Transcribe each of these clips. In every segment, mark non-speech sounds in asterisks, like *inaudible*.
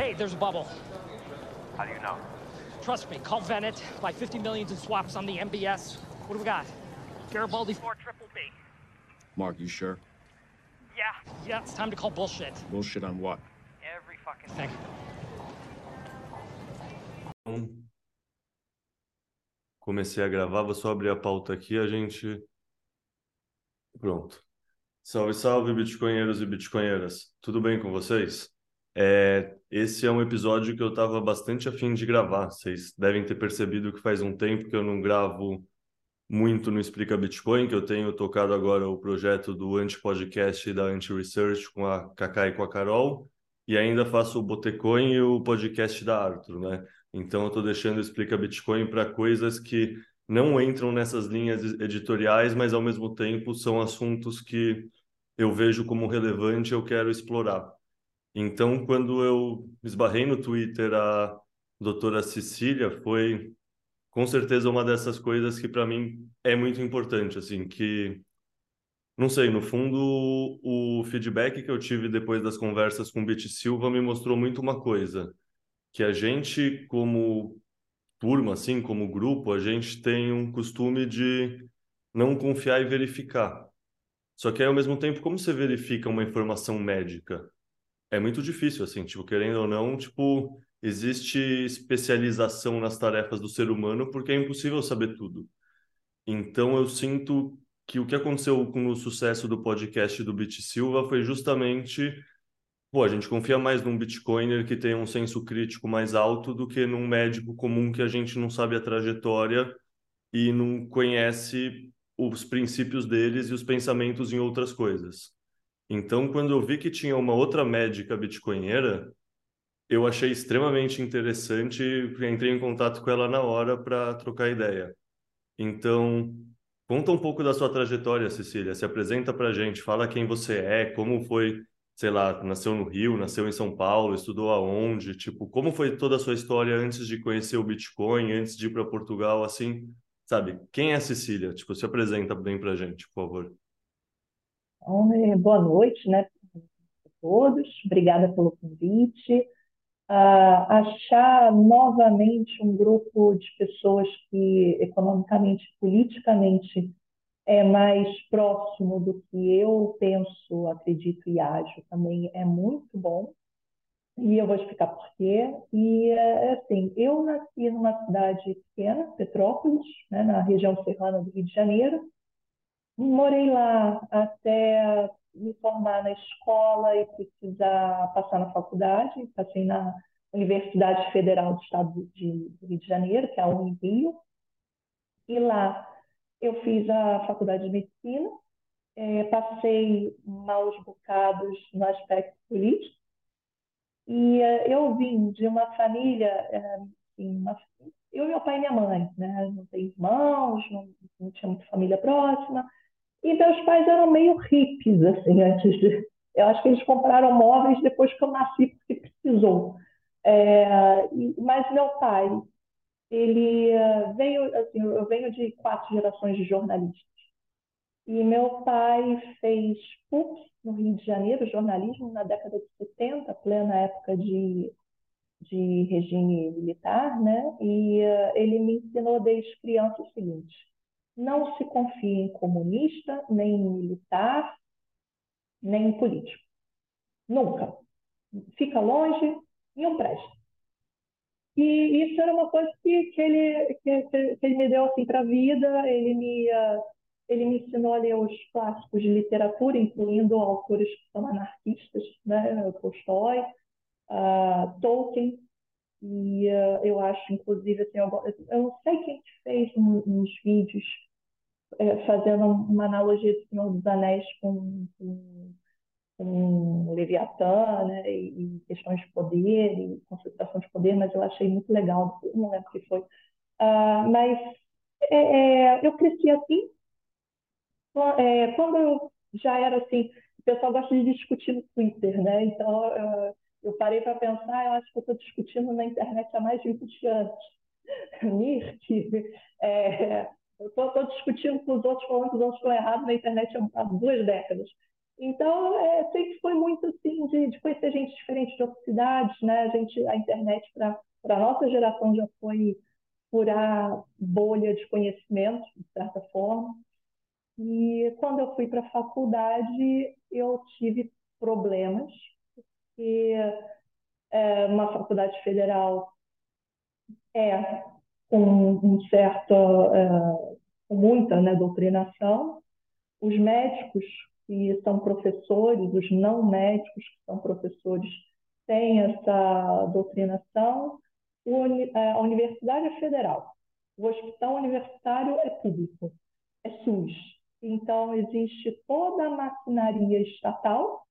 Hey, there's a bubble. How do you know? Trust me, call Venet, buy 50 millions in swaps on the MBS. What do we got? Garibaldi 4 triple B. Mark, you sure? Yeah, yeah, it's time to call bullshit. Bullshit on what? Every fucking thing. Comecei a gravar, vou só abrir a pauta aqui, a gente. Pronto. Salve, salve, bitcoinheiros e bitcoinheiras. Tudo bem com vocês? É, esse é um episódio que eu estava bastante afim de gravar. Vocês devem ter percebido que faz um tempo que eu não gravo muito no Explica Bitcoin, que eu tenho tocado agora o projeto do Anti-Podcast e da Anti-Research com a Kaká e com a Carol, e ainda faço o Botecoin e o podcast da Arthur, né? Então eu estou deixando o Explica Bitcoin para coisas que não entram nessas linhas editoriais, mas ao mesmo tempo são assuntos que eu vejo como relevante e eu quero explorar. Então, quando eu esbarrei no Twitter a doutora Cecília, foi com certeza uma dessas coisas que para mim é muito importante, assim, que não sei, no fundo o feedback que eu tive depois das conversas com o Silva me mostrou muito uma coisa, que a gente como turma, assim, como grupo, a gente tem um costume de não confiar e verificar. Só que aí, ao mesmo tempo, como você verifica uma informação médica? É muito difícil, assim, tipo, querendo ou não, tipo, existe especialização nas tarefas do ser humano porque é impossível saber tudo. Então eu sinto que o que aconteceu com o sucesso do podcast do Bit Silva foi justamente, pô, a gente confia mais num Bitcoiner que tem um senso crítico mais alto do que num médico comum que a gente não sabe a trajetória e não conhece os princípios deles e os pensamentos em outras coisas. Então, quando eu vi que tinha uma outra médica bitcoinheira, eu achei extremamente interessante e entrei em contato com ela na hora para trocar ideia. Então, conta um pouco da sua trajetória, Cecília. Se apresenta para a gente, fala quem você é, como foi, sei lá, nasceu no Rio, nasceu em São Paulo, estudou aonde, tipo, como foi toda a sua história antes de conhecer o Bitcoin, antes de ir para Portugal, assim, sabe? Quem é a Cecília? Tipo, se apresenta bem para a gente, por favor. Então, boa noite, né, a todos. Obrigada pelo convite uh, achar novamente um grupo de pessoas que economicamente, politicamente é mais próximo do que eu penso, acredito e ajo também é muito bom. E eu vou explicar por quê. E, assim, eu nasci numa cidade pequena, Petrópolis, né, na região serrana do Rio de Janeiro. Morei lá até me formar na escola e precisar passar na faculdade. Passei na Universidade Federal do Estado de Rio de Janeiro, que é a Unirio. E lá eu fiz a faculdade de medicina, é, passei maus bocados no aspecto político. E é, eu vim de uma família, é, assim, uma, eu, meu pai e minha mãe, né? não tenho irmãos, não, não tinha muita família próxima. E meus pais eram meio hippies, assim, *laughs* antes de. Eu acho que eles compraram móveis depois que eu nasci, porque precisou. É, mas meu pai, ele uh, veio, assim, eu venho de quatro gerações de jornalistas. E meu pai fez PUC no Rio de Janeiro, jornalismo, na década de 70, plena época de, de regime militar, né? E uh, ele me ensinou desde criança o seguinte: não se confie em comunista, nem em militar, nem em político. Nunca. Fica longe um presta. E isso era uma coisa que, que, ele, que, que ele me deu assim, para a vida. Ele me, ele me ensinou a ler os clássicos de literatura, incluindo autores que são anarquistas, né? Tolstói, uh, Tolkien. E uh, eu acho, inclusive, assim, eu, eu não sei quem fez um, uns vídeos fazendo uma analogia do Senhor dos Anéis com, com, com Leviatã, né, e, questões de poder e concentração de poder, mas eu achei muito legal, não lembro o que foi. Uh, mas é, é, eu cresci assim, é, quando eu já era assim, o pessoal gosta de discutir no Twitter, né? Então uh, eu parei para pensar, eu acho que eu estou discutindo na internet há mais de 20 anos. *laughs* Mirk, é, eu estou discutindo com os outros, falando que os outros estão errados na internet há duas décadas. Então, é, sempre foi muito assim, de, de, conhecer gente diferente de outras cidades, né? A gente, a internet, para a nossa geração, já foi furar bolha de conhecimento, de certa forma. E quando eu fui para a faculdade, eu tive problemas, porque é, uma faculdade federal é com um certo, é, com muita né, doutrinação. Os médicos que são professores, os não médicos que são professores, têm essa doutrinação. A universidade é federal, o hospital universitário é público, é SUS. Então, existe toda a maquinaria estatal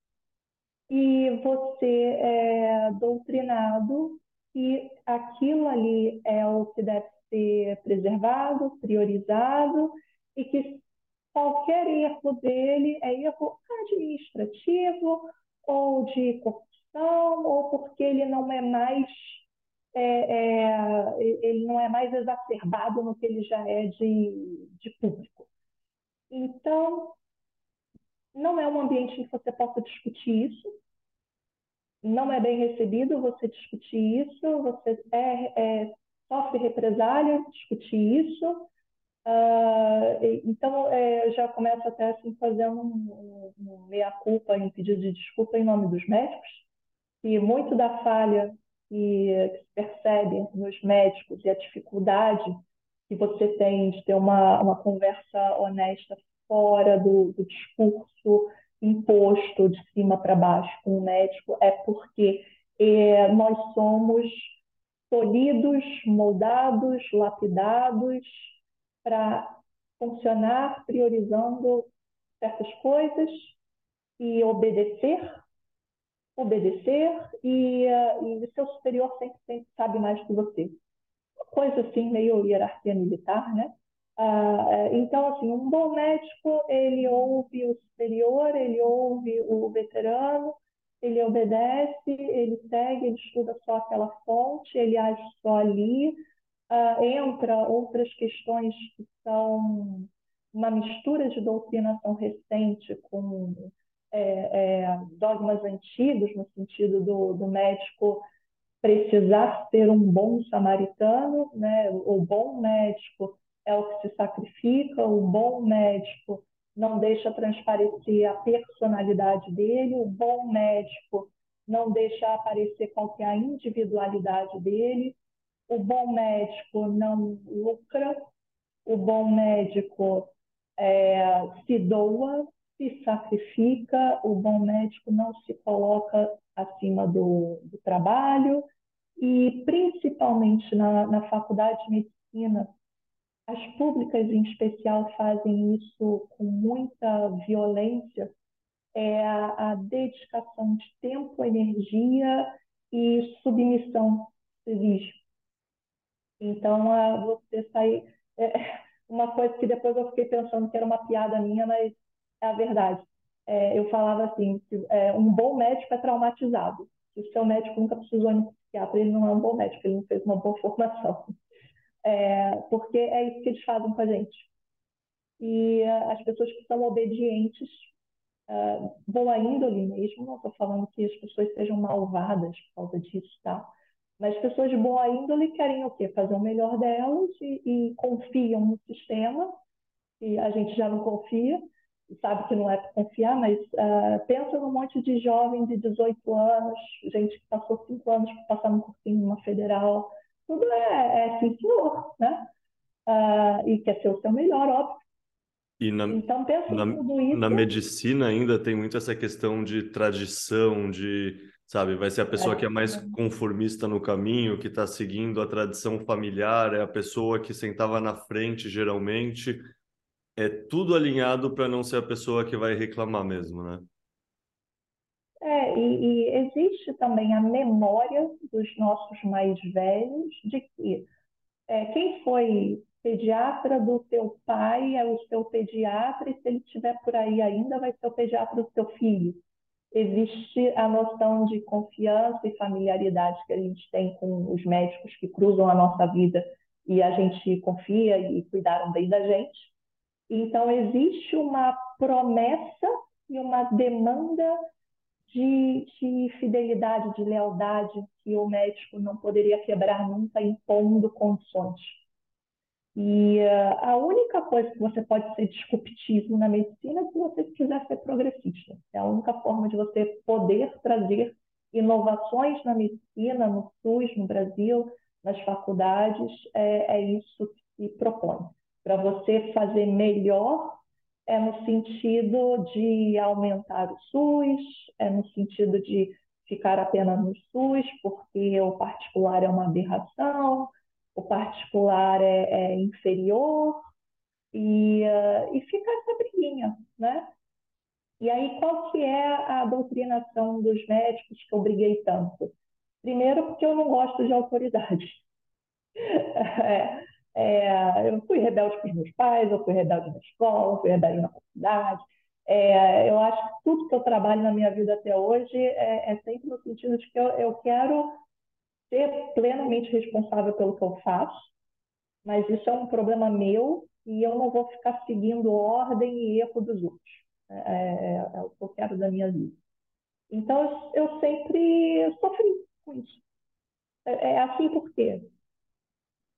e você é doutrinado que aquilo ali é o que deve ser preservado, priorizado e que qualquer erro dele é erro administrativo ou de corrupção ou porque ele não é mais é, é, ele não é mais exacerbado no que ele já é de, de público. Então, não é um ambiente em que você possa discutir isso, não é bem recebido você discutir isso, você é, é sofre represália discutir isso. Uh, então, é, já começo até assim, fazendo um, um meia-culpa, um pedido de desculpa em nome dos médicos, e muito da falha que, que se percebe nos médicos e a dificuldade que você tem de ter uma, uma conversa honesta fora do, do discurso imposto de cima para baixo com o médico é porque é, nós somos tolhidos, moldados, lapidados para funcionar priorizando certas coisas e obedecer, obedecer e, uh, e seu superior sempre, sempre sabe mais que você. Uma coisa assim, meio hierarquia militar, né? Uh, então, assim, um bom médico, ele ouve o superior, ele ouve o veterano, ele obedece, ele segue, ele estuda só aquela fonte, ele age só ali. Uh, entra outras questões que são uma mistura de doutrinação recente com é, é, dogmas antigos, no sentido do, do médico precisar ser um bom samaritano, né? o bom médico é o que se sacrifica, o bom médico não deixa transparecer a personalidade dele, o bom médico não deixa aparecer qual é a individualidade dele, o bom médico não lucra, o bom médico é, se doa, se sacrifica, o bom médico não se coloca acima do, do trabalho e principalmente na, na faculdade de medicina as públicas, em especial, fazem isso com muita violência, é a, a dedicação de tempo, energia e submissão exige. Então, a, você sair. É, *laughs* uma coisa que depois eu fiquei pensando que era uma piada minha, mas é a verdade. É, eu falava assim: que, é, um bom médico é traumatizado. Se o seu médico nunca precisou de um psiquiatra, ele não é um bom médico, ele não fez uma boa *laughs* formação é, porque é isso que eles fazem com a gente. E uh, as pessoas que são obedientes, uh, boa índole mesmo, não estou falando que as pessoas sejam malvadas por causa disso, tá? Mas pessoas de boa índole querem o quê? Fazer o melhor delas e, e confiam no sistema, e a gente já não confia, sabe que não é para confiar, mas uh, pensa num monte de jovem de 18 anos, gente que passou 5 anos para passar no cursinho numa federal, tudo é, é sim senhor, né? Uh, e quer ser o seu melhor, óbvio. E na, então, pensa na, tudo isso. Na medicina ainda tem muito essa questão de tradição, de, sabe, vai ser a pessoa que é mais conformista no caminho, que está seguindo a tradição familiar, é a pessoa que sentava na frente, geralmente. É tudo alinhado para não ser a pessoa que vai reclamar mesmo, né? E, e, existe também a memória dos nossos mais velhos de que é, quem foi pediatra do teu pai é o seu pediatra, e se ele estiver por aí ainda, vai ser o pediatra do teu filho. Existe a noção de confiança e familiaridade que a gente tem com os médicos que cruzam a nossa vida e a gente confia e cuidaram bem da gente. Então, existe uma promessa e uma demanda de, de fidelidade, de lealdade, que o médico não poderia quebrar nunca impondo condições. E uh, a única coisa que você pode ser disruptivo na medicina é se você quiser ser progressista. É a única forma de você poder trazer inovações na medicina, no SUS, no Brasil, nas faculdades, é, é isso que se propõe. Para você fazer melhor, é no sentido de aumentar o SUS, é no sentido de ficar apenas no SUS, porque o particular é uma aberração, o particular é, é inferior, e, uh, e fica essa briguinha, né? E aí, qual que é a doutrinação dos médicos que eu briguei tanto? Primeiro, porque eu não gosto de autoridade. *laughs* É, é, eu fui rebelde com os meus pais, eu fui rebelde na escola, fui rebelde na faculdade. É, eu acho que tudo que eu trabalho na minha vida até hoje é, é sempre no sentido de que eu, eu quero ser plenamente responsável pelo que eu faço, mas isso é um problema meu e eu não vou ficar seguindo ordem e erro dos outros. É, é, é o que eu quero da minha vida. Então, eu, sempre sofri com isso. É, é assim por quê?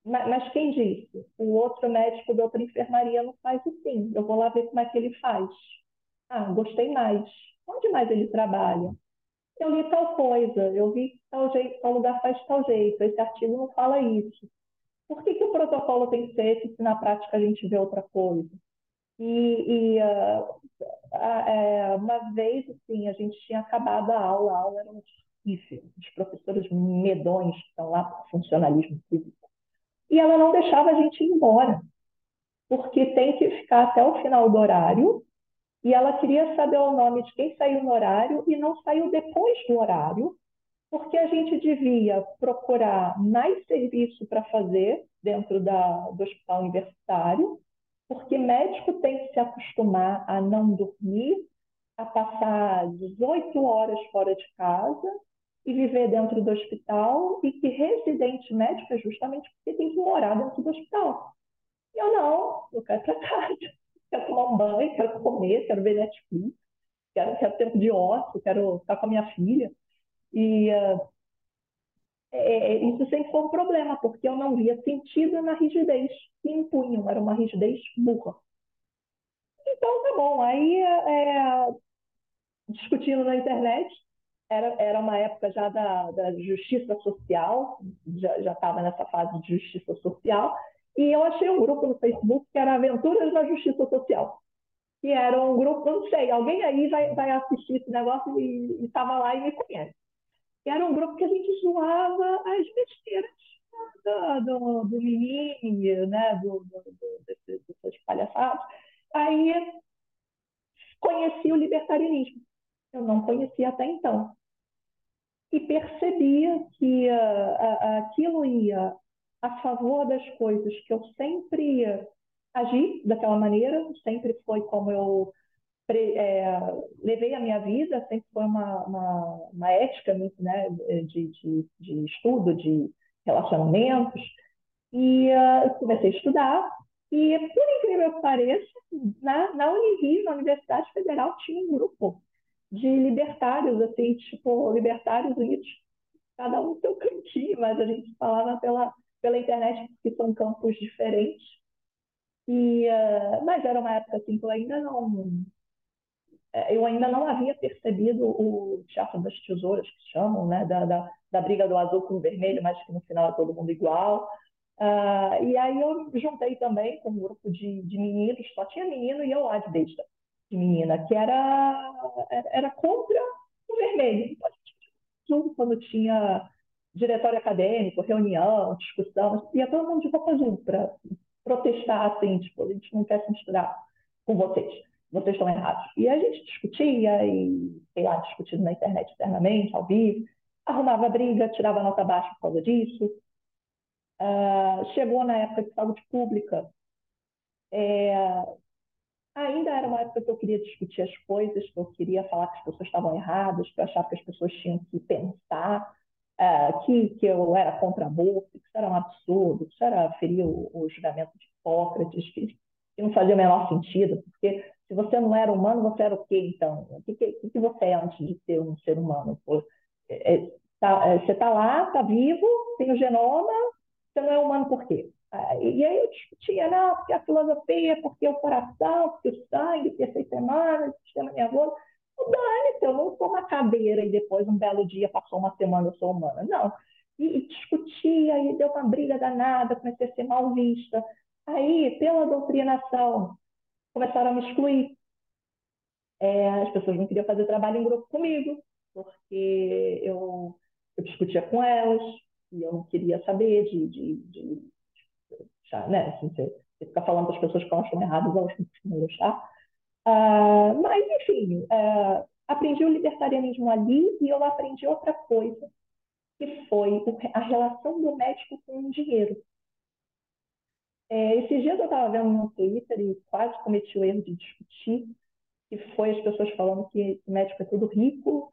Mas, quem disse? O outro médico da outra enfermaria não faz assim. Eu vou lá ver como é que ele faz. Ah, gostei mais. Onde mais ele trabalha? Eu li tal coisa, eu vi tal, jeito, tal lugar faz tal jeito, esse artigo não fala isso. Por que, que o protocolo tem que ser esse se na prática a gente vê outra coisa? E, e uh, uh, uma vez, assim, a gente tinha acabado a aula, a aula era um difícil, os professores medões que estão lá por funcionalismo público. E ela não deixava a gente ir embora, porque tem que ficar até o final do horário e ela queria saber o nome de quem saiu no horário e não saiu depois do horário, porque a gente devia procurar mais serviço para fazer dentro da, do hospital universitário, porque médico tem que se acostumar a não dormir, a passar 18 horas fora de casa e viver dentro do hospital, e que residente médico é justamente porque tem que morar dentro do hospital. E eu não, eu quero ir para casa *laughs* quero tomar um banho, quero comer, quero ver Netflix, quero, quero tempo de ócio, quero estar com a minha filha. E uh, é, isso sempre foi um problema, porque eu não via sentido na rigidez que impunham, era uma rigidez burra. Então, tá bom. Aí, é, discutindo na internet, era, era uma época já da, da justiça social, já estava nessa fase de justiça social, e eu achei um grupo no Facebook que era Aventuras da Justiça Social. Que era um grupo, não sei, alguém aí vai, vai assistir esse negócio e estava lá e me conhece. Que era um grupo que a gente zoava as besteiras do, do, do menino, né? Do, do, do, dessas palhaçadas. Aí conheci o libertarianismo. Eu não conhecia até então. E percebia que uh, uh, aquilo ia a favor das coisas que eu sempre agi daquela maneira, sempre foi como eu é, levei a minha vida, sempre foi uma, uma, uma ética né, de, de, de, estudo, de relacionamentos, e uh, comecei a estudar, e por incrível que pareça, na, na Unirio, na Universidade Federal, tinha um grupo de libertários, assim, tipo, libertários unidos, cada um seu cantinho, mas a gente falava pela pela internet, porque são campos diferentes. E, uh, mas era uma época assim que eu ainda não eh, eu ainda não havia percebido o teatro das tesouras que chamam, né, da, da, da briga do azul com o vermelho, mas que no final é todo mundo igual. Uh, e aí eu juntei também com um grupo de, de meninos, só tinha menino e eu lá de besta, menina, que era, era contra o vermelho. Junto quando tinha diretório acadêmico, reunião, discussão, ia todo mundo de roupa azul para protestar, assim, tipo, a gente não quer se misturar com vocês, vocês estão errados. E a gente discutia e, sei lá, discutindo na internet internamente, ao vivo, arrumava briga, tirava nota baixa por causa disso. Uh, chegou na época de saúde pública, é, ainda era uma época que eu queria discutir as coisas, que eu queria falar que as pessoas estavam erradas, que eu achava que as pessoas tinham que pensar, é, que, que eu era contra aborto, que isso era um absurdo, que isso era ferir o, o julgamento de Hipócrates, que, que não fazia o menor sentido, porque Se você não era humano, você era o quê, então? O que, que, que você é antes de ser um ser humano? Pô, é, é tá, é, você está lá, está vivo, tem o genoma, você não é humano por quê? E aí eu discutia, não, porque a filosofia, porque o coração, porque o sangue, porque as seis semanas, o sistema nervoso. Dane-se, eu não sou uma cadeira e depois um belo dia passou uma semana eu sou humana. Não. E, e discutia, e deu uma briga danada, comecei a ser mal vista. Aí, pela doutrinação, começaram a me excluir. É, as pessoas não queriam fazer trabalho em grupo comigo, porque eu, eu discutia com elas, e eu não queria saber de, de, de, de né? Assim, você, você ficar falando para as pessoas que estão erradas, elas não costumam gostar. Ah, mas, enfim, ah, aprendi o libertarianismo ali e eu aprendi outra coisa, que foi a relação do médico com o dinheiro. É, esses dias eu estava vendo no Twitter e quase cometi o erro de discutir, que foi as pessoas falando que o médico é tudo rico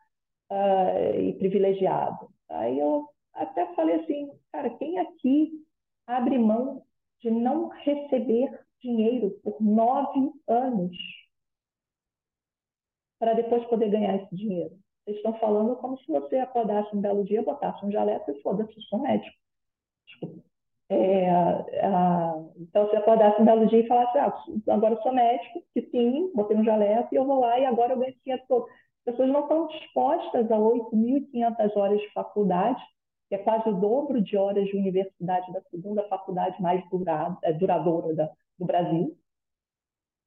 uh, e privilegiado. Aí eu até falei assim, cara, quem aqui abre mão de não receber dinheiro por nove anos para depois poder ganhar esse dinheiro? Vocês estão falando como se você acordasse um belo dia, botasse um jaleco e foda-se, sou médico. É, a, então, se acordasse um belo dia e falasse, ah, agora eu sou médico, que sim, botei um jaleco e eu vou lá e agora eu ganho dinheiro todo. As pessoas não estão dispostas a 8.500 horas de faculdade que é quase o dobro de horas de universidade da segunda faculdade mais durada, é, duradoura da, do Brasil.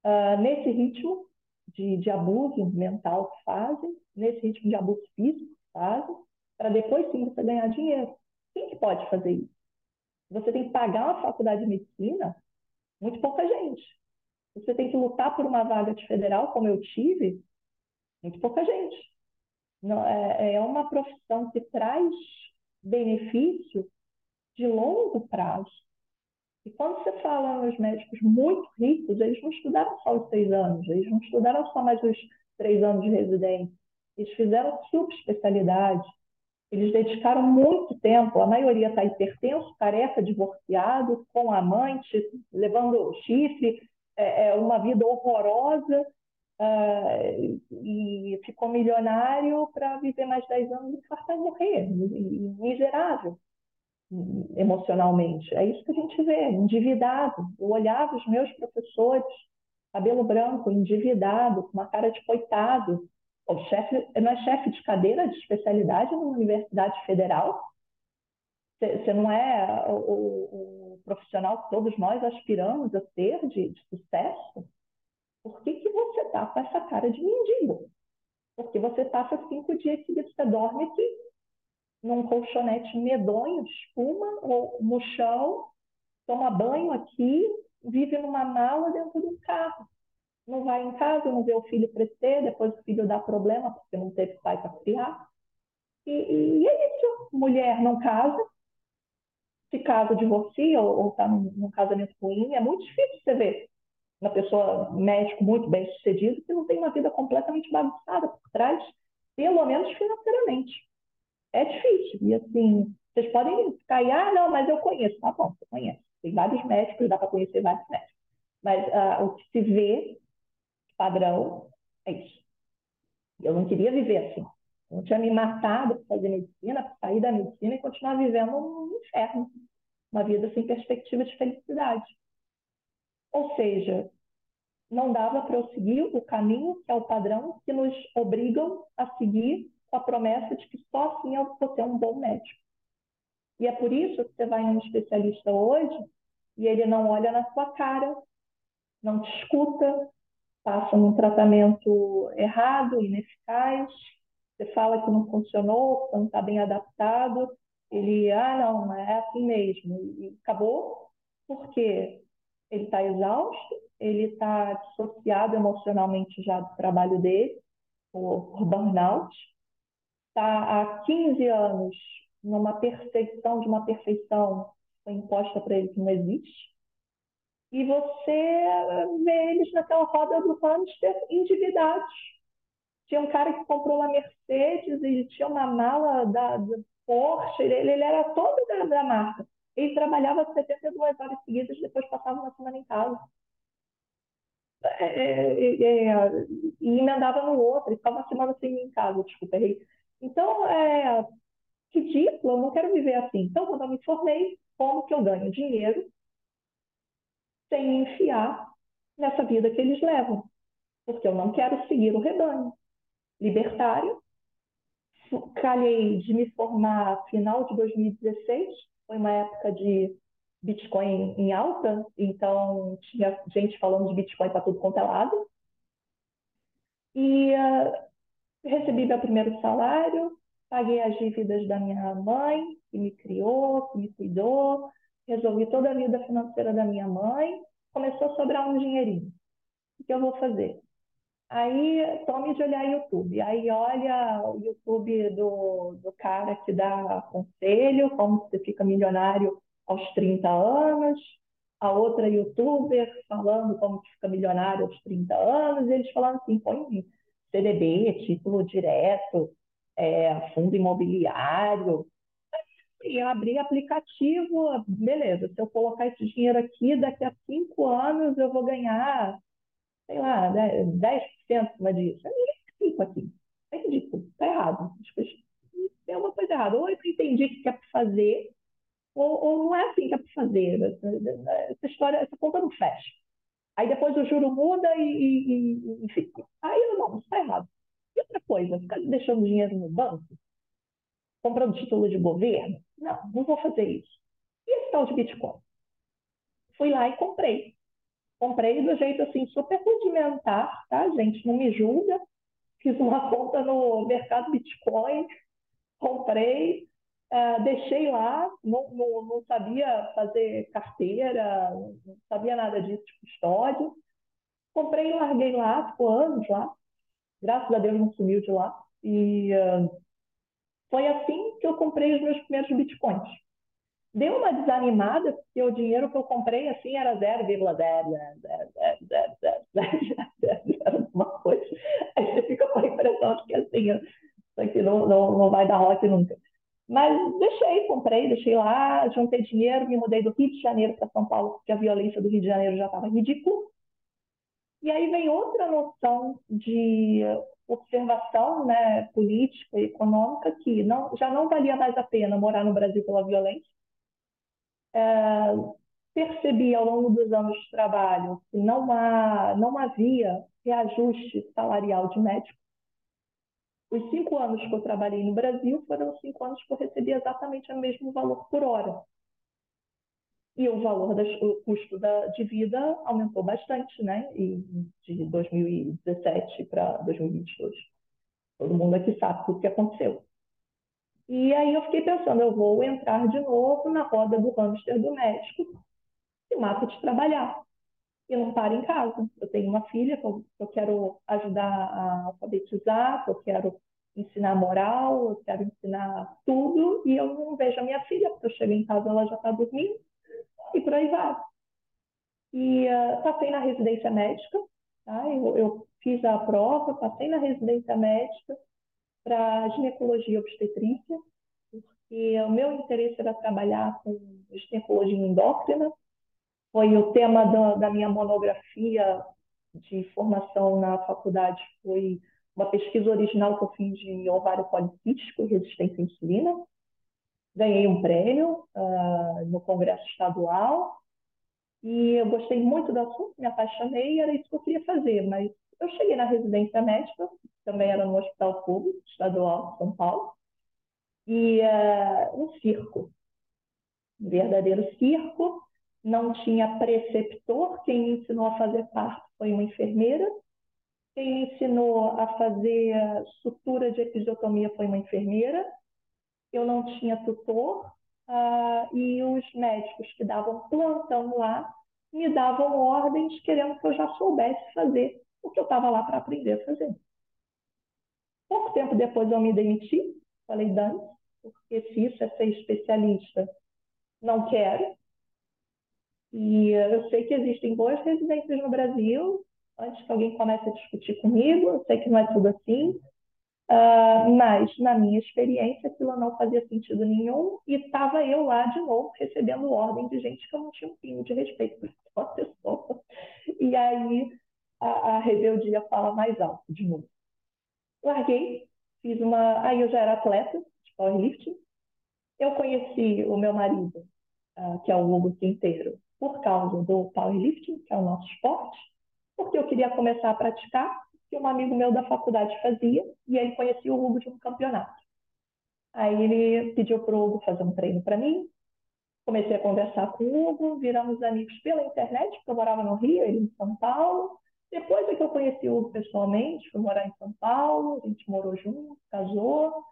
Uh, nesse ritmo de, de, abuso mental que fazem, nesse ritmo de abuso físico que fazem, para depois sim você ganhar dinheiro. Quem que pode fazer isso? Você tem que pagar uma faculdade de medicina, muito pouca gente. Você tem que lutar por uma vaga de federal, como eu tive, muito pouca gente. Não, é, é uma profissão que traz benefício de longo prazo. E quando você fala nos médicos muito ricos, eles não estudaram só os seis anos, eles não estudaram só mais os três anos de residência, eles fizeram subespecialidade, eles dedicaram muito tempo, a maioria está hipertenso, careca, divorciado, com amante, levando chifre, é, é uma vida horrorosa, Uh, e ficou milionário para viver mais 10 anos, infartar e morrer, miserável emocionalmente. É isso que a gente vê, endividado. Eu olhava os meus professores, cabelo branco, endividado, com uma cara de coitado. O chefe não é chefe de cadeira de especialidade numa universidade federal. Você não é o, o, o, profissional que todos nós aspiramos a ser de, de sucesso. Por que, que você está com essa cara de mendigo? Porque você passa cinco dias seguidos, você dorme aqui, num colchonete medonho, de espuma, ou no chão, toma banho aqui, vive numa mala dentro de um carro. Não vai em casa, não vê o filho crescer, depois o filho dá problema porque não teve pai para criar. E, e, é isso. Mulher não casa, se casa, divorcia ou está num, num casamento ruim. É muito difícil você ver uma pessoa médico muito bem sucedido que não tem uma vida completamente bagunçada por trás, pelo menos financeiramente. É difícil. E assim, vocês podem ficar ah, não, mas eu conheço. Tá bom, você conhece. Tem vários médicos, dá para conhecer vários médicos. Mas uh, o que se vê, padrão, é isso. Eu não queria viver assim. Eu não tinha me matado para fazer medicina, para sair da medicina e continuar vivendo um inferno. Uma vida sem perspectiva de felicidade. Ou seja, não dava para eu seguir o caminho, que é o padrão, que nos obrigam a seguir com a promessa de que só assim eu vou ser um bom médico. E é por isso que você vai em um especialista hoje e ele não olha na sua cara, não te escuta, passa um tratamento errado, ineficaz, você fala que não funcionou, que não está bem adaptado, ele, ah, não, é assim mesmo, e acabou, porque ele está exausto, ele está dissociado emocionalmente já do trabalho dele, por, burnout, está há 15 anos numa perseguição de uma perfeição imposta para ele que não existe, e você vê eles naquela roda do hamster endividados. Tinha um cara que comprou uma Mercedes e tinha uma mala da, da Porsche, ele, ele era todo da, da marca. Ele trabalhava 72 horas seguidas, depois passava uma semana em casa. é, é, é, e emendava no outro, e ficava uma semana sem em casa, desculpa, errei. Então, é ridículo, eu não quero viver assim. Então, quando eu me formei, como que eu ganho dinheiro sem me enfiar nessa vida que eles levam? Porque eu não quero seguir o rebanho. Libertário, calhei de me formar final de 2016, foi uma época de Bitcoin em alta, então tinha gente falando de Bitcoin para tudo quanto é lado. E uh, recebi meu primeiro salário, paguei as dívidas da minha mãe, que me criou, que me cuidou, resolvi toda a vida financeira da minha mãe, começou a sobrar um dinheirinho. O que eu vou fazer? Aí tome de olhar YouTube. Aí olha o YouTube do, do cara que dá conselho, como você fica milionário aos 30 anos, a outra youtuber falando como que fica milionário aos 30 anos, eles falando assim, põe CDB, título direto, é, fundo imobiliário. E eu abri aplicativo, beleza, se eu colocar esse dinheiro aqui, daqui a cinco anos eu vou ganhar, sei lá, 10% cima disso. Ninguém fica aqui. É ridículo, está errado. Tem uma coisa errada. Ou eu entendi o que é para fazer, ou, ou, não é assim que é para fazer. Essa história, essa conta não fecha. Aí depois o juro muda e, e, e enfim. Aí não, está errado. E outra coisa, ficar deixando dinheiro no banco, comprando título de governo, não, não vou fazer isso. E esse tal de Bitcoin? Fui lá e comprei. Comprei do jeito assim, super rudimentar, tá, gente? Não me julga. Fiz uma *laughs* conta no mercado Bitcoin, comprei, uh, deixei lá, não, não, não, sabia fazer carteira, não sabia nada disso de custódia. Comprei e larguei lá, ficou anos lá. Graças a Deus não sumiu de lá. E uh, foi assim que eu comprei os meus primeiros bitcoins. Deu uma desanimada, porque o dinheiro que eu comprei assim era 0,00000 uma coisa. Aí você fica com a impressão de que assim, isso aqui não, não, não vai dar rock nunca. Mas deixei, comprei, deixei lá, juntei dinheiro, me mudei do Rio de Janeiro para São Paulo, porque a violência do Rio de Janeiro já estava ridícula. E aí vem outra noção de observação né, política e econômica que não, já não valia mais a pena morar no Brasil pela violência. É, percebi ao longo dos anos de trabalho que não, há, não havia reajuste salarial de médico. Os cinco anos que eu trabalhei no Brasil foram cinco anos que eu recebi exatamente o mesmo valor por hora. E o valor, das, o custo da, de vida aumentou bastante, né? E de 2017 para 2022. Todo mundo aqui sabe tudo que aconteceu. E aí eu fiquei pensando, eu vou entrar de novo na roda do hamster do médico e mata de trabalhar. E não paro em casa. Eu tenho uma filha que eu, que eu quero ajudar a alfabetizar, que eu quero ensinar moral, eu quero ensinar tudo, e eu não vejo a minha filha, porque eu chego em casa ela já está dormindo, e por aí vai. E uh, passei na residência médica, tá? eu, eu fiz a prova, passei na residência médica para ginecologia e obstetrícia, porque o meu interesse era trabalhar com ginecologia endócrina, foi o tema da, da minha monografia de formação na faculdade, foi uma pesquisa original que eu fiz de ovário policístico e resistência à insulina. Ganhei um prêmio uh, no Congresso Estadual e eu gostei muito do assunto, me apaixonei e era isso que eu queria fazer. Mas eu cheguei na residência médica, também era no Hospital Público Estadual de São Paulo, e uh, um circo, um verdadeiro circo. Não tinha preceptor, quem me ensinou a fazer parto foi uma enfermeira, quem me ensinou a fazer sutura de episiotomia foi uma enfermeira. Eu não tinha tutor uh, e os médicos que davam plantão lá me davam ordens querendo que eu já soubesse fazer o que eu estava lá para aprender a fazer. Pouco tempo depois eu me demiti, falei, Dani, porque se isso é ser especialista, não quero. E eu sei que existem boas residências no Brasil, antes que alguém comece a discutir comigo, eu sei que não é tudo assim, uh, mas na minha experiência aquilo não fazia sentido nenhum e estava eu lá de novo recebendo ordem de gente que eu não tinha um pingo de respeito por aquela *laughs* pessoa. E aí a, a rebeldia fala mais alto de novo. Larguei, fiz uma. Aí eu já era atleta de powerlifting. Eu conheci o meu marido, uh, que é o Hugo Quinteiro, por causa do powerlifting, que é o nosso esporte, porque eu queria começar a praticar, que um amigo meu da faculdade fazia, e ele conhecia o Hugo de um campeonato. Aí ele pediu para o Hugo fazer um treino para mim, comecei a conversar com o Hugo, viramos amigos pela internet, porque eu morava no Rio, ele em São Paulo. Depois é que eu conheci o Hugo pessoalmente, fui morar em São Paulo, a gente morou junto, casou.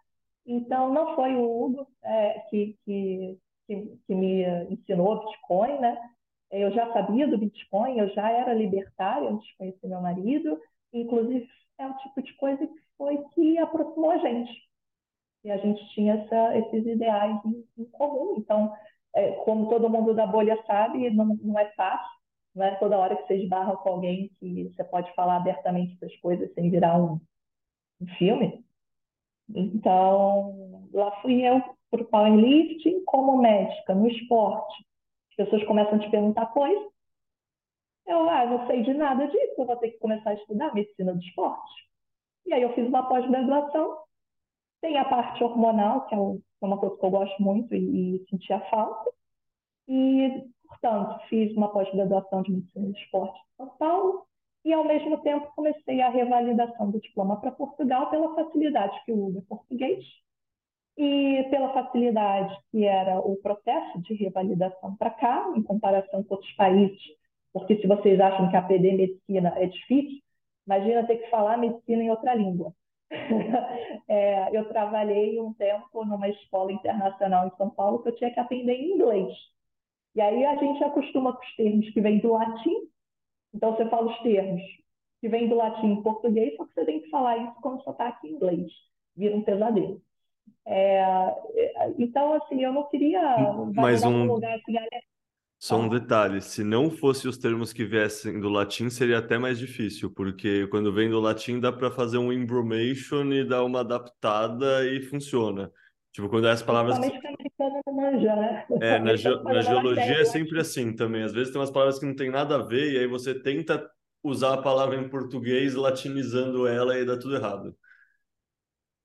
Então, não foi o Hugo é, que, que, que, que, me ensinou Bitcoin, né? Eu já sabia do Bitcoin, eu já era libertária antes de conhecer meu marido. Inclusive, é o tipo de coisa que foi que aproximou a gente. E a gente tinha essa, esses ideais em, em comum. Então, é, como todo mundo da bolha sabe, não, não é fácil, não é toda hora que você esbarra com alguém que você pode falar abertamente das coisas sem virar um, um filme. Então, lá fui eu para o powerlifting como médica no esporte. As pessoas começam a te perguntar coisas. Eu, ah, não sei de nada disso, eu vou ter que começar a estudar medicina do esporte. E aí eu fiz uma pós-graduação. Tem a parte hormonal, que é é uma coisa que eu gosto muito e, e sentia falta. E, portanto, fiz uma pós-graduação de medicina de esporte em São Paulo e, ao mesmo tempo, comecei a revalidação do diploma para Portugal pela facilidade que o Hugo é português e pela facilidade que era o processo de revalidação para cá, em comparação com outros países, porque se vocês acham que aprender medicina é difícil, imagina ter que falar medicina em outra língua. *laughs* é, eu trabalhei um tempo numa escola internacional em São Paulo que eu tinha que aprender inglês. E aí a gente acostuma com os termos que vêm do latim. Então você fala os termos que vêm do latim em português, só que você tem que falar isso está aqui em inglês. Vira um pesadelo. É, é então, assim, eu não queria. Mais um, lugar, assim, só um detalhe, se não fosse os termos que viessem do latim, seria até mais difícil, porque quando vem do latim dá para fazer um embromation e dar uma adaptada e funciona. Tipo, quando é as palavras. Manja, né? É, na, ge na geologia é sempre assim também. Às vezes tem umas palavras que não tem nada a ver, e aí você tenta usar a palavra em português, latinizando ela, e dá tudo errado.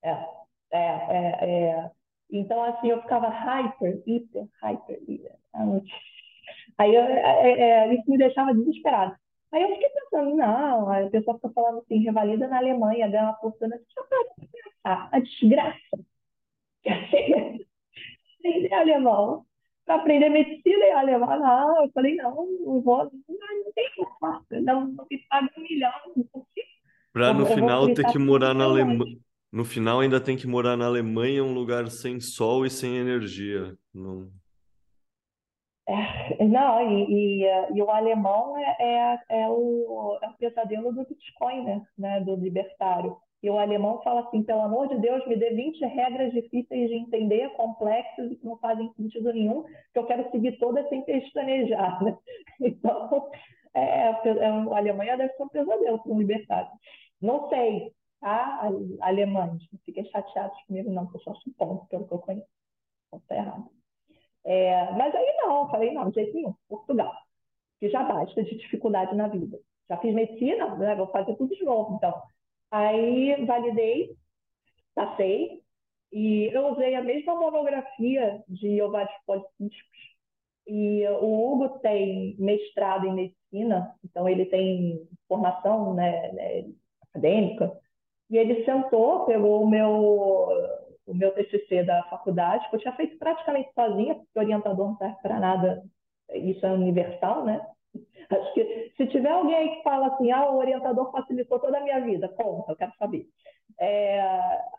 É, é, é. é. Então, assim, eu ficava hyper, hiper, hyper, hiper. Aí eu, é, é, é, isso me deixava desesperado. Aí eu fiquei pensando, não, a pessoa fica falando assim, revalida na Alemanha, ganha uma fortuna. A desgraça aprender alemão. Para aprender medicina em alemão, não. Eu falei, não, não vou, não, não tem como, não, não me paga um milhão, não consigo. Para no final ter que morar na Alemanha. No final ainda tem que morar na Alemanha, um lugar sem sol e sem energia. Não... É, não, e, e, e, o alemão é, é, é, o, é o pesadelo do Bitcoin, né, né, do libertário. E o alemão fala assim, pelo amor de Deus, me dê 20 regras difíceis de entender, complexas e que não fazem sentido nenhum, que eu quero seguir todas sem pestanejar. Né? *laughs* Então, é, é, a Alemanha deve ser um pesadelo para um libertário. Não sei, tá? Alemães, não fiquem chateados comigo não, que eu só suponho, pelo que eu conheço. Está errado. É, mas aí não, falei, não, de jeito nenhum, Portugal, que já basta de dificuldade na vida. Já fiz medicina, né, vou fazer tudo de novo, então. Aí validei, passei, e eu usei a mesma monografia de ovários policísticos. E o Hugo tem mestrado em medicina, então ele tem formação né, né acadêmica, e ele sentou, pegou o meu o meu TCC da faculdade, que eu tinha feito praticamente sozinha, porque o orientador não serve para nada, isso é universal, né? Acho que se tiver alguém aí que fala assim, ah, o orientador facilitou toda a minha vida, conta, eu quero saber. É,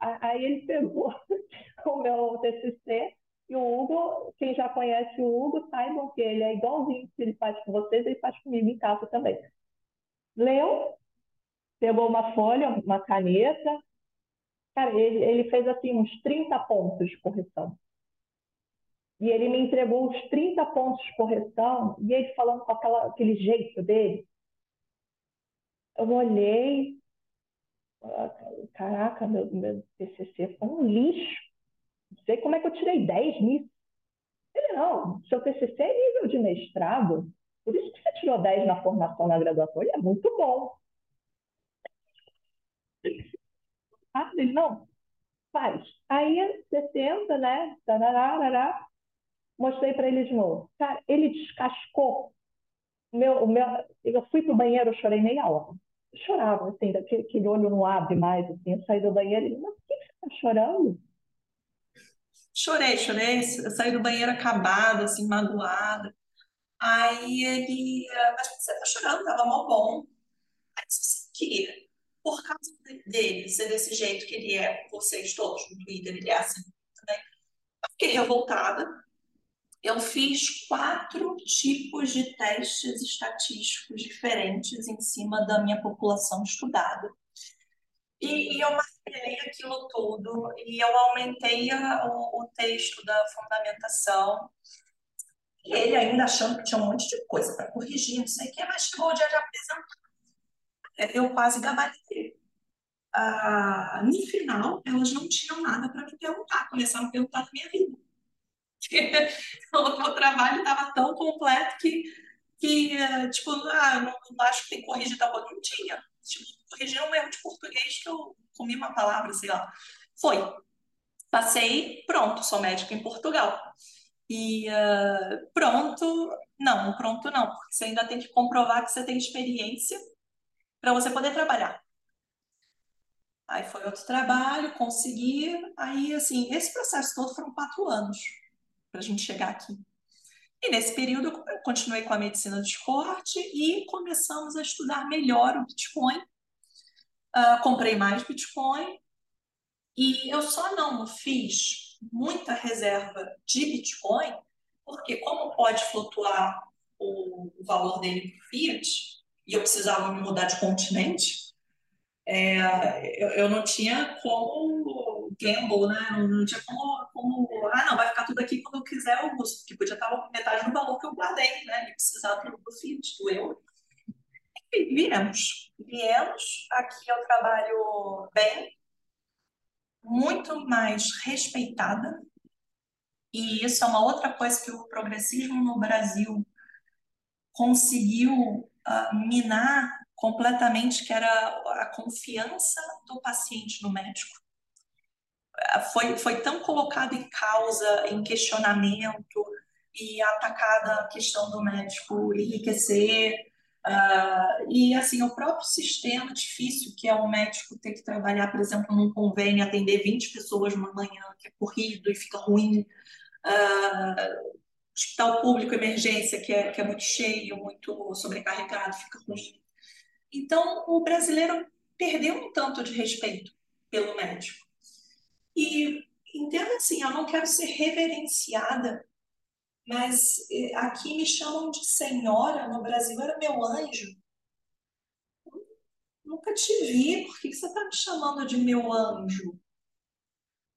aí ele pegou *laughs* o meu TCC e o Hugo, quem já conhece o Hugo, saibam que ele é igualzinho que ele faz com vocês, ele faz comigo em casa também. Leu, pegou uma folha, uma caneta, Cara, ele, ele fez assim uns 30 pontos de correção. E ele me entregou uns 30 pontos de correção e ele falando com aquela, aquele jeito dele. Eu olhei, caraca, meu, meu TCC foi um lixo. Não sei como é que eu tirei 10 nisso. Ele, não, seu TCC é nível de mestrado, por isso que você tirou 10 na formação na graduação, ele é muito bom. Ah, ele, não, faz. Aí você tenta, né? Tarará mostrei para ele de novo. Cara, ele descascou. Meu, o meu, eu fui pro banheiro, eu chorei meia hora. Chorava, assim, daquele aquele olho não abre mais, assim. Eu saí do banheiro e mas por que você está chorando? Chorei, chorei, eu saí do banheiro acabada, assim, magoada. Aí ele, mas você tá chorando, tava mó bom. Aí disse que, por causa dele ser desse jeito que ele é vocês todos no Twitter, ele é assim também, eu fiquei revoltada. Eu fiz quatro tipos de testes estatísticos diferentes em cima da minha população estudada. E eu marquei aquilo tudo e eu aumentei a, o, o texto da fundamentação. E ele ainda achando que tinha um monte de coisa para corrigir, não sei o que, mas chegou o dia de apresentar. Eu quase gabaritei. Ah, no final, elas não tinham nada para me perguntar, começaram a perguntar da minha vida. *laughs* o trabalho estava tão completo que, que tipo, ah, não, não acho que tem que corrigir tal coisa. Não tinha. Tipo, corrigiram um erro de português que eu comi uma palavra, sei lá. Foi. Passei, pronto, sou médica em Portugal. E uh, pronto, não, pronto não, porque você ainda tem que comprovar que você tem experiência para você poder trabalhar. Aí foi outro trabalho, consegui. Aí, assim, esse processo todo foram quatro anos para a gente chegar aqui. E nesse período eu continuei com a medicina do esporte e começamos a estudar melhor o Bitcoin. Uh, comprei mais Bitcoin e eu só não fiz muita reserva de Bitcoin, porque como pode flutuar o, o valor dele o Fiat, e eu precisava me mudar de continente, é, eu, eu, não tinha como gamble, né? Não, não tinha como, como, ah, não, vai ficar tudo aqui quando eu quiser eu uso, porque podia estar metade do valor que eu guardei, né? E precisar do, do Fiat, do euro. E viemos, viemos. Aqui eu trabalho bem, muito mais respeitada, e isso é uma outra coisa que o progressismo no Brasil conseguiu uh, minar completamente, que era a confiança do paciente no médico. Foi, foi tão colocado em causa, em questionamento, e atacada a questão do médico enriquecer, Uh, e assim, o próprio sistema difícil que é o médico ter que trabalhar, por exemplo, num convênio, atender 20 pessoas numa manhã, que é corrido e fica ruim. Uh, hospital público, emergência, que é, que é muito cheio, muito sobrecarregado, fica ruim. Então, o brasileiro perdeu um tanto de respeito pelo médico. E entenda assim, eu não quero ser reverenciada mas eh, aqui me chamam de senhora, no Brasil era meu anjo. Nunca te vi, por que você está me chamando de meu anjo?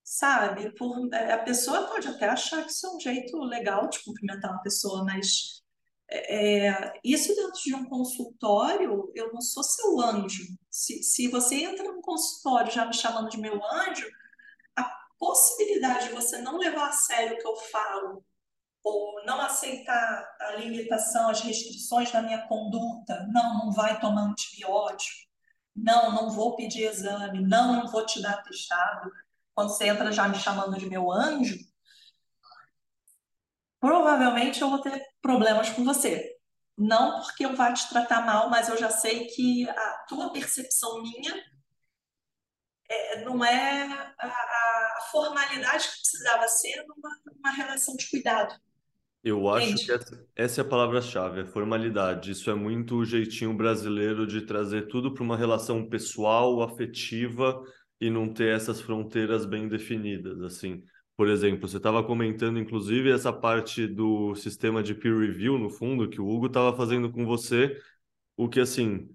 Sabe? Por, eh, a pessoa pode até achar que isso é um jeito legal de cumprimentar uma pessoa, mas é, isso dentro de um consultório, eu não sou seu anjo. Se, se você entra num consultório já me chamando de meu anjo, possibilidade de você não levar a sério o que eu falo ou não aceitar a limitação, as restrições da minha conduta, não, não vai tomar antibiótico, não, não vou pedir exame, não, não vou te dar atestado, quando você entra já me chamando de meu anjo, provavelmente eu vou ter problemas com você. Não porque eu vá te tratar mal, mas eu já sei que a tua percepção minha é, não é a, a, formalidade que precisava ser numa, numa relação de cuidado. Eu acho que essa, essa é a palavra-chave, é formalidade. Isso é muito o jeitinho brasileiro de trazer tudo para uma relação pessoal, afetiva e não ter essas fronteiras bem definidas, assim. Por exemplo, você estava comentando, inclusive, essa parte do sistema de peer review, no fundo, que o Hugo estava fazendo com você, o que, assim,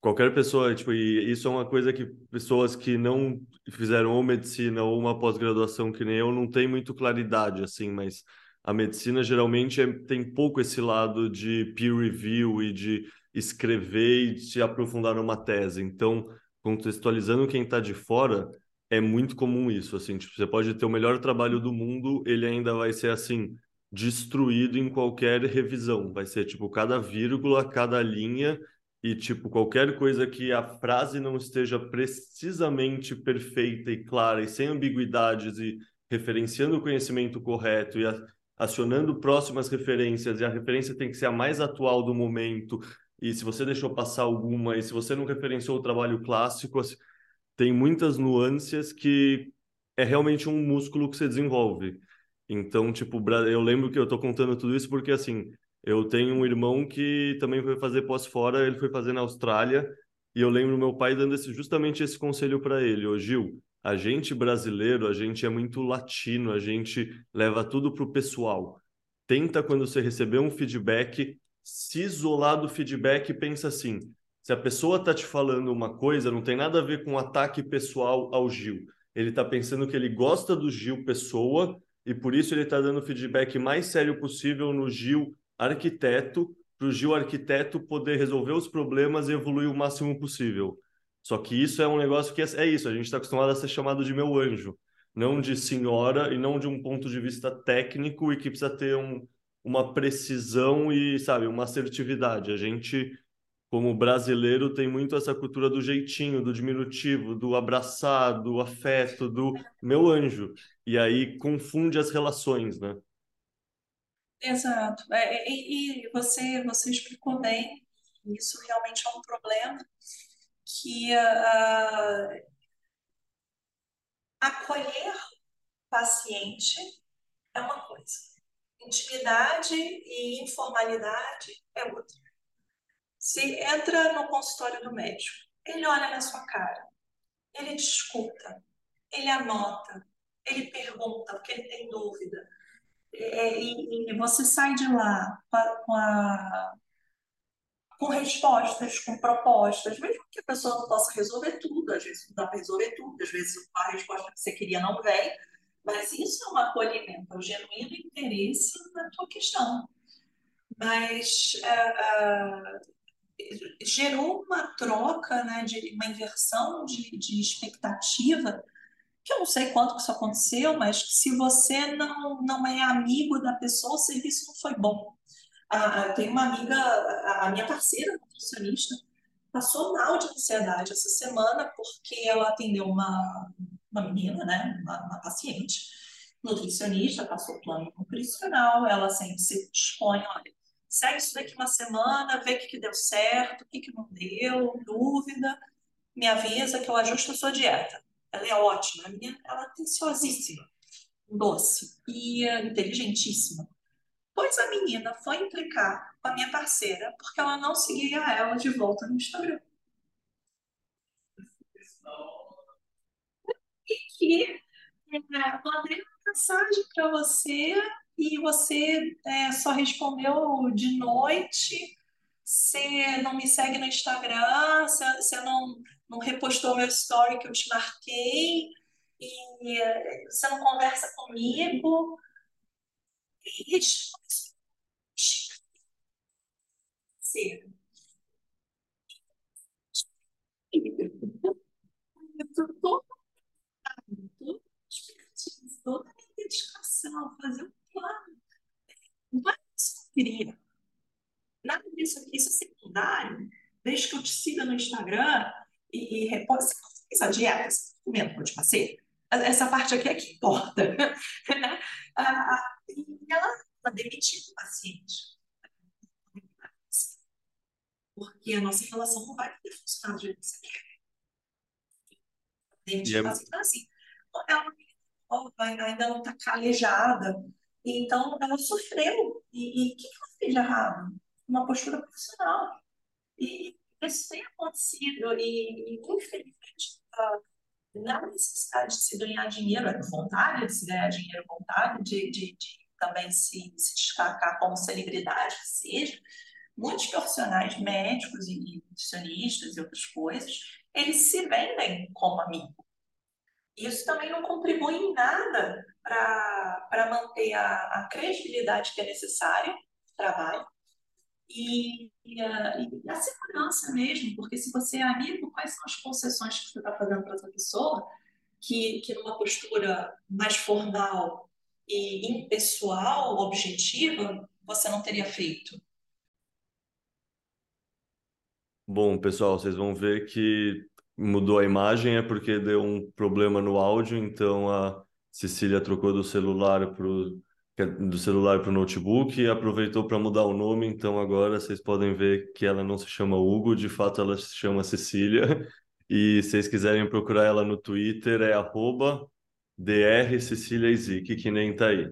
qualquer pessoa, tipo, e isso é uma coisa que pessoas que não fizeram ou medicina ou uma pós-graduação que nem eu não têm muito claridade, assim, mas a medicina geralmente é, tem pouco esse lado de peer review e de escrever e se aprofundar numa tese. Então, contextualizando quem está de fora, é muito comum isso. Assim, tipo, você pode ter o melhor trabalho do mundo, ele ainda vai ser assim destruído em qualquer revisão. Vai ser tipo cada vírgula, cada linha e tipo qualquer coisa que a frase não esteja precisamente perfeita e clara e sem ambiguidades e referenciando o conhecimento correto e acionando próximas referências e a referência tem que ser a mais atual do momento e se você deixou passar alguma e se você não referenciou o trabalho clássico assim, tem muitas nuances que é realmente um músculo que você desenvolve. Então tipo eu lembro que eu tô contando tudo isso porque assim eu tenho um irmão que também foi fazer pós-fora, ele foi fazer na Austrália, e eu lembro meu pai dando esse, justamente esse conselho para ele, ô Gil, a gente brasileiro, a gente é muito latino, a gente leva tudo pro pessoal. Tenta quando você receber um feedback, se isolar do feedback e pensa assim, se a pessoa tá te falando uma coisa, não tem nada a ver com um ataque pessoal ao Gil. Ele tá pensando que ele gosta do Gil pessoa e por isso ele tá dando o feedback mais sério possível no Gil arquiteto para o Gil arquiteto poder resolver os problemas e evoluir o máximo possível. Só que isso é um negócio que é, é isso, a gente está acostumado a ser chamado de meu anjo, não de senhora e não de um ponto de vista técnico e que precisa ter um, uma precisão e, sabe, uma assertividade. A gente, como brasileiro, tem muito essa cultura do jeitinho, do diminutivo, do abraçar, do afeto, do meu anjo. E aí confunde as relações, né? Exato. É, é, e, e você, você explicou bem, isso realmente é um problema que uh, acolher paciente é uma coisa, intimidade e informalidade é outra. Se entra no consultório do médico, ele olha na sua cara, ele te escuta, ele anota, ele pergunta porque ele tem dúvida é, e, e, você sai de lá com, a, com respostas, com propostas, mesmo que a pessoa não possa resolver tudo, às vezes não dá para resolver tudo, às vezes a resposta que você queria não vem, mas isso é um acolhimento, é um genuíno interesse na tua questão. Mas uh, uh, gerou uma troca, né, de uma inversão de, de expectativa que eu não sei quanto que isso aconteceu, mas que se você não, não é amigo da pessoa, o serviço não foi bom. Ah, tem uma amiga, a, minha parceira, nutricionista, passou mal de ansiedade essa semana porque ela atendeu uma, uma menina, né, uma, uma paciente, nutricionista, passou plano nutricional, ela sempre se dispõe, olha, segue isso daqui uma semana, vê o que, que deu certo, o que, que não deu, dúvida, me avisa que eu ajusto a sua dieta ela é ótima, a menina, ela é atenciosíssima, doce e uh, inteligentíssima. Pois a menina foi implicar com a minha parceira porque ela não seguia ela de volta no Instagram. E que é, mandei uma mensagem para você e você é, só respondeu de noite. Você não me segue no Instagram, você não não repostou meu story que eu te marquei, e eh, você não conversa comigo. E ser. toda a dedicação, fazer um plano. Não é isso que eu queria. Nada disso aqui, isso é secundário. Desde que eu te siga no Instagram, e, e repõe essa dieta, esse comendo que eu te passei. Essa parte aqui é que importa. *laughs* Né? e ela, ela demitiu o paciente. Porque a nossa relação não vai poder funcionar do jeito que você quer. Demitiu o paciente. Então, assim, ela ainda não está calejada. Então, ela sofreu. E o que ela fez de errado? Uma postura profissional. E isso tem acontecido e, infelizmente, na necessidade de se ganhar dinheiro, vontade de se ganhar dinheiro, vontade de, de, de também se, se destacar como celebridade que seja, muitos profissionais médicos e nutricionistas e outras coisas, eles se vendem como amigo. Isso também não contribui em nada para manter a, a credibilidade que é necessária no trabalho e, e, a, e, a, segurança mesmo, porque se você é amigo, quais são as concessões que você está fazendo para essa pessoa que, que numa postura mais formal e impessoal, objetiva, você não teria feito? Bom, pessoal, vocês vão ver que mudou a imagem, é porque deu um problema no áudio, então a Cecília trocou do celular pro, do celular para o notebook e aproveitou para mudar o nome, então agora vocês podem ver que ela não se chama Hugo, de fato ela se chama Cecília. *laughs* E se vocês quiserem procurar ela no Twitter, é arroba drceciliazik, que nem tá aí.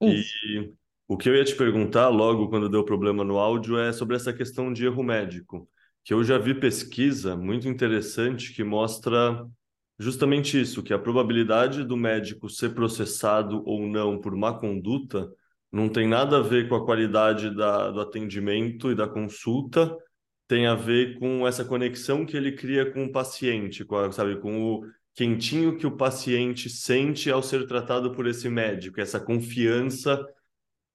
Isso. E o que eu ia te perguntar logo quando deu problema no áudio é sobre essa questão de erro médico, que eu já vi pesquisa muito interessante que mostra justamente isso, que a probabilidade do médico ser processado ou não por má conduta não tem nada a ver com a qualidade da, do atendimento e da consulta, tem a ver com essa conexão que ele cria com o paciente, com a, sabe, com o quentinho que o paciente sente ao ser tratado por esse médico, essa confiança.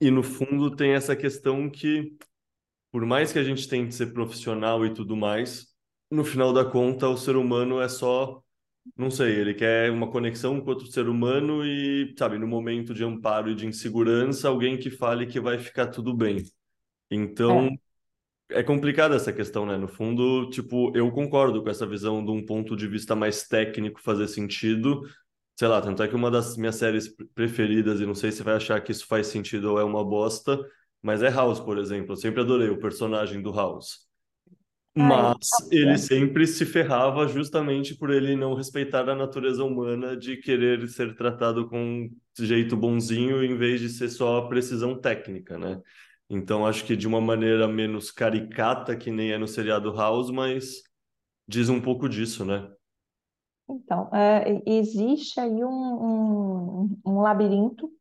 E no fundo tem essa questão que, por mais que a gente tente ser profissional e tudo mais, no final da conta o ser humano é só, não sei, ele quer uma conexão com outro ser humano e, sabe, no momento de amparo e de insegurança, alguém que fale que vai ficar tudo bem. Então, é complicada essa questão, né? No fundo, tipo, eu concordo com essa visão de um ponto de vista mais técnico fazer sentido. Sei lá, tanto é que uma das minhas séries preferidas, e não sei se vai achar que isso faz sentido ou é uma bosta, mas é House, por exemplo. Eu sempre adorei o personagem do House. Mas ele sempre se ferrava justamente por ele não respeitar a natureza humana de querer ser tratado com jeito bonzinho em vez de ser só precisão técnica, né? Então acho que de uma maneira menos caricata, que nem é no seriado House, mas diz um pouco disso, né? Então, é, existe aí um, um, um labirinto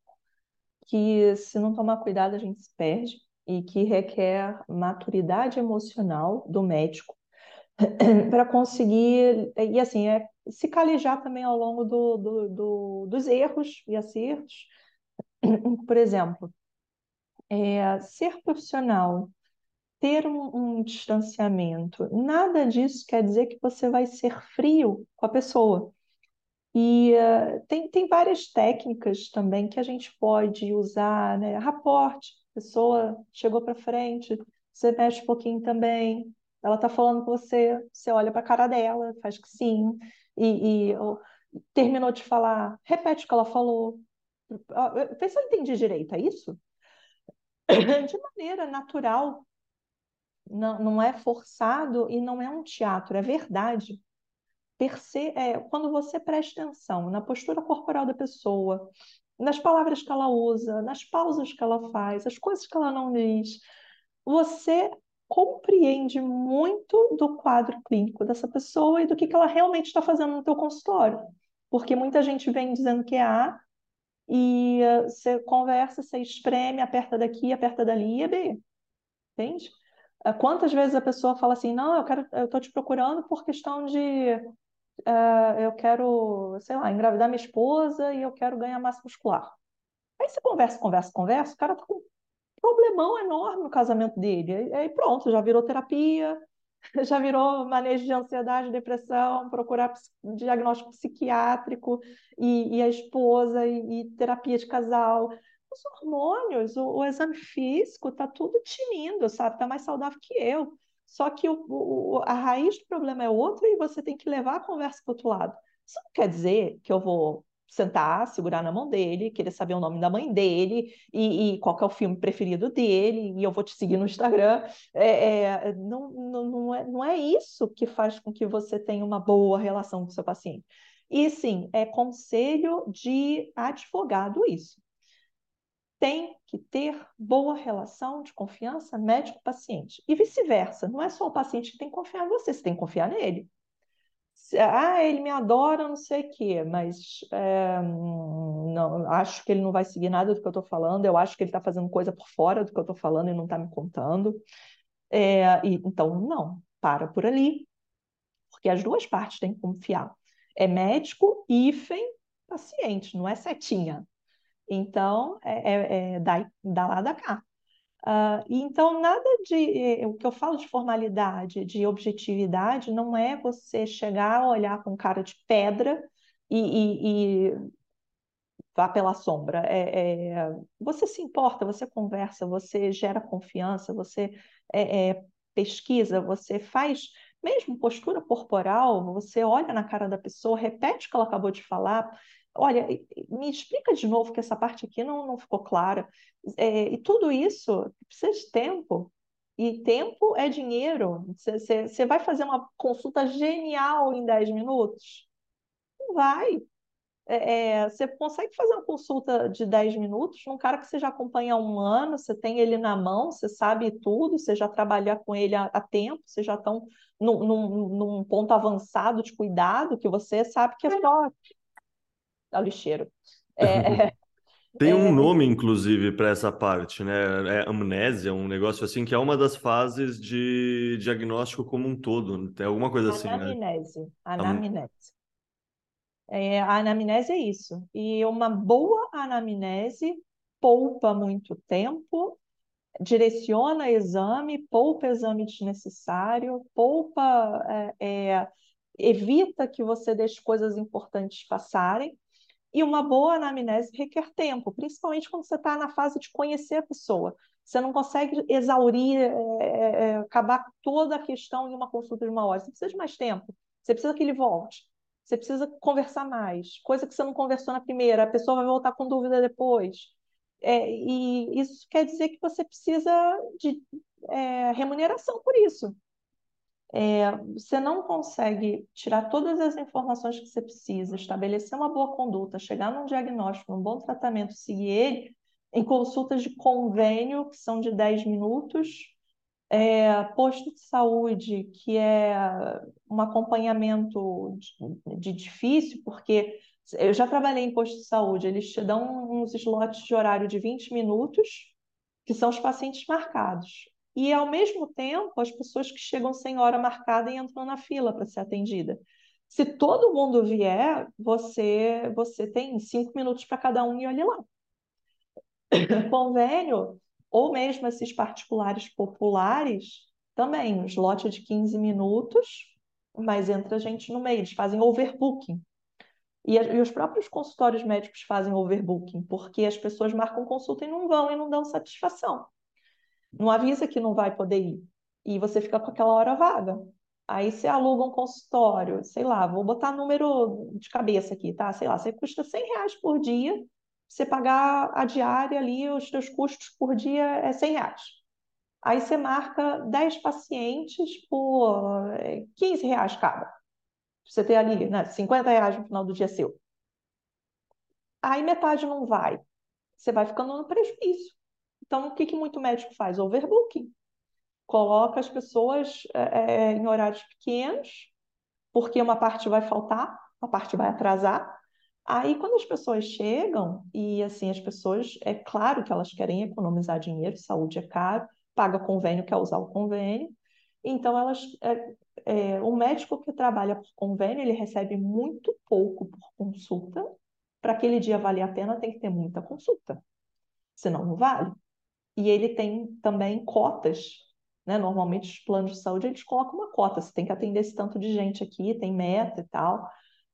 que, se não tomar cuidado, a gente se perde e que requer maturidade emocional do médico *clears throat* para conseguir, e assim, é se calejar também ao longo do, do, do, dos erros e acertos. *clears throat* Por exemplo, é, ser profissional, ter um, um distanciamento, nada disso quer dizer que você vai ser frio com a pessoa. E uh, tem, tem várias técnicas também que a gente pode usar, né? Raporte, pessoa chegou para frente, você mexe um pouquinho também, ela está falando com você, você olha para a cara dela, faz que sim, e, e ou, terminou de falar, repete o que ela falou. Vê se eu entendi direito, é isso? *coughs* de maneira natural. Não, não é forçado e não é um teatro, é verdade. Perce é, quando você presta atenção na postura corporal da pessoa, nas palavras que ela usa, nas pausas que ela faz, as coisas que ela não diz, você compreende muito do quadro clínico dessa pessoa e do que, que ela realmente está fazendo no teu consultório. Porque muita gente vem dizendo que é A e uh, você conversa, você espreme, aperta daqui, aperta dali e é B. Entende? Uh, quantas vezes a pessoa fala assim, não, eu quero, eu estou te procurando por questão de uh, eu quero, sei lá, engravidar minha esposa e eu quero ganhar massa muscular. Aí você conversa, conversa, conversa, o cara está com um problemão enorme no casamento dele. Aí pronto, já virou terapia, *laughs* já virou manejo de ansiedade, depressão, procurar diagnóstico psiquiátrico e, e a esposa e, e, terapia de casal. Os hormônios, o, o exame físico, tá tudo tinindo, sabe? Tá mais saudável que eu. Só que o, o, a raiz do problema é outra e você tem que levar a conversa para outro lado. Isso não quer dizer que eu vou sentar, segurar na mão dele, querer saber o nome da mãe dele e, e qual é o filme preferido dele, e eu vou te seguir no Instagram. É, é, não, não, não, é, não é isso que faz com que você tenha uma boa relação com o seu paciente. E sim, é conselho de advogado isso. Tem que ter boa relação de confiança médico-paciente. E vice-versa. Não é só o paciente que tem que confiar em você, você tem que confiar nele ah, ele me adora, não sei o quê, mas é, não, acho que ele não vai seguir nada do que eu estou falando, eu acho que ele está fazendo coisa por fora do que eu estou falando e não está me contando. É, e, então, não, para por ali, porque as duas partes têm que confiar. É médico, hífen, paciente, não é setinha. Então, é, é, é da, da lá da cá. Uh, então, nada de. Eh, o que eu falo de formalidade, de objetividade, não é você chegar, olhar com cara de pedra e, e, e vá pela sombra. É, é, você se importa, você conversa, você gera confiança, você é, é pesquisa, você faz mesmo postura corporal, você olha na cara da pessoa, repete o que ela acabou de falar. Olha, me explica de novo que essa parte aqui não, não ficou clara. É, e tudo isso precisa de tempo. E tempo é dinheiro. Você vai fazer uma consulta genial em 10 minutos? Não vai. É, é, você consegue fazer uma consulta de 10 minutos num cara que você já acompanha há um ano, você tem ele na mão, você sabe tudo, você já trabalha com ele há, há tempo, vocês já estão num, num, num, ponto avançado de cuidado que você sabe que é só. *laughs* É lixeiro. É, Tem um é... nome, inclusive, para essa parte, né? É amnésia, um negócio assim, que é uma das fases de diagnóstico como um todo. Tem alguma coisa assim, anamnese, né? Anamnese. É, a anamnese é isso. E uma boa anamnese poupa muito tempo, direciona exame, poupa exame desnecessário, poupa, é, é, evita que você deixe coisas importantes passarem. E uma boa anamnese requer tempo, principalmente quando você está na fase de conhecer a pessoa. Você não consegue exaurir, é, é, é, acabar toda a questão em uma consulta de uma hora. Você precisa de mais tempo. Você precisa que ele volte. Você precisa conversar mais. Coisa que você não conversou na primeira, a pessoa vai voltar com dúvida depois. É, e isso quer dizer que você precisa de é, remuneração por isso. É, você não consegue tirar todas as informações que você precisa, estabelecer uma boa conduta, chegar num diagnóstico, num bom tratamento, seguir ele, em consultas de convênio, que são de 10 minutos, é, posto de saúde, que é um acompanhamento de, de difícil, porque eu já trabalhei em posto de saúde, eles te dão uns slots de horário de 20 minutos, que são os pacientes marcados. E, ao mesmo tempo, as pessoas que chegam sem hora marcada e entram na fila para ser atendida. Se todo mundo vier, você, você tem cinco minutos para cada um e olhe lá. *coughs* Convênio, ou mesmo esses particulares populares, também, um slot de 15 minutos, mas entra gente no meio, eles fazem overbooking. E, e, os próprios consultórios médicos fazem overbooking, porque as pessoas marcam consulta e não vão e não dão satisfação. Não avisa que não vai poder ir. E você fica com aquela hora vaga. Aí você aluga um consultório, sei lá, vou botar número de cabeça aqui, tá? Sei lá, você custa 100 reais por dia, você pagar a diária ali, os seus custos por dia é 100 reais. Aí você marca 10 pacientes por 15 reais cada. Você ter ali, né, 50 reais no final do dia seu. Aí metade não vai. Você vai ficando no prejuízo. Então, o que, que muito médico faz? Overbooking. Coloca as pessoas é, em horários pequenos, porque uma parte vai faltar, uma parte vai atrasar. Aí, quando as pessoas chegam, e assim, as pessoas, é claro que elas querem economizar dinheiro, saúde é caro, paga convênio, quer usar o convênio. Então, elas, é, é, o médico que trabalha por convênio, ele recebe muito pouco por consulta. Para aquele dia valer a pena, tem que ter muita consulta. Senão, não vale. E ele tem também cotas, né? Normalmente os planos de saúde eles colocam uma cota, você tem que atender esse tanto de gente aqui, tem meta e tal.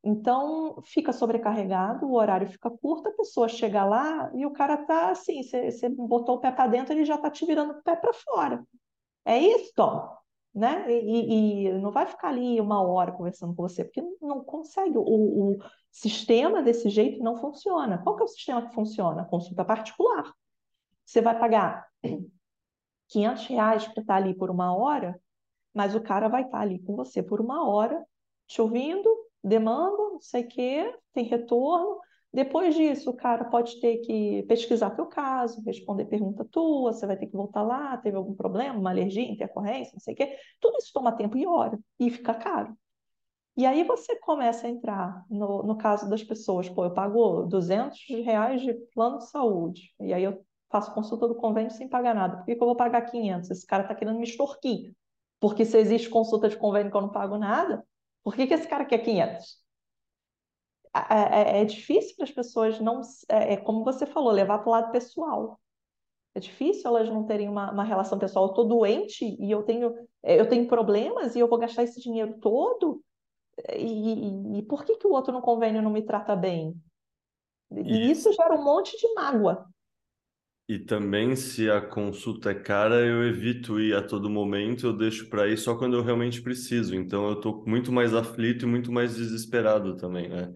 Então fica sobrecarregado, o horário fica curto, a pessoa chega lá e o cara tá assim, você botou o pé para dentro, ele já tá te virando o pé para fora. É isso, Tom, né? E, e, não vai ficar ali uma hora conversando com você, porque não consegue. O, o sistema desse jeito não funciona. Qual que é o sistema que funciona? Consulta particular. Você vai pagar 500 reais para estar ali por uma hora, mas o cara vai estar ali com você por uma hora, te ouvindo, demanda, não sei o quê, tem retorno. Depois disso, o cara pode ter que pesquisar teu caso, responder pergunta tua, você vai ter que voltar lá, teve algum problema, uma alergia, intercorrência, não sei o quê. Tudo isso toma tempo e hora e fica caro. E aí você começa a entrar no, no caso das pessoas, pô, eu pago 200 reais de plano de saúde, e aí eu faço consulta do convênio sem pagar nada. Por que, que eu vou pagar 500? Esse cara está querendo me extorquir. Porque se existe consulta de convênio que eu não pago nada, por que, que esse cara quer 500? É, é, é difícil para as pessoas não, é, é como você falou, levar para o lado pessoal. É difícil elas não terem uma, uma relação pessoal. Eu estou doente e eu tenho, é, eu tenho problemas e eu vou gastar esse dinheiro todo. E, e, e por que, que o outro no convênio não me trata bem? E isso gera um monte de mágoa. E também, se a consulta é cara, eu evito ir a todo momento, eu deixo para ir só quando eu realmente preciso. Então, eu estou muito mais aflito e muito mais desesperado também, né?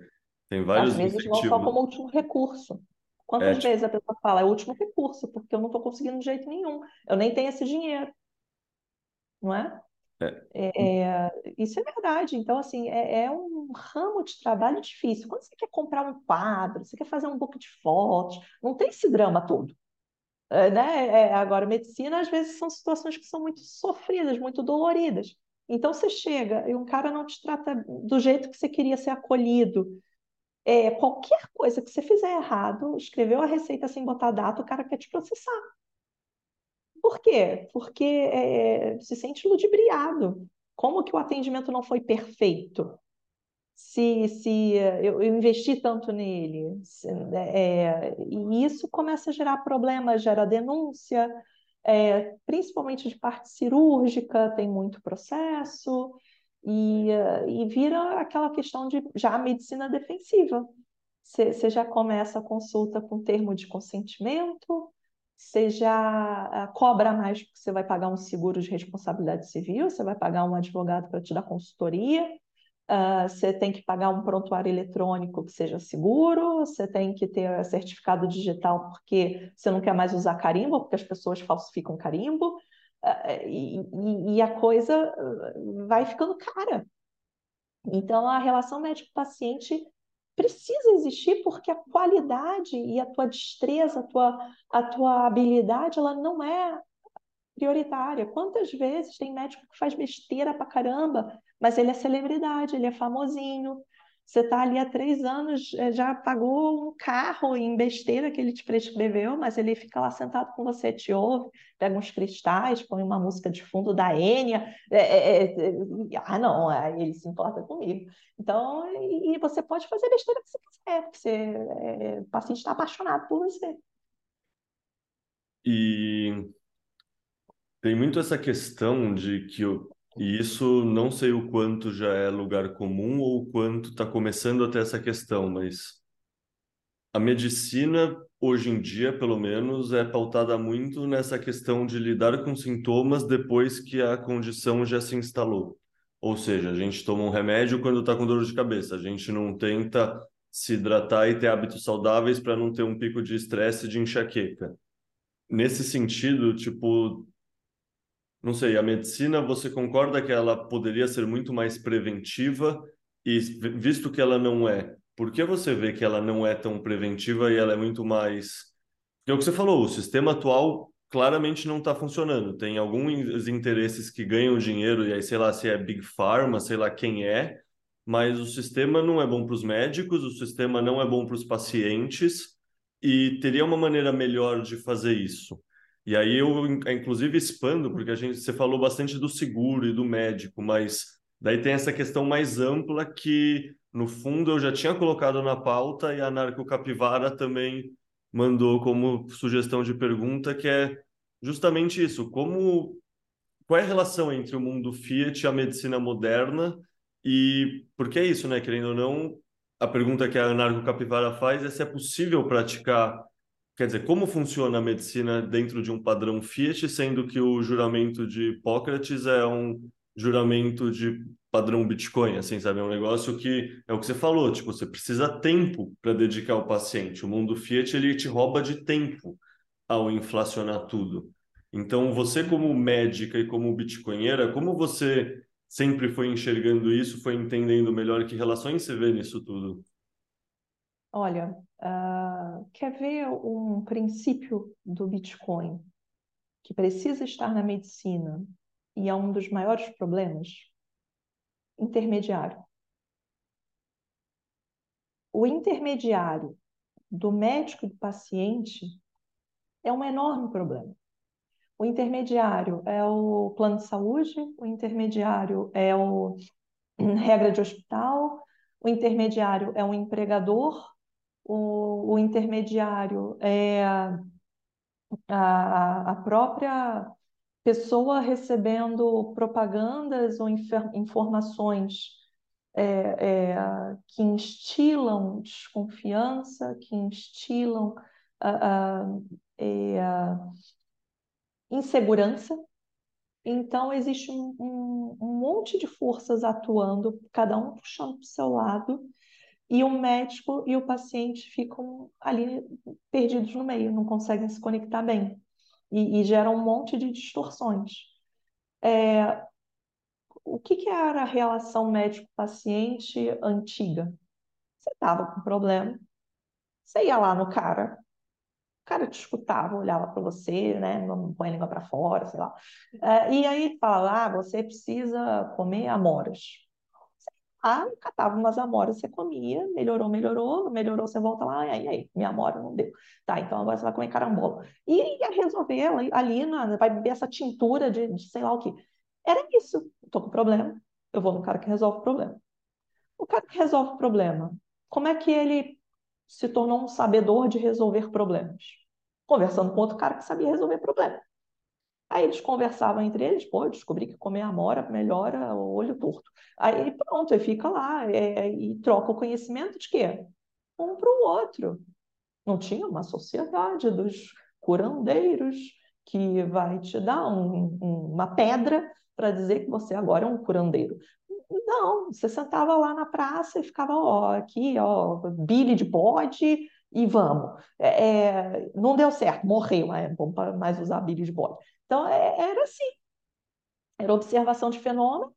Tem vários Às vezes não só como último recurso. É, Quantas tipo, vezes a pessoa fala, é o último recurso, porque eu não estou conseguindo de jeito nenhum. Eu nem tenho esse dinheiro, não é? é, É, é, isso é verdade. Então, assim, é, é um ramo de trabalho difícil. Quando você quer comprar um quadro, você quer fazer um book de fotos, não tem esse drama todo. É, né? É, agora, medicina, às vezes, são situações que são muito sofridas, muito doloridas. Então, você chega e um cara não te trata do jeito que você queria ser acolhido. É, qualquer coisa que você fizer errado, escreveu a receita sem botar data, o cara quer te processar. Por quê? Porque é, se sente ludibriado. Como que o atendimento não foi perfeito? Se, se eu, eu investi tanto nele. Se- é, e isso começa a gerar problemas, gera denúncia, é, principalmente de parte cirúrgica, tem muito processo, e, eh, e vira aquela questão de já medicina defensiva. Você já começa a consulta com termo de consentimento, você já ah, cobra mais porque você vai pagar um seguro de responsabilidade civil, você vai pagar um advogado para te dar consultoria, ah, você tem que pagar um prontuário eletrônico que seja seguro, você tem que ter certificado digital porque você não quer mais usar carimbo, porque as pessoas falsificam carimbo, e, e- e a coisa ah, vai ficando cara. Então, a relação médico-paciente precisa existir porque a qualidade e a tua destreza, a tua, a tua habilidade, ela não é prioritária. Quantas vezes tem médico que faz besteira pra caramba, mas ele é celebridade, ele é famosinho. Você está ali há três anos, eh, já pagou um carro em besteira que ele te prescreveu, mas ele fica lá sentado com você, te ouve, pega uns cristais, põe uma música de fundo da Enya. é, é, é, é, ah, não, ele se importa comigo. Então, e, você pode fazer besteira que você quiser, porque você, é, o paciente está apaixonado por você. e tem muito essa questão de que e isso não sei o quanto já é lugar comum ou o quanto está começando a ter essa questão, mas a medicina, hoje em dia, pelo menos, é pautada muito nessa questão de lidar com sintomas depois que a condição já se instalou. Ou seja, a gente toma um remédio quando está com dor de cabeça, a gente não tenta se hidratar e ter hábitos saudáveis para não ter um pico de estresse de enxaqueca. Nesse sentido, tipo, não sei, a medicina, você concorda que ela poderia ser muito mais preventiva e vi- visto que ela não é, por que você vê que ela não é tão preventiva e ela é muito mais... É o que você falou, o sistema atual claramente não está funcionando. Tem alguns interesses que ganham dinheiro, e aí sei lá se é Big Pharma, sei lá quem é, mas o sistema não é bom para os médicos, o sistema não é bom para os pacientes, e teria uma maneira melhor de fazer isso. E aí eu, in- inclusive, expando, porque a gente, você falou bastante do seguro e do médico, mas daí tem essa questão mais ampla que, no fundo, eu já tinha colocado na pauta e a Narco Capivara também mandou como sugestão de pergunta, que é justamente isso, como qual é a relação entre o mundo Fiat e a medicina moderna? E porque é isso, né? Querendo ou não, a pergunta que a Anarco Capivara faz é se é possível praticar, quer dizer, como funciona a medicina dentro de um padrão Fiat, sendo que o juramento de Hipócrates é um juramento de padrão Bitcoin, assim, sabe? É um negócio que é o que você falou, tipo, você precisa tempo para dedicar ao paciente. O mundo Fiat ele te rouba de tempo ao inflacionar tudo. Então, você como médica e como bitcoinheira, como você sempre foi enxergando isso, foi entendendo melhor que relações você vê nisso tudo? Olha, ah, quer ver um princípio do Bitcoin que precisa estar na medicina e é um dos maiores problemas? Intermediário. O intermediário do médico e do paciente é um enorme problema. O intermediário é o plano de saúde, o intermediário é o regra de hospital, o intermediário é um empregador, o, o intermediário é a, a, própria pessoa recebendo propagandas ou informações é, é, que instilam desconfiança, que instilam ah, ah, é, insegurança. Então, existe um, um, um monte de forças atuando, cada um puxando para o seu lado, e o médico e o paciente ficam ali perdidos no meio, não conseguem se conectar bem, e, e geram um monte de distorções. É, o que, que era a relação médico-paciente antiga? Você estava com problema, você ia lá no cara, o cara te escutava, olhava para você, né? Não põe a língua para fora, sei lá. É, e aí fala, ah, você precisa comer amoras. Ah, catava umas amoras, você comia, melhorou, melhorou, melhorou, você volta lá, e aí, aí, minha amora não deu. Tá, então agora você vai comer carambola. E ia resolver ali, na, vai beber essa tintura de, de sei lá o que. Era isso. Estou com problema, eu vou no cara que resolve o problema. O cara que resolve o problema, como é que ele se tornou um sabedor de resolver problemas? Conversando com outro cara que sabia resolver problema. Aí eles conversavam entre eles, pô, eu descobri que comer amora melhora o olho torto. Aí pronto, aí fica lá é, e troca o conhecimento de quê? Um para o outro. Não tinha uma sociedade dos curandeiros que vai te dar um, um, uma pedra para dizer que você agora é um curandeiro. Não, você sentava lá na praça e ficava, ó, aqui, ó, bile de bode e vamos. É, é não deu certo, morreu, mas vamos mais usar bile de bode. Então, é, era assim. Era observação de fenômeno,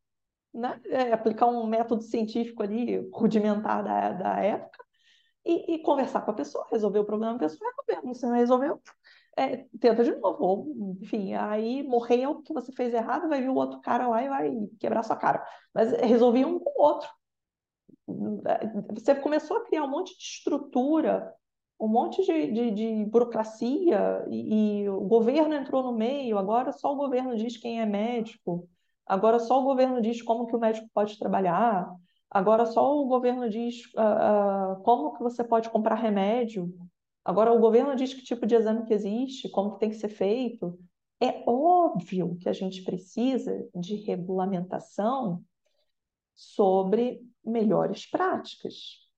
né? É, aplicar um método científico ali, rudimentar da, da época, e, e, conversar com a pessoa, resolver o problema da pessoa, resolveu. Se não resolveu, é, tenta de novo. Ou, enfim, aí morreu que você fez errado, vai vir o outro cara lá e vai quebrar sua cara. Mas resolvi um com o outro. Você começou a criar um monte de estrutura, um monte de, de, de burocracia, e, e o governo entrou no meio. Agora só o governo diz quem é médico. Agora só o governo diz como que o médico pode trabalhar. Agora só o governo diz uh, uh, como que você pode comprar remédio. Agora, o governo diz que tipo de exame que existe, como que tem que ser feito. É óbvio que a gente precisa de regulamentação sobre melhores práticas.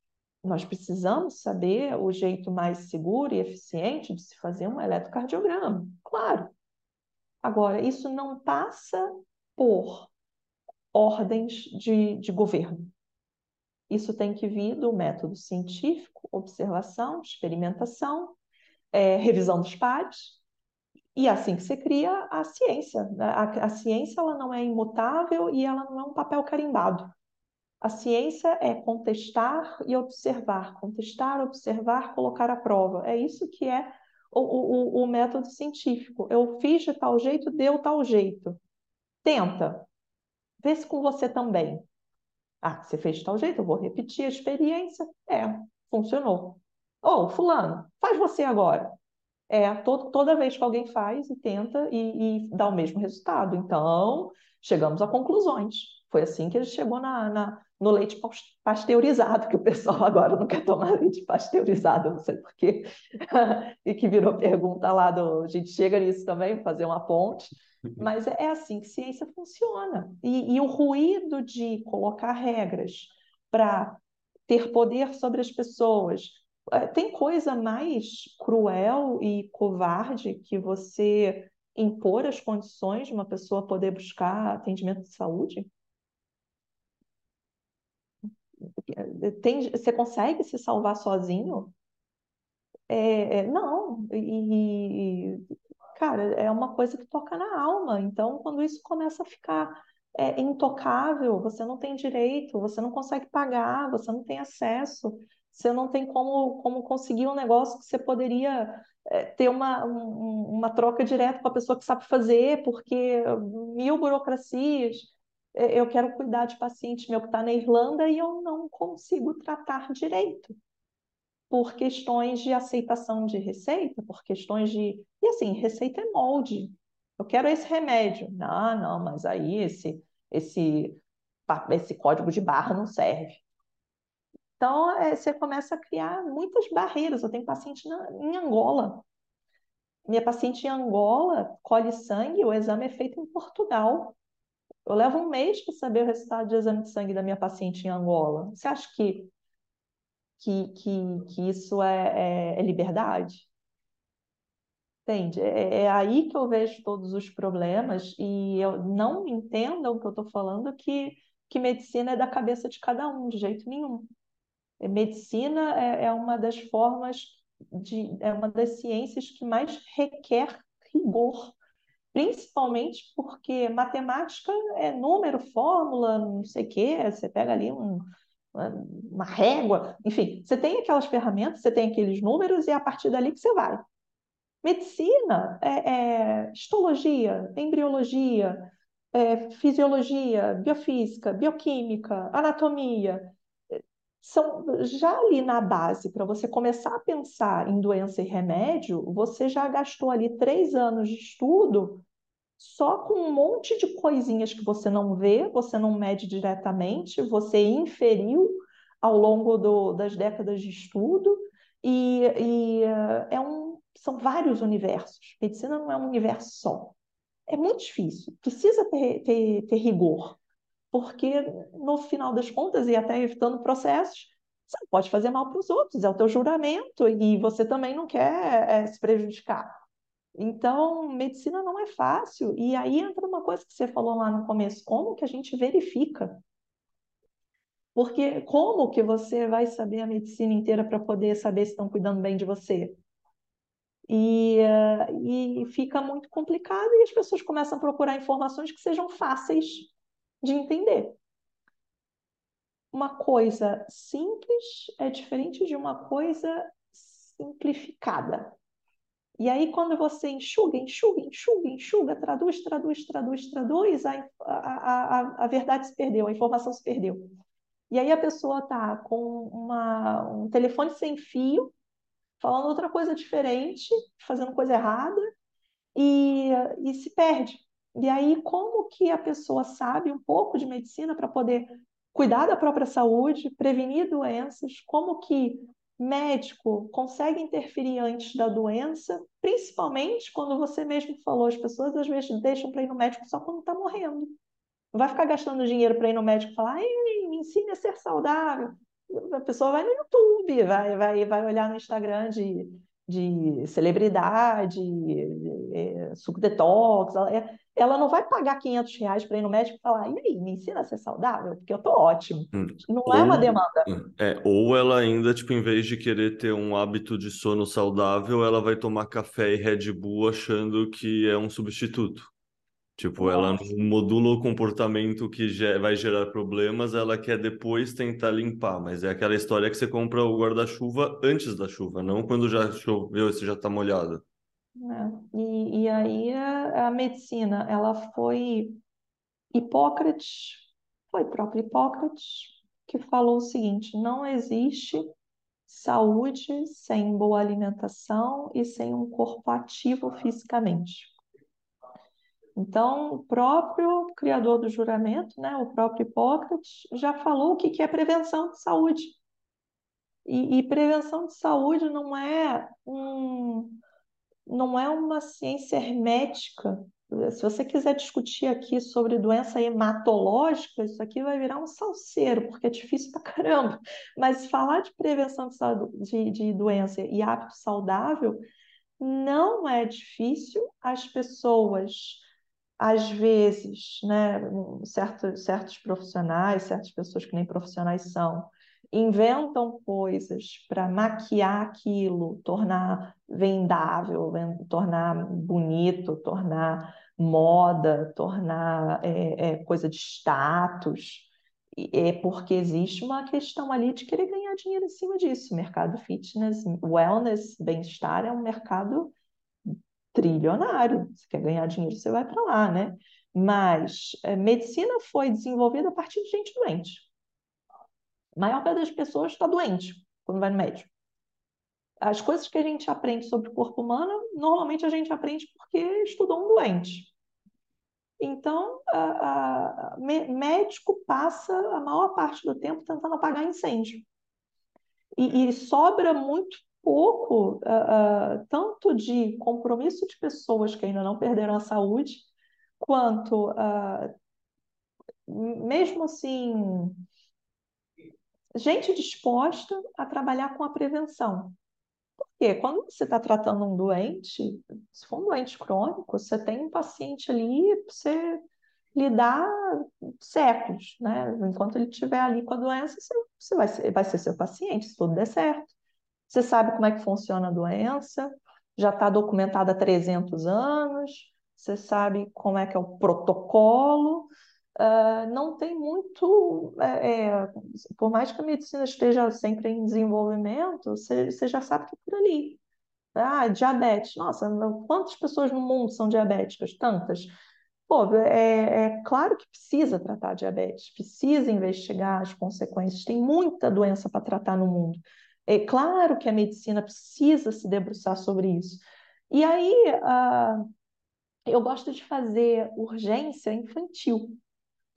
Nós precisamos saber o jeito mais seguro e eficiente de se fazer um eletrocardiograma, claro. Agora, isso não passa por ordens de, de governo. Isso tem que vir do método científico, observação, experimentação, é, revisão dos pares, e é assim que se cria a ciência. Né? A, a, ciência ela não é imutável e ela não é um papel carimbado. A ciência é contestar e observar, contestar, observar, colocar à prova. É isso que é o, o, o método científico. Eu fiz de tal jeito, deu tal jeito. Tenta. Vê se com você também. Ah, você fez de tal jeito, eu vou repetir a experiência. É, funcionou. Ou, oh, fulano, faz você agora. É, to toda vez que alguém faz e tenta e, e, dá o mesmo resultado. Então, chegamos a conclusões. Foi assim que ele chegou na, na, no leite pasteurizado, que o pessoal *laughs* agora não quer tomar leite pasteurizado, não sei porquê. *laughs* e que virou pergunta lá do. A gente chega nisso também, fazer uma ponte. *laughs* Mas é assim que ciência funciona. E, e o ruído de colocar regras para ter poder sobre as pessoas. É, tem coisa mais cruel e covarde que você impor as condições de uma pessoa poder buscar atendimento de saúde? Tem, você consegue se salvar sozinho? É, é não, e, cara, é uma coisa que toca na alma. Então, quando isso começa a ficar é, intocável, você não tem direito, você não consegue pagar, você não tem acesso, você não tem como, como conseguir um negócio que você poderia é, ter uma, um, uma troca direta com a pessoa que sabe fazer, porque mil burocracias. É, eu quero cuidar de paciente meu que está na Irlanda e eu não consigo tratar direito por questões de aceitação de receita, por questões de. E assim, receita é molde. Eu quero esse remédio. Não, não, mas aí esse, esse, esse código de barra não serve. Então, é, você começa a criar muitas barreiras. Eu tenho paciente na, em Angola. Minha paciente em Angola colhe sangue, o exame é feito em Portugal. Eu levo um mês para saber o resultado de exame de sangue da minha paciente em Angola. Você acha que que, que, que isso é, é, é liberdade? Entende? É, é aí que eu vejo todos os problemas e eu não entendam o que eu estou falando que, que medicina é da cabeça de cada um, de jeito nenhum. É, medicina é, é uma das formas de, é uma das ciências que mais requer rigor, principalmente porque matemática é número, fórmula, não sei o quê, você pega ali um, uma, régua, enfim, você tem aquelas ferramentas, você tem aqueles números e é a partir dali que você vai. Medicina é, é histologia, embriologia, é, fisiologia, biofísica, bioquímica, anatomia. São já ali na base, para você começar a pensar em doença e remédio, você já gastou ali três anos de estudo só com um monte de coisinhas que você não vê, você não mede diretamente, você inferiu ao longo do, das décadas de estudo, e, e é um, são vários universos. Medicina não é um universo só. É muito difícil, precisa ter, ter, ter rigor, porque no final das contas, e até evitando processos, você não pode fazer mal para os outros, é o teu juramento, e você também não quer é, se prejudicar. Então, medicina não é fácil. E aí entra uma coisa que você falou lá no começo, como que a gente verifica? Porque como que você vai saber a medicina inteira para poder saber se estão cuidando bem de você? E, uh, e fica muito complicado e as pessoas começam a procurar informações que sejam fáceis de entender. Uma coisa simples é diferente de uma coisa simplificada. E aí, quando você enxuga, enxuga, enxuga, enxuga, traduz, traduz, traduz, traduz, a, a, a, a verdade se perdeu, a informação se perdeu. E aí a pessoa está com uma, um telefone sem fio, falando outra coisa diferente, fazendo coisa errada, e, e se perde. E aí, como que a pessoa sabe um pouco de medicina para poder cuidar da própria saúde, prevenir doenças, como que médico consegue interferir antes da doença, principalmente quando você mesmo falou, as pessoas às vezes deixam para ir no médico só quando está morrendo. Não vai ficar gastando dinheiro para ir no médico e falar, me ensine a ser saudável. A pessoa vai no YouTube, vai, vai, vai olhar no Instagram de, de celebridade, é, suco detox. É, ela não vai pagar 500 reais para ir no médico e falar, e aí, me ensina a ser saudável? Porque eu tô ótimo. Hum. Não ou, é uma demanda. É, ou ela ainda, tipo, em vez de querer ter um hábito de sono saudável, ela vai tomar café e Red Bull achando que é um substituto. Tipo, Nossa. ela não modula o comportamento que vai gerar problemas, ela quer depois tentar limpar, mas é aquela história que você compra o guarda-chuva antes da chuva, não quando já choveu e você já está molhado. É. E, e aí a, a, medicina, ela foi Hipócrates, foi próprio Hipócrates, que falou o seguinte: não existe saúde sem boa alimentação e sem um corpo ativo fisicamente. Então, o próprio criador do juramento, né, o próprio Hipócrates, já falou o que é prevenção de saúde. E, e prevenção de saúde não é um, não é uma ciência hermética. Se você quiser discutir aqui sobre doença hematológica, isso aqui vai virar um salseiro, porque é difícil pra caramba. Mas falar de prevenção de, de, de doença e hábito saudável não é difícil. As pessoas, às vezes, né, certos, certos profissionais, certas pessoas que nem profissionais são, inventam coisas para maquiar aquilo, tornar vendável, tornar bonito, tornar moda, tornar é, é, coisa de status. É porque existe uma questão ali de querer ganhar dinheiro em cima disso. mercado fitness, wellness, bem-estar é um mercado trilionário. Você quer ganhar dinheiro, você vai para lá, né? Mas é, medicina foi desenvolvida a partir de gente doente. A maior parte das pessoas está doente quando vai no médico. As coisas que a gente aprende sobre o corpo humano, normalmente a gente aprende porque estudou um doente. Então, a, a, médico passa a maior parte do tempo tentando apagar incêndio. E, e sobra muito pouco, uh, uh, tanto de compromisso de pessoas que ainda não perderam a saúde, quanto, uh, mesmo assim, gente disposta a trabalhar com a prevenção. Por quê? Quando você está tratando um doente, se for um doente crônico, você tem um paciente ali você lidar séculos, né? Enquanto ele estiver ali com a doença, você vai ser, vai ser seu paciente, se tudo der certo. Você sabe como é que funciona a doença, já está documentada há 300 anos, você sabe como é que é o protocolo, uh, não tem muito, é, é, por mais que a medicina esteja sempre em desenvolvimento, você, já sabe que é por ali. Ah, diabetes, nossa, quantas pessoas no mundo são diabéticas? Tantas. Pô, é, é, claro que precisa tratar diabetes, precisa investigar as consequências, tem muita doença para tratar no mundo. É claro que a medicina precisa se debruçar sobre isso. E aí, uh, eu gosto de fazer urgência infantil,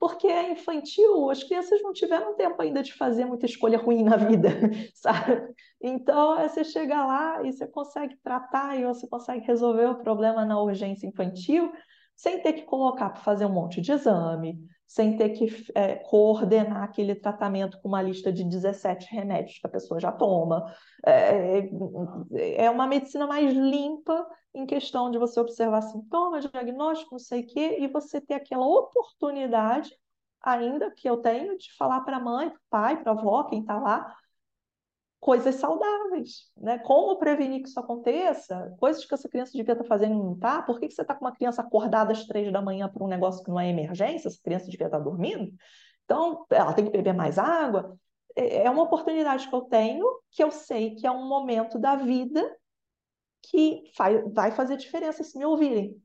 porque é infantil, as crianças não tiveram tempo ainda de fazer muita escolha ruim na vida, *laughs* sabe? Então, é você chega lá e você consegue tratar e você consegue resolver o problema na urgência infantil sem ter que colocar para fazer um monte de exame, sem ter que é, coordenar aquele tratamento com uma lista de 17 remédios que a pessoa já toma. É, é uma medicina mais limpa em questão de você observar sintomas, diagnóstico, não sei o quê, e você ter aquela oportunidade, ainda que eu tenho, de falar para a mãe, para o pai, para a avó, quem está lá, coisas saudáveis, né? Como prevenir que isso aconteça? Coisas que essa criança devia estar fazendo e não está? Por que, que você está com uma criança acordada às três da manhã para um negócio que não é emergência? Essa criança devia estar dormindo? Então, ela tem que beber mais água. É, é uma oportunidade que eu tenho, que eu sei que é um momento da vida que vai fazer diferença se me ouvirem.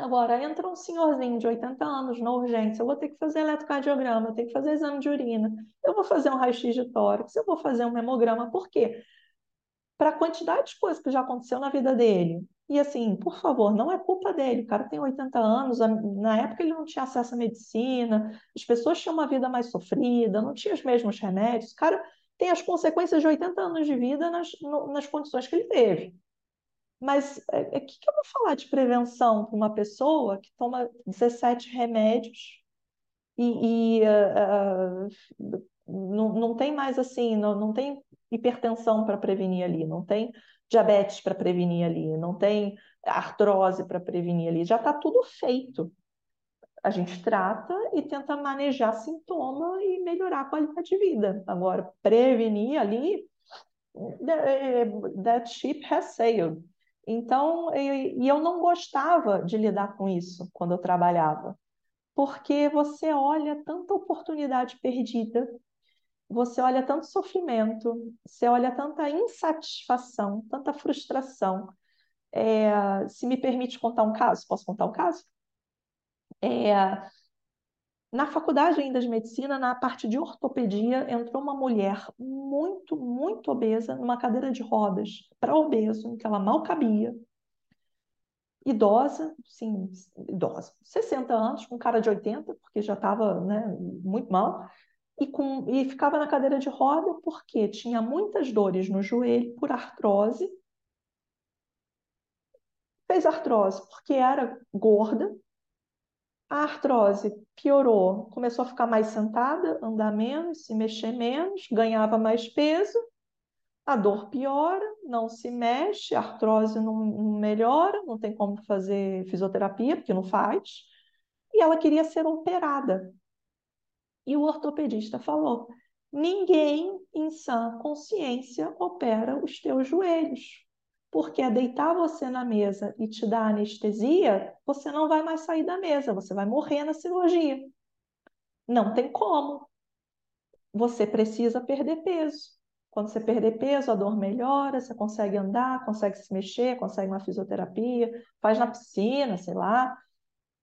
Agora, entra um senhorzinho de 80 anos na urgência, eu vou ter que fazer eletrocardiograma, eu tenho que fazer exame de urina, eu vou fazer um raio-x de tórax, eu vou fazer um hemograma, por quê? Para a quantidade de coisas que já aconteceu na vida dele. E assim, por favor, não é culpa dele, o cara tem 80 anos, na época ele não tinha acesso à medicina, as pessoas tinham uma vida mais sofrida, não tinha os mesmos remédios, o cara tem as consequências de 80 anos de vida nas, nas condições que ele teve. Mas o é, é, que, que eu vou falar de prevenção para uma pessoa que toma 17 remédios e, e uh, uh, não, não tem mais assim, não, não tem hipertensão para prevenir ali, não tem diabetes para prevenir ali, não tem artrose para prevenir ali, já está tudo feito. A gente trata e tenta manejar sintoma e melhorar a qualidade de vida. Agora, prevenir ali, that ship has sailed. Então, e eu não gostava de lidar com isso quando eu trabalhava, porque você olha tanta oportunidade perdida, você olha tanto sofrimento, você olha tanta insatisfação, tanta frustração. É, se me permite contar um caso, posso contar um caso? É, na faculdade ainda de medicina, na parte de ortopedia, entrou uma mulher muito, muito obesa, numa cadeira de rodas para obeso, em que ela mal cabia. Idosa, sim, idosa, 60 anos, com cara de 80, porque já estava né, muito mal, e, com, e ficava na cadeira de roda porque tinha muitas dores no joelho por artrose. Fez artrose porque era gorda, a artrose piorou, começou a ficar mais sentada, andar menos, se mexer menos, ganhava mais peso, a dor piora, não se mexe, a artrose não, não melhora, não tem como fazer fisioterapia, porque não faz, e ela queria ser operada. E o ortopedista falou: ninguém em sã consciência opera os teus joelhos porque é deitar você na mesa e te dar anestesia, você não vai mais sair da mesa, você vai morrer na cirurgia. Não tem como. Você precisa perder peso. Quando você perder peso, a dor melhora, você consegue andar, consegue se mexer, consegue uma fisioterapia, faz na piscina, sei lá.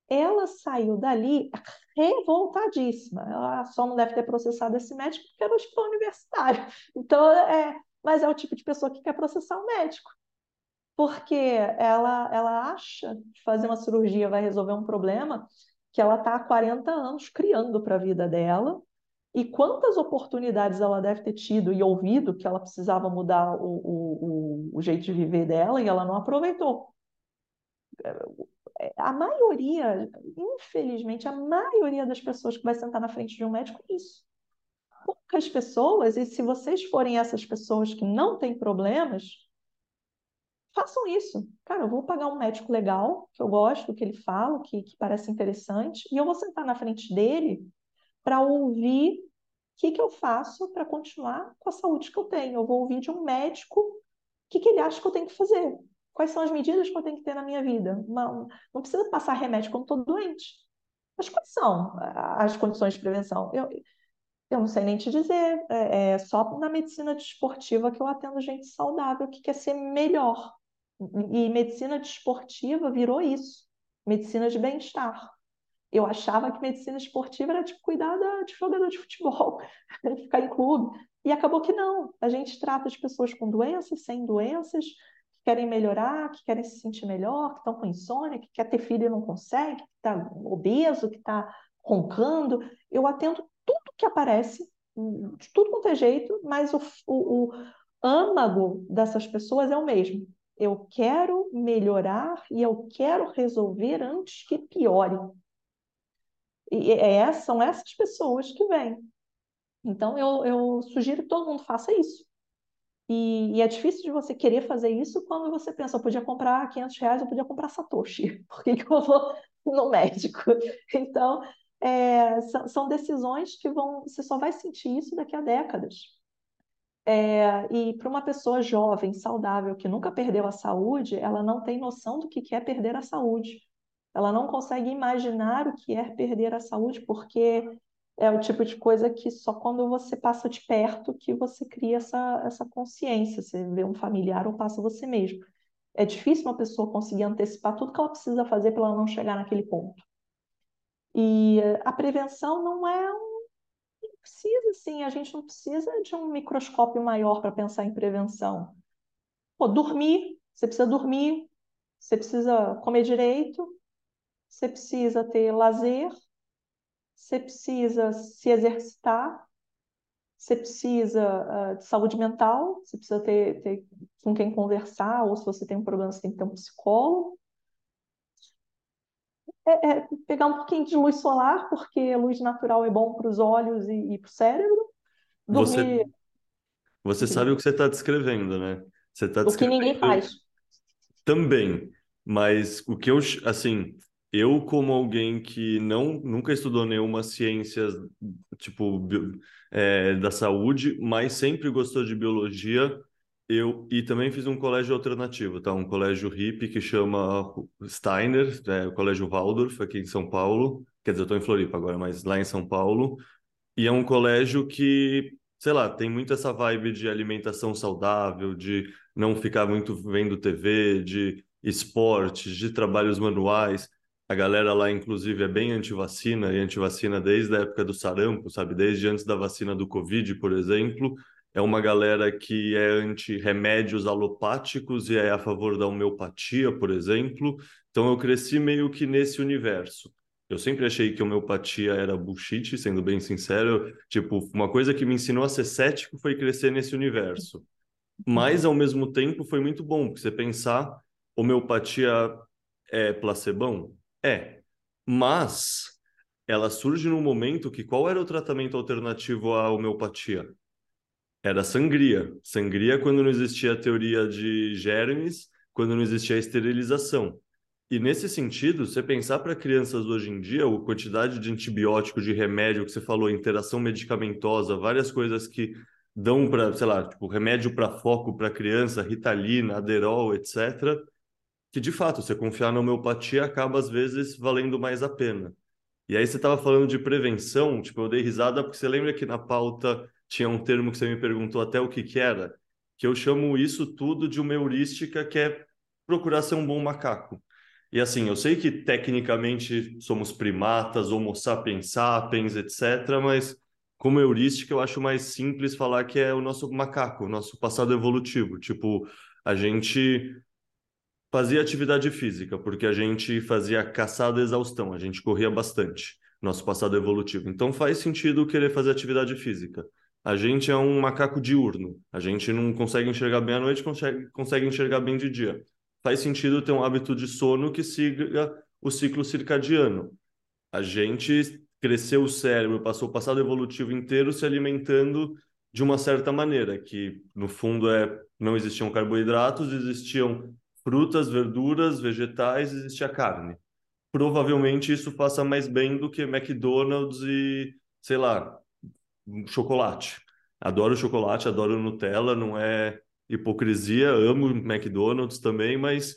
Ela saiu dali revoltadíssima. Ela só não deve ter processado esse médico porque era o hospital universitário. Então, é, mas é o tipo de pessoa que quer processar o médico porque ela, ela acha que fazer uma cirurgia vai resolver um problema que ela está há 40 anos criando para a vida dela. E quantas oportunidades ela deve ter tido e ouvido que ela precisava mudar o, o, o, o jeito de viver dela e ela não aproveitou. A maioria, infelizmente, a maioria das pessoas que vai sentar na frente de um médico é isso. Poucas pessoas, e se vocês forem essas pessoas que não têm problemas, façam isso. Cara, eu vou pagar um médico legal, que eu gosto que ele fala, que, que parece interessante, e eu vou sentar na frente dele para ouvir o que, que eu faço para continuar com a saúde que eu tenho. Eu vou ouvir de um médico o que, que ele acha que eu tenho que fazer. Quais são as medidas que eu tenho que ter na minha vida? Não precisa passar remédio quando estou doente. Mas quais são as condições de prevenção? Eu, eu não sei nem te dizer. É, é só na medicina desportiva que eu atendo gente saudável que quer ser melhor. E medicina desportiva virou isso. Medicina de bem-estar. Eu achava que medicina esportiva era tipo cuidar de jogador de futebol, *laughs* ficar em clube. E acabou que não. A gente trata de pessoas com doenças, sem doenças, querem melhorar, que querem se sentir melhor, que estão com insônia, que quer ter filho e não consegue, que está obeso, que está roncando. Eu atendo tudo que aparece, de tudo quanto é jeito, mas o, o, o âmago dessas pessoas é o mesmo. Eu quero melhorar e eu quero resolver antes que piore. E é, são essas pessoas que vêm. Então, eu, eu sugiro que todo mundo faça isso. E, e, é difícil de você querer fazer isso quando você pensa, eu podia comprar 500 reais, eu podia comprar Satoshi. *laughs* Por que, que eu vou no médico? *laughs* Então, é, são, são, decisões que vão, você só vai sentir isso daqui a décadas. É, e para uma pessoa jovem, saudável, que nunca perdeu a saúde, ela não tem noção do que é perder a saúde. Ela não consegue imaginar o que é perder a saúde, porque é o tipo de coisa que só quando você passa de perto que você cria essa, essa consciência. Você vê um familiar ou passa você mesmo. É difícil uma pessoa conseguir antecipar tudo que ela precisa fazer para ela não chegar naquele ponto. E a prevenção não é um. Precisa, sim, a gente não precisa de um microscópio maior para pensar em prevenção. Pô, dormir, você precisa dormir, você precisa comer direito, você precisa ter lazer, você precisa se exercitar, você precisa uh, de saúde mental, você precisa ter, ter com quem conversar, ou se você tem um problema, você tem que ter um psicólogo. É, é pegar um pouquinho de luz solar, porque luz natural é bom para os olhos e, e para o cérebro. Dormir... Você, você sabe o que você está descrevendo, né? Você está descrevendo... O que ninguém faz. Também, mas o que eu, assim, eu, como alguém que não nunca estudou nenhuma ciência tipo é, da saúde, mas sempre gostou de biologia, eu e também fiz um colégio alternativo, tá? Um colégio hippie que chama Steiner, é, o Colégio Waldorf aqui em São Paulo. Quer dizer, eu estou em Floripa agora, mas lá em São Paulo. E é um colégio que, sei lá, tem muito essa vibe de alimentação saudável, de não ficar muito vendo TV, de esportes, de trabalhos manuais. A galera lá, inclusive, é bem anti-vacina e anti-vacina desde a época do sarampo, sabe? Desde antes da vacina do Covid, por exemplo. É uma galera que é anti-remédios alopáticos e é a favor da homeopatia, por exemplo. Então eu cresci meio que nesse universo. Eu sempre achei que homeopatia era bullshit, sendo bem sincero. Tipo, uma coisa que me ensinou a ser cético foi crescer nesse universo. Mas, ao mesmo tempo, foi muito bom, porque você pensar, homeopatia é placebão? É, mas ela surge num momento que qual era o tratamento alternativo à homeopatia? Era sangria. Sangria quando não existia a teoria de germes, quando não existia a esterilização. E nesse sentido, você pensar para crianças hoje em dia, a quantidade de antibiótico, de remédio que você falou, interação medicamentosa, várias coisas que dão para, sei lá, tipo, remédio para foco para criança, Ritalina, Aderol, etc que de fato, você confiar na homeopatia acaba às vezes valendo mais a pena. E aí você estava falando de prevenção, tipo, eu dei risada porque você lembra que na pauta tinha um termo que você me perguntou até o que que era, que eu chamo isso tudo de uma heurística que é procurar ser um bom macaco. E assim, eu sei que tecnicamente somos primatas, homo sapiens sapiens, etc, mas como heurística eu acho mais simples falar que é o nosso macaco, o nosso passado evolutivo, tipo, a gente Fazia atividade física, porque a gente fazia caçada exaustão, a gente corria bastante, nosso passado evolutivo. Então faz sentido querer fazer atividade física. A gente é um macaco diurno, a gente não consegue enxergar bem à noite, consegue, consegue enxergar bem de dia. Faz sentido ter um hábito de sono que siga o ciclo circadiano. A gente cresceu o cérebro, passou o passado evolutivo inteiro se alimentando de uma certa maneira, que no fundo é não existiam carboidratos, existiam frutas, verduras, vegetais, existe a carne. Provavelmente isso faça mais bem do que McDonald's e, sei lá, chocolate. Adoro chocolate, adoro Nutella, não é hipocrisia, amo McDonald's também, mas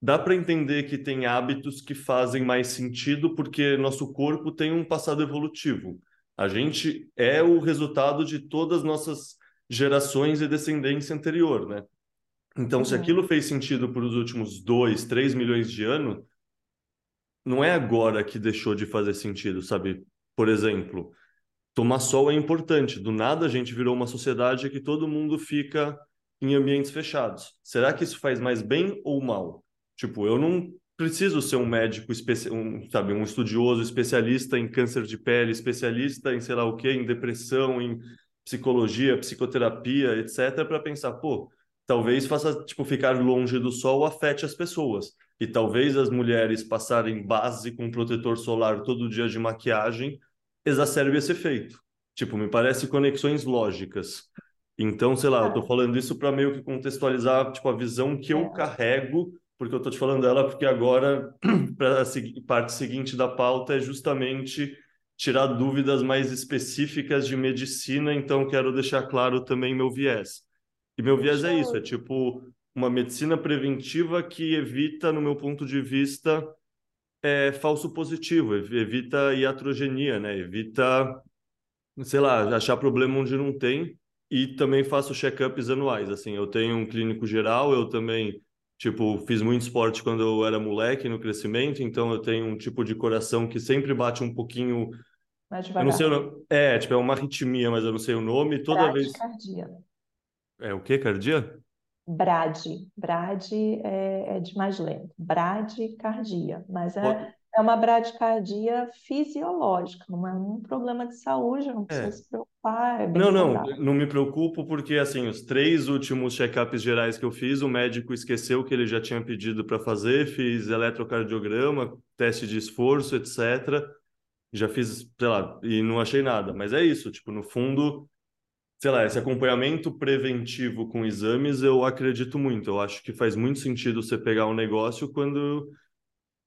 dá para entender que tem hábitos que fazem mais sentido porque nosso corpo tem um passado evolutivo. A gente é o resultado de todas as nossas gerações e descendência anterior, né? Então, uhum. se aquilo fez sentido por os últimos dois, três milhões de anos, não é agora que deixou de fazer sentido, sabe? Por exemplo, tomar sol é importante. Do nada a gente virou uma sociedade que todo mundo fica em ambientes fechados. Será que isso faz mais bem ou mal? Tipo, eu não preciso ser um médico, um, sabe, um estudioso, especialista em câncer de pele, especialista em sei lá o quê, em depressão, em psicologia, psicoterapia, etc, para pensar, pô, talvez faça, tipo, ficar longe do sol afete as pessoas. E talvez as mulheres passarem base com protetor solar todo dia de maquiagem exacerbe esse efeito. Tipo, me parece conexões lógicas. Então, sei lá, eu tô é. falando isso para meio que contextualizar, tipo, a visão que eu é. carrego, porque eu tô te falando dela porque agora, *clears throat* para a parte seguinte da pauta é justamente tirar dúvidas mais específicas de medicina, então quero deixar claro também meu viés. E meu viés é isso, é tipo uma medicina preventiva que evita, no meu ponto de vista, é, falso positivo, evita iatrogenia, né? Evita, sei lá, achar problema onde não tem. E também faço check-ups anuais, assim, eu tenho um clínico geral, eu também, tipo, fiz muito esporte quando eu era moleque no crescimento, então eu tenho um tipo de coração que sempre bate um pouquinho mais devagar. Eu não sei o nome. É, tipo, é uma arritmia, mas eu não sei o nome. Toda vez. É o que, cardia? Brade. Brade é, é de mais lento. Bradicardia. Mas é, é uma bradicardia fisiológica, não é um problema de saúde, não precisa é. se preocupar. É não, não, não me preocupo porque, assim, os três últimos check-ups gerais que eu fiz, o médico esqueceu que ele já tinha pedido para fazer, fiz eletrocardiograma, teste de esforço, etc. Já fiz, sei lá, e não achei nada. Mas é isso, tipo, no fundo sei lá, esse acompanhamento preventivo com exames, eu acredito muito. Eu acho que faz muito sentido você pegar um negócio quando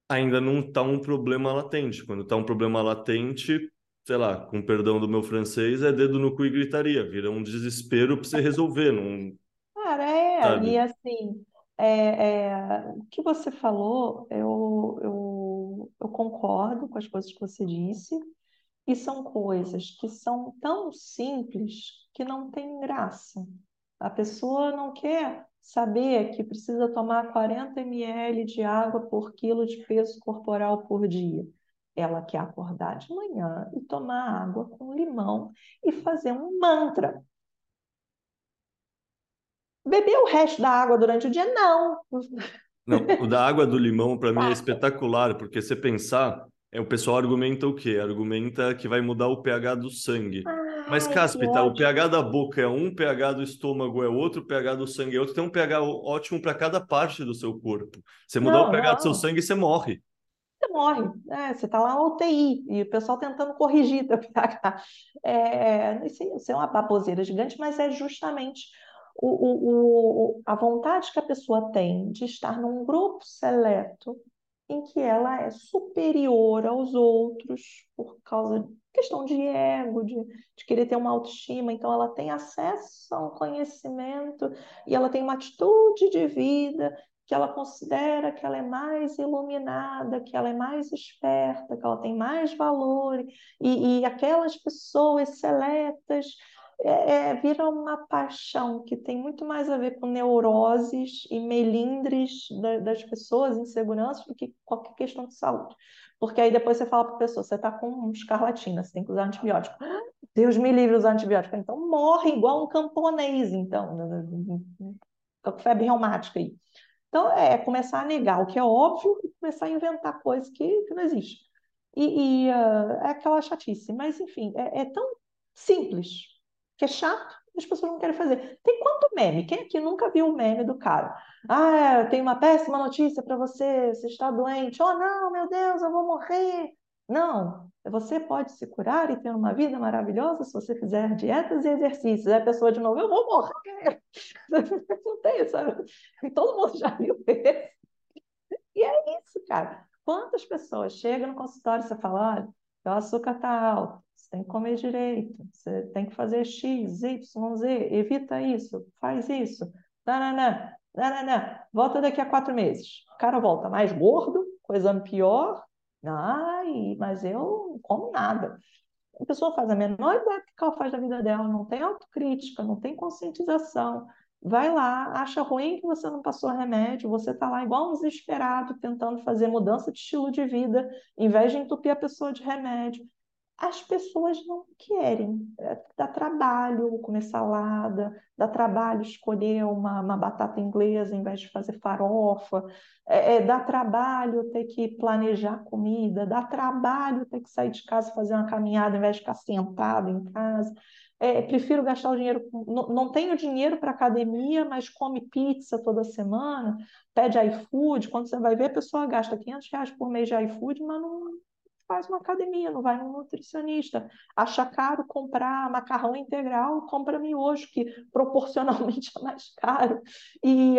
ainda não está um problema latente. Quando está um problema latente, sei lá, com perdão do meu francês, é dedo no cu e gritaria. Vira um desespero para você resolver. Não... Cara, é. Sabe? E assim, é, é, o que você falou, eu, eu, eu concordo com as coisas que você disse. E são coisas que são tão simples que não tem graça. A pessoa não quer saber que precisa tomar 40 ml de água por quilo de peso corporal por dia. Ela quer acordar de manhã e tomar água com limão e fazer um mantra. Beber o resto da água durante o dia? Não. Não, o da água do limão para mim é espetacular, porque você pensar, é, o pessoal argumenta o quê? Argumenta que vai mudar o pH do sangue. Mas, Cáspita, o pH da boca é um, o pH do estômago é outro, o pH do sangue é outro. Tem um pH ótimo para cada parte do seu corpo. Você mudar não, o pH não. do seu sangue, você morre. Você morre. É, você está lá na UTI e o pessoal tentando corrigir *laughs* teu pH. É, isso, é uma baboseira gigante, mas é justamente o, o, o, a vontade que a pessoa tem de estar num grupo seleto em que ela é superior aos outros por causa questão de ego, de, de querer ter uma autoestima. Então, ela tem acesso a um conhecimento e ela tem uma atitude de vida que ela considera que ela é mais iluminada, que ela é mais esperta, que ela tem mais valor, e, e aquelas pessoas seletas é, é, vira uma paixão que tem muito mais a ver com neuroses e melindres da, das pessoas, inseguranças, do que qualquer questão de saúde. Porque aí depois você fala para a pessoa, você está com escarlatina, você tem que usar antibiótico. Deus me livre usar antibiótico. Então morre igual um camponês, então, com febre reumática aí. Então é começar a negar o que é óbvio e começar a inventar coisas que, que não existem. E, e uh, é aquela chatice. Mas, enfim, é, é tão simples que é chato, as pessoas não querem fazer. Tem quanto meme? Quem aqui nunca viu o meme do cara? Ah, eu tenho uma péssima notícia para você, você está doente. Oh, não, meu Deus, eu vou morrer. Não, você pode se curar e ter uma vida maravilhosa se você fizer dietas e exercícios. Aí a pessoa de novo, eu vou morrer. *laughs* Não tem, sabe? Todo mundo já viu esse. E é isso, cara. Quantas pessoas chegam no consultório e você fala, olha, o açúcar está alto, você tem que comer direito, você tem que fazer X, Y, Z, evita isso, faz isso. Nananã, nananã. Volta daqui a quatro meses. O cara volta mais gordo, coisando pior. Ai, mas eu não como nada. A pessoa faz a menor ideia do que ela faz da vida dela, não tem autocrítica, não tem conscientização. Vai lá, acha ruim que você não passou remédio, você está lá igual um desesperado, tentando fazer mudança de estilo de vida, em vez de entupir a pessoa de remédio as pessoas não querem. É, dá trabalho comer salada, dá trabalho escolher uma, uma batata inglesa em vez de fazer farofa, é, é, dá trabalho ter que planejar comida, dá trabalho ter que sair de casa fazer uma caminhada em vez de ficar sentado em casa. É, prefiro gastar o dinheiro. Não, não tenho dinheiro para academia, mas come pizza toda semana, pede iFood. Quando você vai ver, a pessoa gasta 500 reais por mês de iFood, mas não, faz uma academia, não vai num nutricionista. Acha caro comprar macarrão integral, compra miojo, que *laughs* proporcionalmente é mais caro. E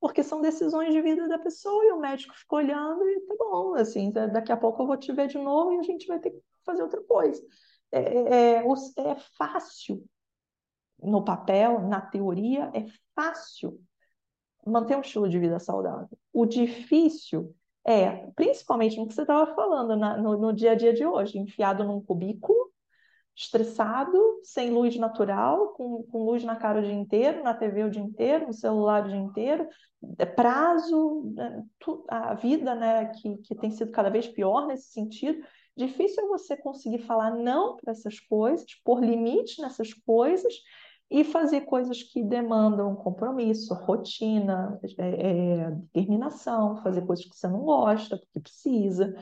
porque são decisões de vida da pessoa e o médico fica olhando e tá bom, assim, daqui a pouco eu vou te ver de novo e a gente vai ter que fazer outra coisa. É, é, é, é fácil no papel, na teoria, é fácil manter um estilo de vida saudável. O difícil é, principalmente no que você estava falando na, no, no, dia a dia de hoje, enfiado num cubículo, estressado, sem luz natural, com, com luz na cara o dia inteiro, na TV o dia inteiro, no celular o dia inteiro, é prazo, né, a vida né, que, que tem sido cada vez pior nesse sentido. Difícil é você conseguir falar não para essas coisas, pôr limite nessas coisas e fazer coisas que demandam compromisso, rotina, é, é, determinação, fazer coisas que você não gosta, porque precisa.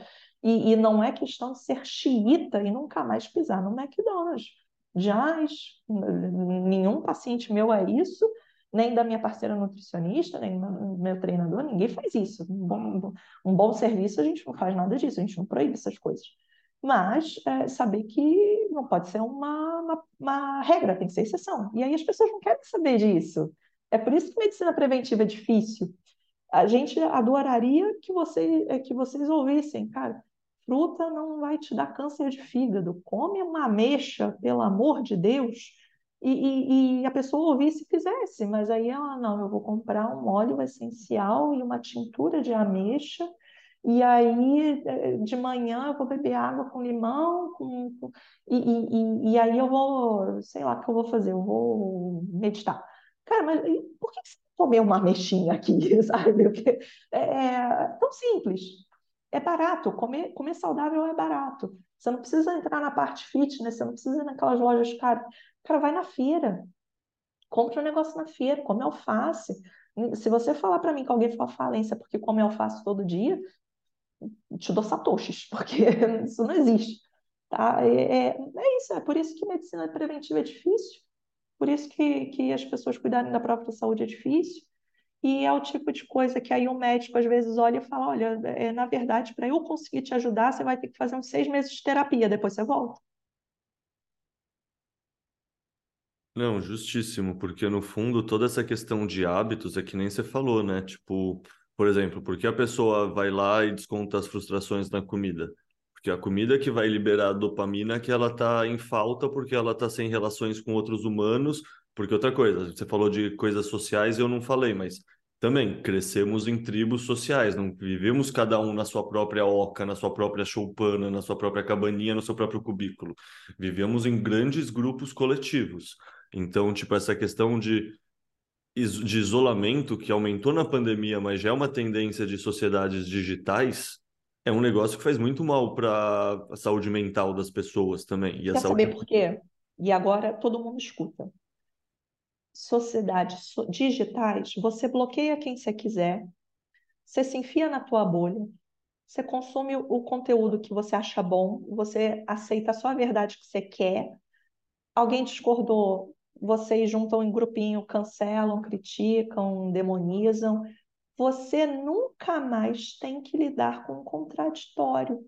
E, e, não é questão de ser xiita e nunca mais pisar no McDonald's. Jamais, nenhum paciente meu é isso, nem da minha parceira nutricionista, nem do meu treinador, ninguém faz isso. Um bom, um bom serviço, a gente não faz nada disso, a gente não proíbe essas coisas mas é, saber que não pode ser uma, uma, uma, regra, tem que ser exceção. E aí as pessoas não querem saber disso. É por isso que medicina preventiva é difícil. A gente adoraria que, você, é, que vocês ouvissem, cara, fruta não vai te dar câncer de fígado, come uma ameixa, pelo amor de Deus. E, e, e, a pessoa ouvisse e fizesse, mas aí ela, não, eu vou comprar um óleo essencial e uma tintura de ameixa, e aí, eh, de manhã, eu vou beber água com limão, com, com e, e, e, aí eu vou, sei lá o que eu vou fazer, eu vou meditar. Cara, mas por que você comeu uma mexinha aqui, *laughs* sabe? Porque é, é tão simples. É barato, comer, comer saudável é barato. Você não precisa entrar na parte fitness, você não precisa ir naquelas lojas caras. Cara, vai na feira. Compra um negócio na feira, come alface. Se você falar para mim que alguém foi falência porque come alface todo dia, te dou satoshis, *laughs* porque isso não existe. Tá? É, é, é, isso, é por isso que medicina preventiva é difícil, por isso que, que as pessoas cuidarem da própria saúde é difícil, e é o tipo de coisa que aí o médico às vezes olha e fala, olha, é, na verdade, para eu conseguir te ajudar, você vai ter que fazer uns seis meses de terapia, depois você volta. Não, justíssimo, porque no fundo toda essa questão de hábitos é que nem você falou, né? Tipo, por exemplo, porque a pessoa vai lá e desconta as frustrações na comida? Porque a comida que vai liberar dopamina que ela está em falta porque ela está sem relações com outros humanos. Porque outra coisa, você falou de coisas sociais eu não falei, mas também crescemos em tribos sociais, não vivemos cada um na sua própria oca, na sua própria choupana, na sua própria cabaninha, no seu próprio cubículo. Vivemos em grandes grupos coletivos. Então, tipo, essa questão de de isolamento que aumentou na pandemia, mas já é uma tendência de sociedades digitais, é um negócio que faz muito mal para a saúde mental das pessoas também. E a Quer saúde... saber por quê? E agora todo mundo escuta. Sociedades digitais, você bloqueia quem você quiser, você se enfia na tua bolha, você consome o conteúdo que você acha bom, você aceita só a verdade que você quer. Alguém discordou, vocês juntam em grupinho, cancelam, criticam, demonizam. você nunca mais tem que lidar com o contraditório.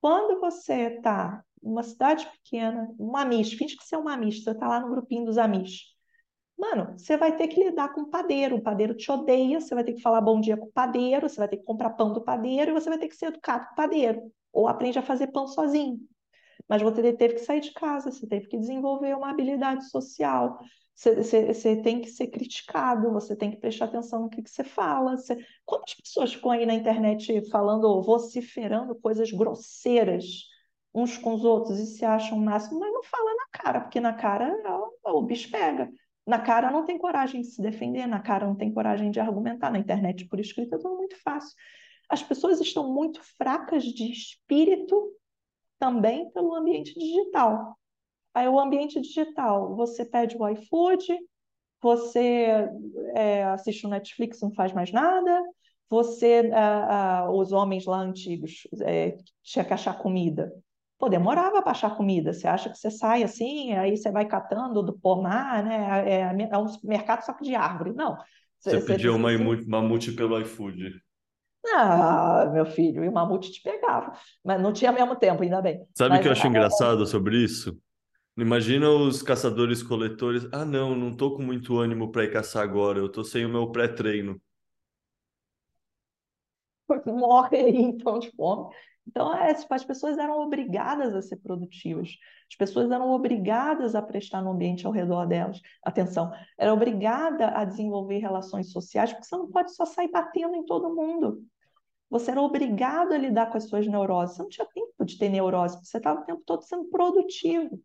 Quando você está numa cidade pequena, um Amish, finge que você é um Amish, você está lá no grupinho dos Amish. Mano, você vai ter que lidar com o padeiro, o padeiro te odeia, você vai ter que falar bom dia com o padeiro, você vai ter que comprar pão do padeiro e você vai ter que ser educado com o padeiro. Ou aprende a fazer pão sozinho. Mas você teve que sair de casa, você teve que desenvolver uma habilidade social, você, você, você, tem que ser criticado, você tem que prestar atenção no que, que você fala. Você... Quantas pessoas ficam aí na internet falando, vociferando coisas grosseiras uns com os outros e se acham máximo, mas não fala na cara, porque na cara o bicho pega. Na cara não tem coragem de se defender, na cara não tem coragem de argumentar. Na internet, por escrito, é tudo muito fácil. As pessoas estão muito fracas de espírito também pelo ambiente digital. Aí o ambiente digital, você pede o iFood, você é, assiste o Netflix, não faz mais nada, você, ah, ah, os homens lá antigos, é, tinha que achar comida. Pô, demorava para achar comida. Você acha que você sai assim, aí você vai catando do pomar, né? É, é, é um mercado só que de árvore. Não. Você, você pediu uma mamute pelo iFood. Ah, meu filho, e o mamute te pegava. Mas não tinha mesmo tempo, ainda bem. Sabe o que eu acho engraçado sobre isso? Imagina os caçadores-coletores. Ah, não, não tô com muito ânimo para ir caçar agora, eu tô sem o meu pré-treino. Morre aí, então, de fome. Então, é, tipo, as pessoas eram obrigadas a ser produtivas. As pessoas eram obrigadas a prestar no ambiente ao redor delas atenção. Era obrigada a desenvolver relações sociais, porque você não pode só sair batendo em todo mundo. Você era obrigado a lidar com as suas neuroses. Você não tinha tempo de ter neurose, você estava o tempo todo sendo produtivo.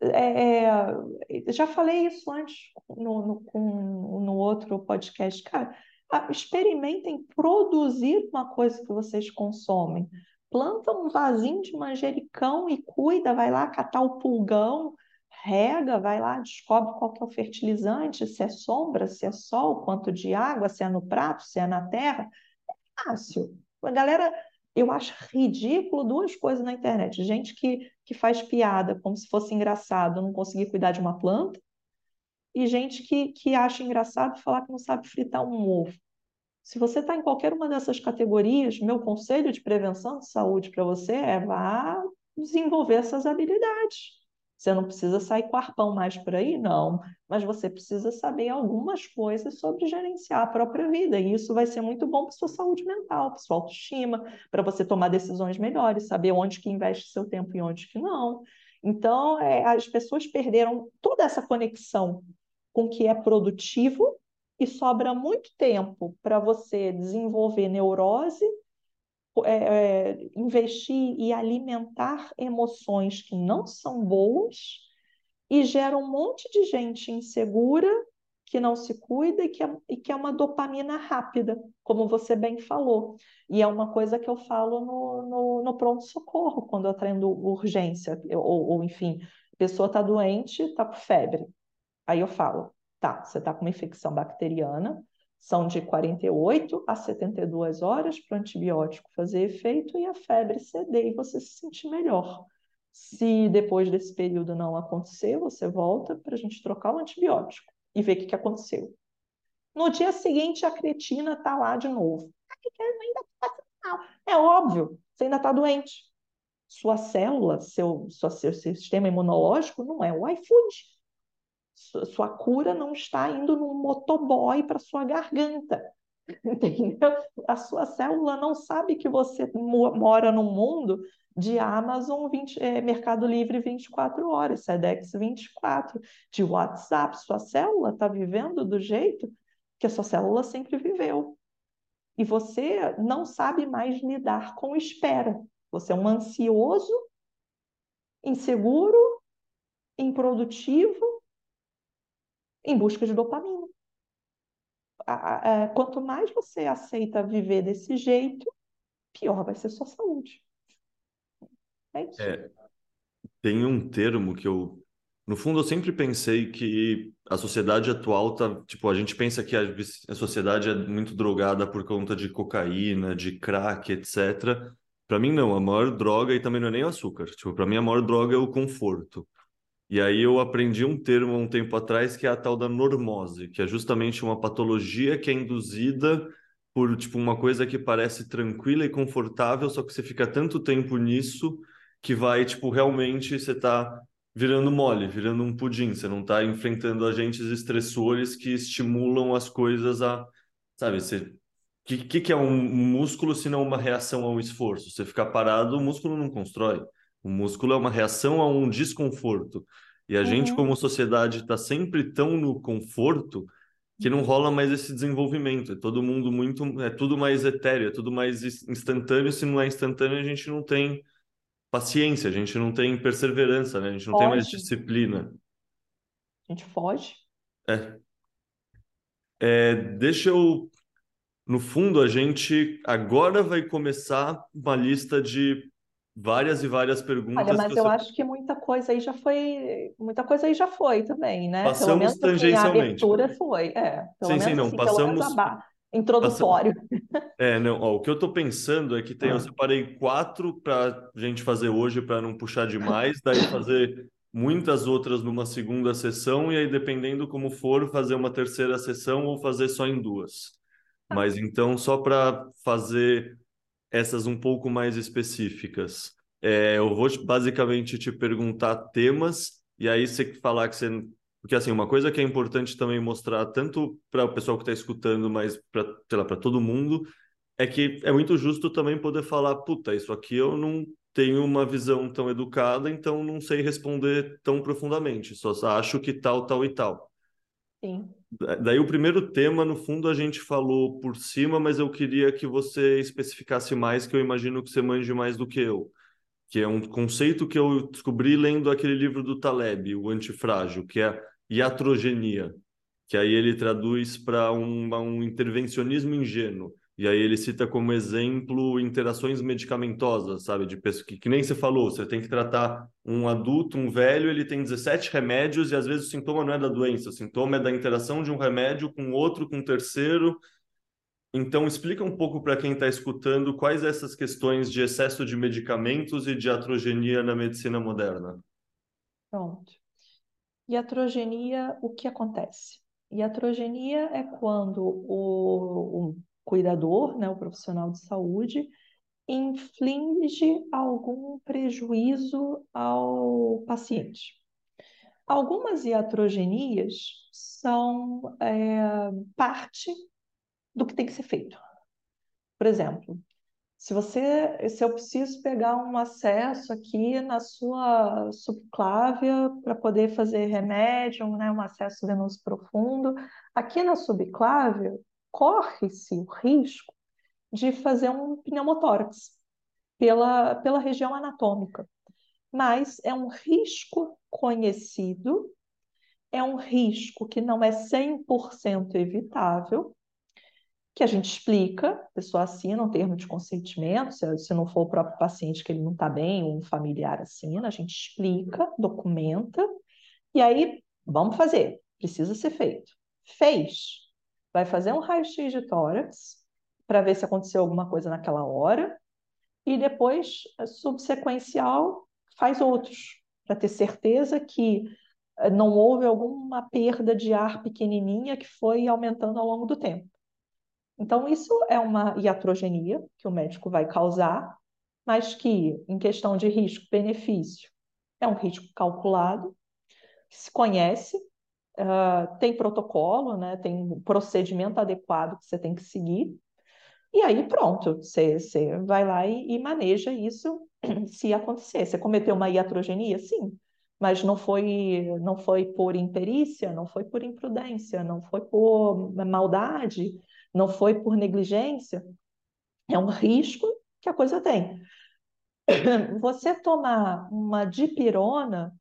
É, é, já falei isso antes no, no, no outro podcast. Cara, experimentem produzir uma coisa que vocês consomem. Planta um vasinho de manjericão e cuida, vai lá catar o pulgão, rega, vai lá, descobre qual que é o fertilizante, se é sombra, se é sol, quanto de água, se é no prato, se é na terra. É fácil. A galera eu acho ridículo duas coisas na internet. Gente que, que faz piada como se fosse engraçado não conseguir cuidar de uma planta, e gente que, que acha engraçado falar que não sabe fritar um ovo. Se você está em qualquer uma dessas categorias, meu conselho de prevenção de saúde para você é vá desenvolver essas habilidades. Você não precisa sair com arpão mais por aí, não, mas você precisa saber algumas coisas sobre gerenciar a própria vida, e isso vai ser muito bom para sua saúde mental, para sua autoestima, para você tomar decisões melhores, saber onde que investe seu tempo e onde que não. Então, é, as pessoas perderam toda essa conexão com o que é produtivo e sobra muito tempo para você desenvolver neurose é, é, investir e alimentar emoções que não são boas e gera um monte de gente insegura que não se cuida e que é, e que é uma dopamina rápida, como você bem falou. E é uma coisa que eu falo no, no, no pronto-socorro, quando eu atendo urgência, ou, ou enfim, pessoa está doente, está com febre. Aí eu falo, tá, você está com uma infecção bacteriana, são de 48 a 72 horas para o antibiótico fazer efeito e a febre ceder e você se sentir melhor. Se depois desse período não acontecer, você volta para a gente trocar o antibiótico e ver o que, que aconteceu. No dia seguinte, a cretina está lá de novo. É óbvio, você ainda está doente. Sua célula, seu, seu, seu sistema imunológico não é o iFood sua cura não está indo num motoboy para sua garganta. *laughs* Entendeu? A sua célula não sabe que você mora num mundo de Amazon 20, é, Mercado Livre 24 horas, SEDEX 24, de WhatsApp. Sua célula está vivendo do jeito que a sua célula sempre viveu. E você não sabe mais lidar com espera. Você é um ansioso, inseguro, improdutivo em busca de dopamina. quanto mais você aceita viver desse jeito, pior vai ser sua saúde. É isso. É, tem um termo que eu, no fundo, eu sempre pensei que a sociedade atual tá, tipo, a gente pensa que a, a sociedade é muito drogada por conta de cocaína, de crack, etc. Para mim não, a maior droga e também não é nem o açúcar. Tipo, para mim a maior droga é o conforto. E aí eu aprendi um termo há um tempo atrás que é a tal da normose, que é justamente uma patologia que é induzida por tipo uma coisa que parece tranquila e confortável, só que você fica tanto tempo nisso que vai tipo realmente você tá virando mole, virando um pudim, você não tá enfrentando agentes estressores que estimulam as coisas a, sabe, você que, que, que é um músculo se não uma reação ao esforço? Você ficar parado, o músculo não constrói. O músculo é uma reação a um desconforto. E a uhum. gente, como sociedade, está sempre tão no conforto que não rola mais esse desenvolvimento. É todo mundo muito. É tudo mais etéreo, é tudo mais instantâneo. Se não é instantâneo, a gente não tem paciência, a gente não tem perseverança, né? A gente não foge. tem mais disciplina. A gente foge. É. é. Deixa eu. No fundo, a gente agora vai começar uma lista de várias e várias perguntas. Olha, mas eu você... acho que muita coisa aí já foi, muita coisa aí já foi também, né? Passamos pelo menos assim, tangencialmente. a abertura foi, é. Pelo sim, sim, não, assim, passamos introdutório. É, não, ó, o que eu estou pensando é que tem, eu ah. separei quatro para a gente fazer hoje para não puxar demais, daí fazer muitas outras numa segunda sessão e aí dependendo como for fazer uma terceira sessão ou fazer só em duas. Tá. Mas então só para fazer essas um pouco mais específicas. É, eu vou basicamente te perguntar temas, e aí você falar que você. Porque, assim, uma coisa que é importante também mostrar, tanto para o pessoal que está escutando, mas para todo mundo, é que é muito justo também poder falar: puta, isso aqui eu não tenho uma visão tão educada, então não sei responder tão profundamente, só acho que tal, tal e tal. Sim. Daí o primeiro tema, no fundo, a gente falou por cima, mas eu queria que você especificasse mais, que eu imagino que você manje mais do que eu. Que é um conceito que eu descobri lendo aquele livro do Taleb, o Antifrágil, que é iatrogenia, que aí ele traduz para um, um intervencionismo ingênuo. E aí ele cita como exemplo interações medicamentosas, sabe? De pessoa que, que nem você falou, você tem que tratar um adulto, um velho, ele tem 17 remédios e às vezes o sintoma não é da doença, o sintoma é da interação de um remédio com outro, com um terceiro. Então explica um pouco para quem está escutando quais essas questões de excesso de medicamentos e de atrogenia na medicina moderna. Pronto. Iatrogenia, o que acontece? Iatrogenia é quando o, o cuidador, né, o profissional de saúde, inflige algum prejuízo ao paciente. Algumas iatrogenias são é, parte do que tem que ser feito. Por exemplo, se você, se eu preciso pegar um acesso aqui na sua subclávia para poder fazer remédio, né, um acesso venoso profundo, aqui na subclávia corre-se o risco de fazer um pneumotórax pela, pela região anatômica. Mas é um risco conhecido, é um risco que não é 100% evitável, que a gente explica, a pessoa assina um termo de consentimento, se, se não for o próprio paciente que ele não está bem, um familiar assina, a gente explica, documenta, e aí vamos fazer, precisa ser feito. Fez, vai fazer um raio-x de tórax para ver se aconteceu alguma coisa naquela hora e depois, subsequencial, faz outros para ter certeza que eh, não houve alguma perda de ar pequenininha que foi aumentando ao longo do tempo. Então, isso é uma iatrogenia que o médico vai causar, mas que, em questão de risco-benefício, é um risco calculado, que se conhece, uh, tem protocolo, né? tem procedimento adequado que você tem que seguir. E aí, pronto, você, você vai lá e, e maneja isso *clears throat* se acontecer. Você cometeu uma iatrogenia? Sim, mas não foi, não foi por imperícia, não foi por imprudência, não foi por maldade, não foi por negligência. É um risco que a coisa tem. *clears throat* Você tomar uma dipirona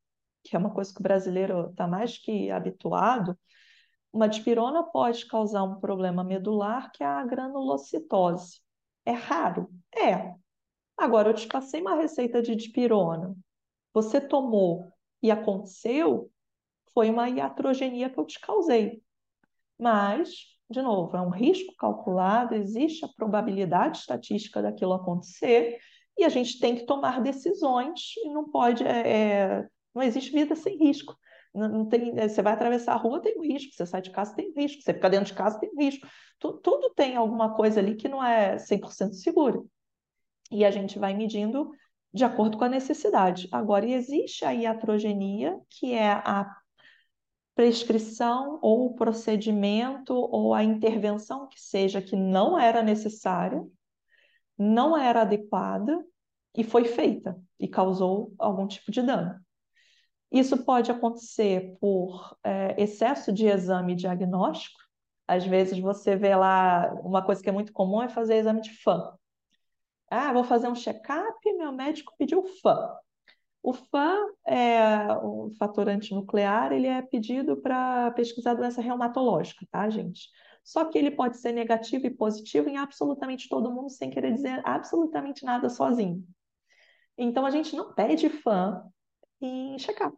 que é uma coisa que o brasileiro está mais que habituado, uma dipirona pode causar um problema medular, que é a granulocitose. É raro? É. Agora, eu te passei uma receita de dipirona, você tomou e aconteceu, foi uma iatrogenia que eu te causei. Mas, de novo, é um risco calculado, existe a probabilidade estatística daquilo acontecer, e a gente tem que tomar decisões e não pode é, é não existe vida sem risco. Não, não tem, você vai atravessar a rua, tem risco. Você sai de casa, tem risco. Você fica dentro de casa, tem risco. Tu, tudo tem alguma coisa ali que não é 100% seguro. E a gente vai medindo de acordo com a necessidade. Agora, existe a iatrogenia, que é a prescrição ou o procedimento ou a intervenção que seja que não era necessária, não era adequada e foi feita e causou algum tipo de dano. Isso pode acontecer por é, excesso de exame diagnóstico. Às vezes você vê lá, uma coisa que é muito comum é fazer exame de fã. Ah, vou fazer um check-up, meu médico pediu fã. O FAM, é, o fator antinuclear, ele é pedido para pesquisar doença reumatológica, tá, gente? Só que ele pode ser negativo e positivo em absolutamente todo mundo, sem querer dizer absolutamente nada sozinho. Então, a gente não pede FAM em check-up.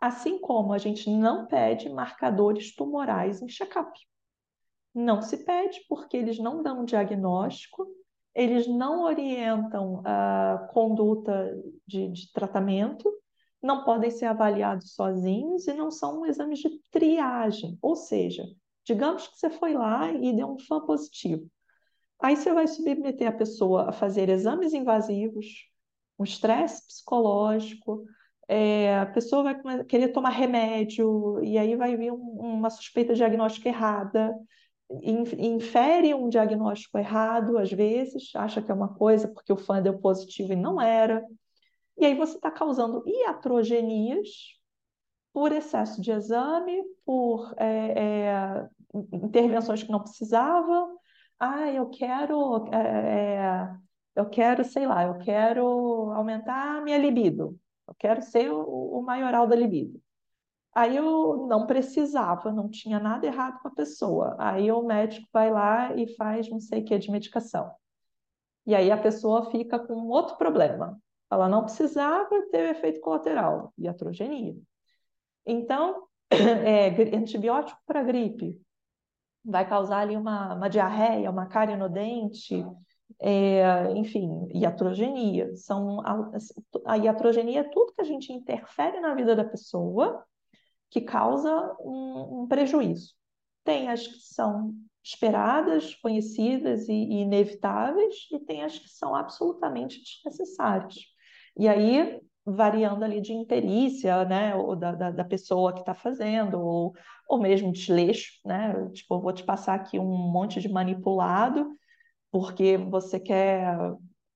Assim como a gente não pede marcadores tumorais em check-up. Não se pede porque eles não dão diagnóstico eles não orientam a conduta de, de tratamento, não podem ser avaliados sozinhos e não são exames de triagem. Ou seja, digamos que você foi lá e deu um FAM positivo. Aí você vai submeter a pessoa a fazer exames invasivos, um estresse psicológico, é, a pessoa vai querer tomar remédio, e aí vai vir um, uma suspeita diagnóstica errada, infere um diagnóstico errado, às vezes, acha que é uma coisa porque o fã deu positivo e não era. E aí você está causando iatrogenias por excesso de exame, por é, é, intervenções que não precisava. Ah, eu quero, é, é, eu quero, sei lá, eu quero aumentar a minha libido. Eu quero ser o, o maioral da libido. Aí eu não precisava, não tinha nada errado com a pessoa. Aí o médico vai lá e faz não sei o que de medicação. E aí a pessoa fica com outro problema. Ela não precisava ter efeito colateral, iatrogenia. Então, *clears throat* é, antibiótico para gripe vai causar ali uma, uma diarreia, uma cárie no dente, é, enfim, iatrogenia. São a, a iatrogenia é tudo que a gente interfere na vida da pessoa que causa um, um prejuízo. Tem as que são esperadas, conhecidas e, e, inevitáveis, e tem as que são absolutamente desnecessárias. E aí, variando ali de imperícia, né, ou da, da, da pessoa que está fazendo, ou, ou mesmo desleixo, né, tipo, vou te passar aqui um monte de manipulado, porque você quer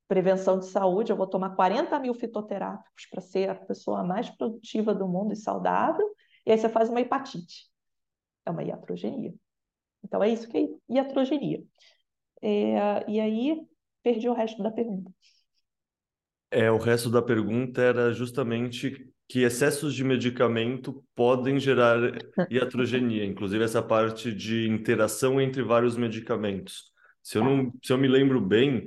prevenção de saúde, eu vou tomar 40 mil fitoterápicos para ser a pessoa mais produtiva do mundo e saudável, e aí você faz uma hepatite. É uma iatrogenia. Então é isso que é iatrogenia. É, e aí perdi o resto da pergunta. É, o resto da pergunta era justamente que excessos de medicamento podem gerar *laughs* iatrogenia, inclusive essa parte de interação entre vários medicamentos. Se eu, não, se eu me lembro bem,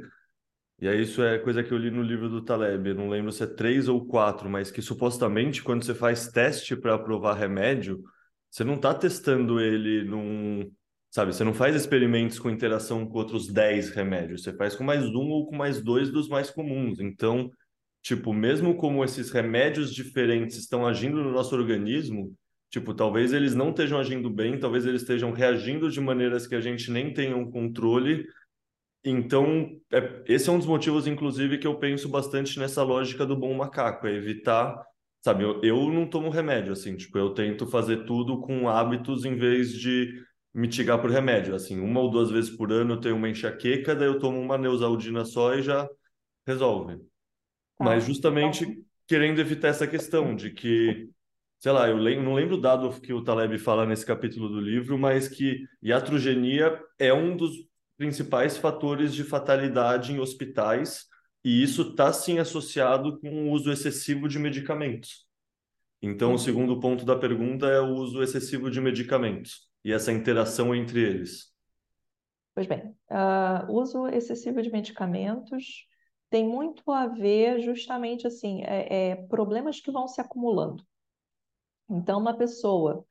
e aí isso é coisa que eu li no livro do Taleb, não lembro se é três ou quatro, mas que supostamente quando você faz teste para aprovar remédio, você não está testando ele num, sabe, você não faz experimentos com interação com outros dez remédios, você faz com mais um ou com mais dois dos mais comuns. Então, tipo, mesmo como esses remédios diferentes estão agindo no nosso organismo, tipo, talvez eles não estejam agindo bem, talvez eles estejam reagindo de maneiras que a gente nem tenha um controle então, é, esse é um dos motivos, inclusive, que eu penso bastante nessa lógica do bom macaco, é evitar, sabe, eu, eu não tomo remédio, assim, tipo, eu tento fazer tudo com hábitos em vez de mitigar por remédio, assim, uma ou duas vezes por ano eu tenho uma enxaqueca, daí eu tomo uma neusaldina só e já resolve. Tá. Mas justamente tá. querendo evitar essa questão de que, sei lá, eu lembro, não lembro o dado que o Taleb fala nesse capítulo do livro, mas que iatrogenia é um dos principais fatores de fatalidade em hospitais, e isso está sim associado com o uso excessivo de medicamentos. Então, o segundo ponto da pergunta é o uso excessivo de medicamentos e essa interação entre eles. Pois bem, uh, uso excessivo de medicamentos tem muito a ver justamente assim, é, é, problemas que vão se acumulando. Então, uma pessoa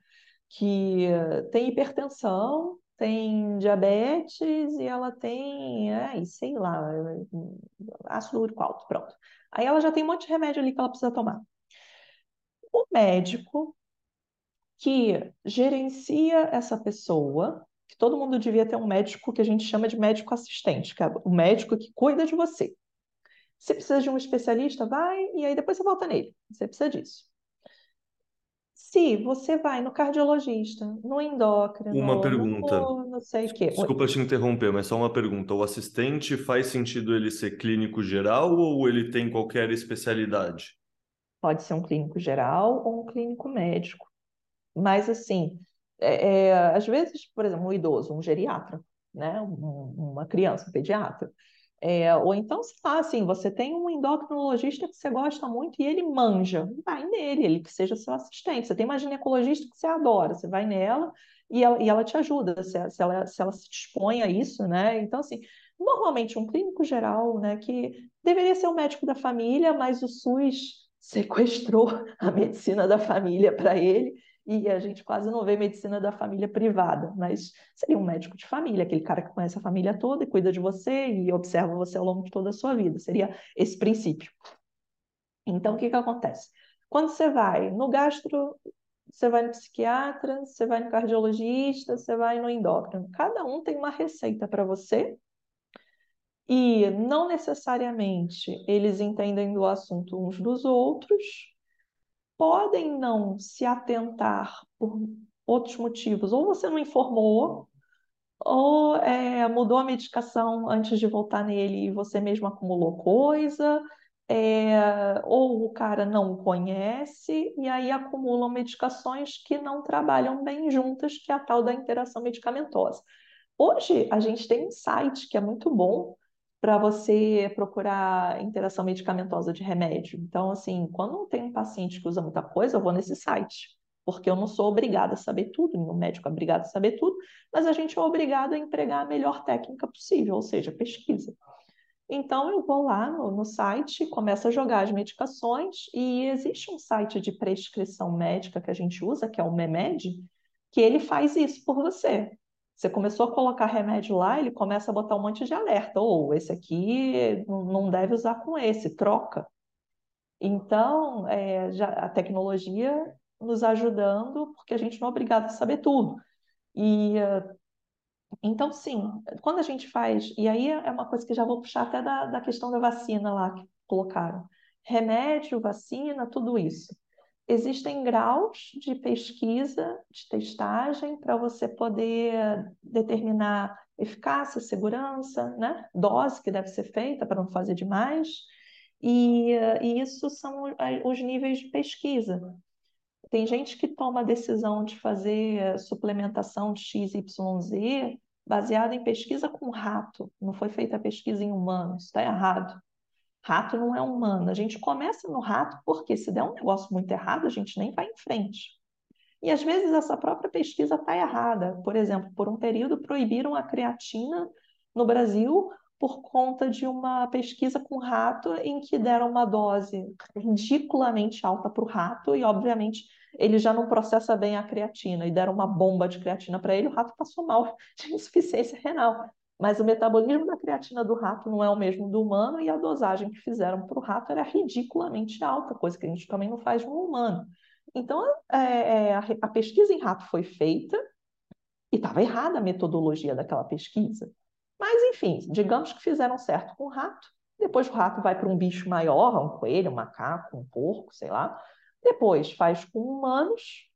que tem hipertensão, tem diabetes e ela tem, sei lá, ácido úrico alto, pronto. Aí ela já tem um monte de remédio ali que ela precisa tomar. O médico que gerencia essa pessoa, que todo mundo devia ter um médico que a gente chama de médico assistente, que é o médico que cuida de você. Se precisa de um especialista, vai e aí depois você volta nele. Você precisa disso. Se você vai no cardiologista, no endócrino, Uma pergunta. no não sei o quê. Desculpa te interromper, mas só uma pergunta. O assistente faz sentido ele ser clínico geral ou ele tem qualquer especialidade? Pode ser um clínico geral ou um clínico médico. Mas, assim, é, é, às vezes, por exemplo, um idoso, um geriatra, né? Um- uma criança, um pediatra. É, ou então, lá, assim, você tem um endocrinologista que você gosta muito e ele manja, vai nele, ele que seja seu assistente. Você tem uma ginecologista que você adora, você vai nela e ela, e ela te ajuda, se, se ela, se ela se dispõe a isso, né? Então, assim, normalmente um clínico geral, né, que deveria ser o médico da família, mas o SUS sequestrou *laughs* a medicina da família para ele e a gente quase não vê medicina da família privada, mas seria um médico de família, aquele cara que conhece a família toda e cuida de você e observa você ao longo de toda a sua vida. Seria esse princípio. Então, o que que acontece? Quando você vai no gastro, você vai no psiquiatra, você vai no cardiologista, você vai no endócrino. Cada um tem uma receita para você e não necessariamente eles entendem do assunto uns dos outros, podem não se atentar por outros motivos, ou você não informou, ou é, mudou a medicação antes de voltar nele e você mesmo acumulou coisa, é, ou o cara não conhece, e aí acumulam medicações que não trabalham bem juntas, que é a tal da interação medicamentosa. Hoje a gente tem um site que é muito bom para você procurar interação medicamentosa de remédio. Então, assim, quando tem um paciente que usa muita coisa, eu vou nesse site, porque eu não sou obrigada a saber tudo, nenhum médico é obrigado a saber tudo, mas a gente é obrigado a empregar a melhor técnica possível, ou seja, pesquisa. Então, eu vou lá no, no site, começo a jogar as medicações, e existe um site de prescrição médica que a gente usa, que é o Memed, que ele faz isso por você. Você começou a colocar remédio lá, ele começa a botar um monte de alerta. Ou esse aqui não deve usar com esse, troca. Então, é, já, a tecnologia nos ajudando, porque a gente não é obrigado a saber tudo. E então, sim, quando a gente faz, e aí é uma coisa que já vou puxar até da, da questão da vacina lá que colocaram. Remédio, vacina, tudo isso. Existem graus de pesquisa, de testagem, para você poder determinar eficácia, segurança, né? dose que deve ser feita para não fazer demais, e, e isso são os níveis de pesquisa. Tem gente que toma a decisão de fazer suplementação de XYZ baseada em pesquisa com rato, não foi feita a pesquisa em humanos, está errado. Rato não é humano. A gente começa no rato porque se der um negócio muito errado, a gente nem vai em frente. E às vezes essa própria pesquisa está errada. Por exemplo, por um período proibiram a creatina no Brasil por conta de uma pesquisa com rato em que deram uma dose ridiculamente alta para o rato e, obviamente, ele já não processa bem a creatina e deram uma bomba de creatina para ele, o rato passou mal *laughs* de insuficiência renal. Mas o metabolismo da creatina do rato não é o mesmo do humano e a dosagem que fizeram para o rato era ridiculamente alta, coisa que a gente também não faz no humano. Então, é, é, a, a pesquisa em rato foi feita e estava errada a metodologia daquela pesquisa. Mas, enfim, digamos que fizeram certo com o rato, depois o rato vai para um bicho maior, um coelho, um macaco, um porco, sei lá. Depois faz com humanos.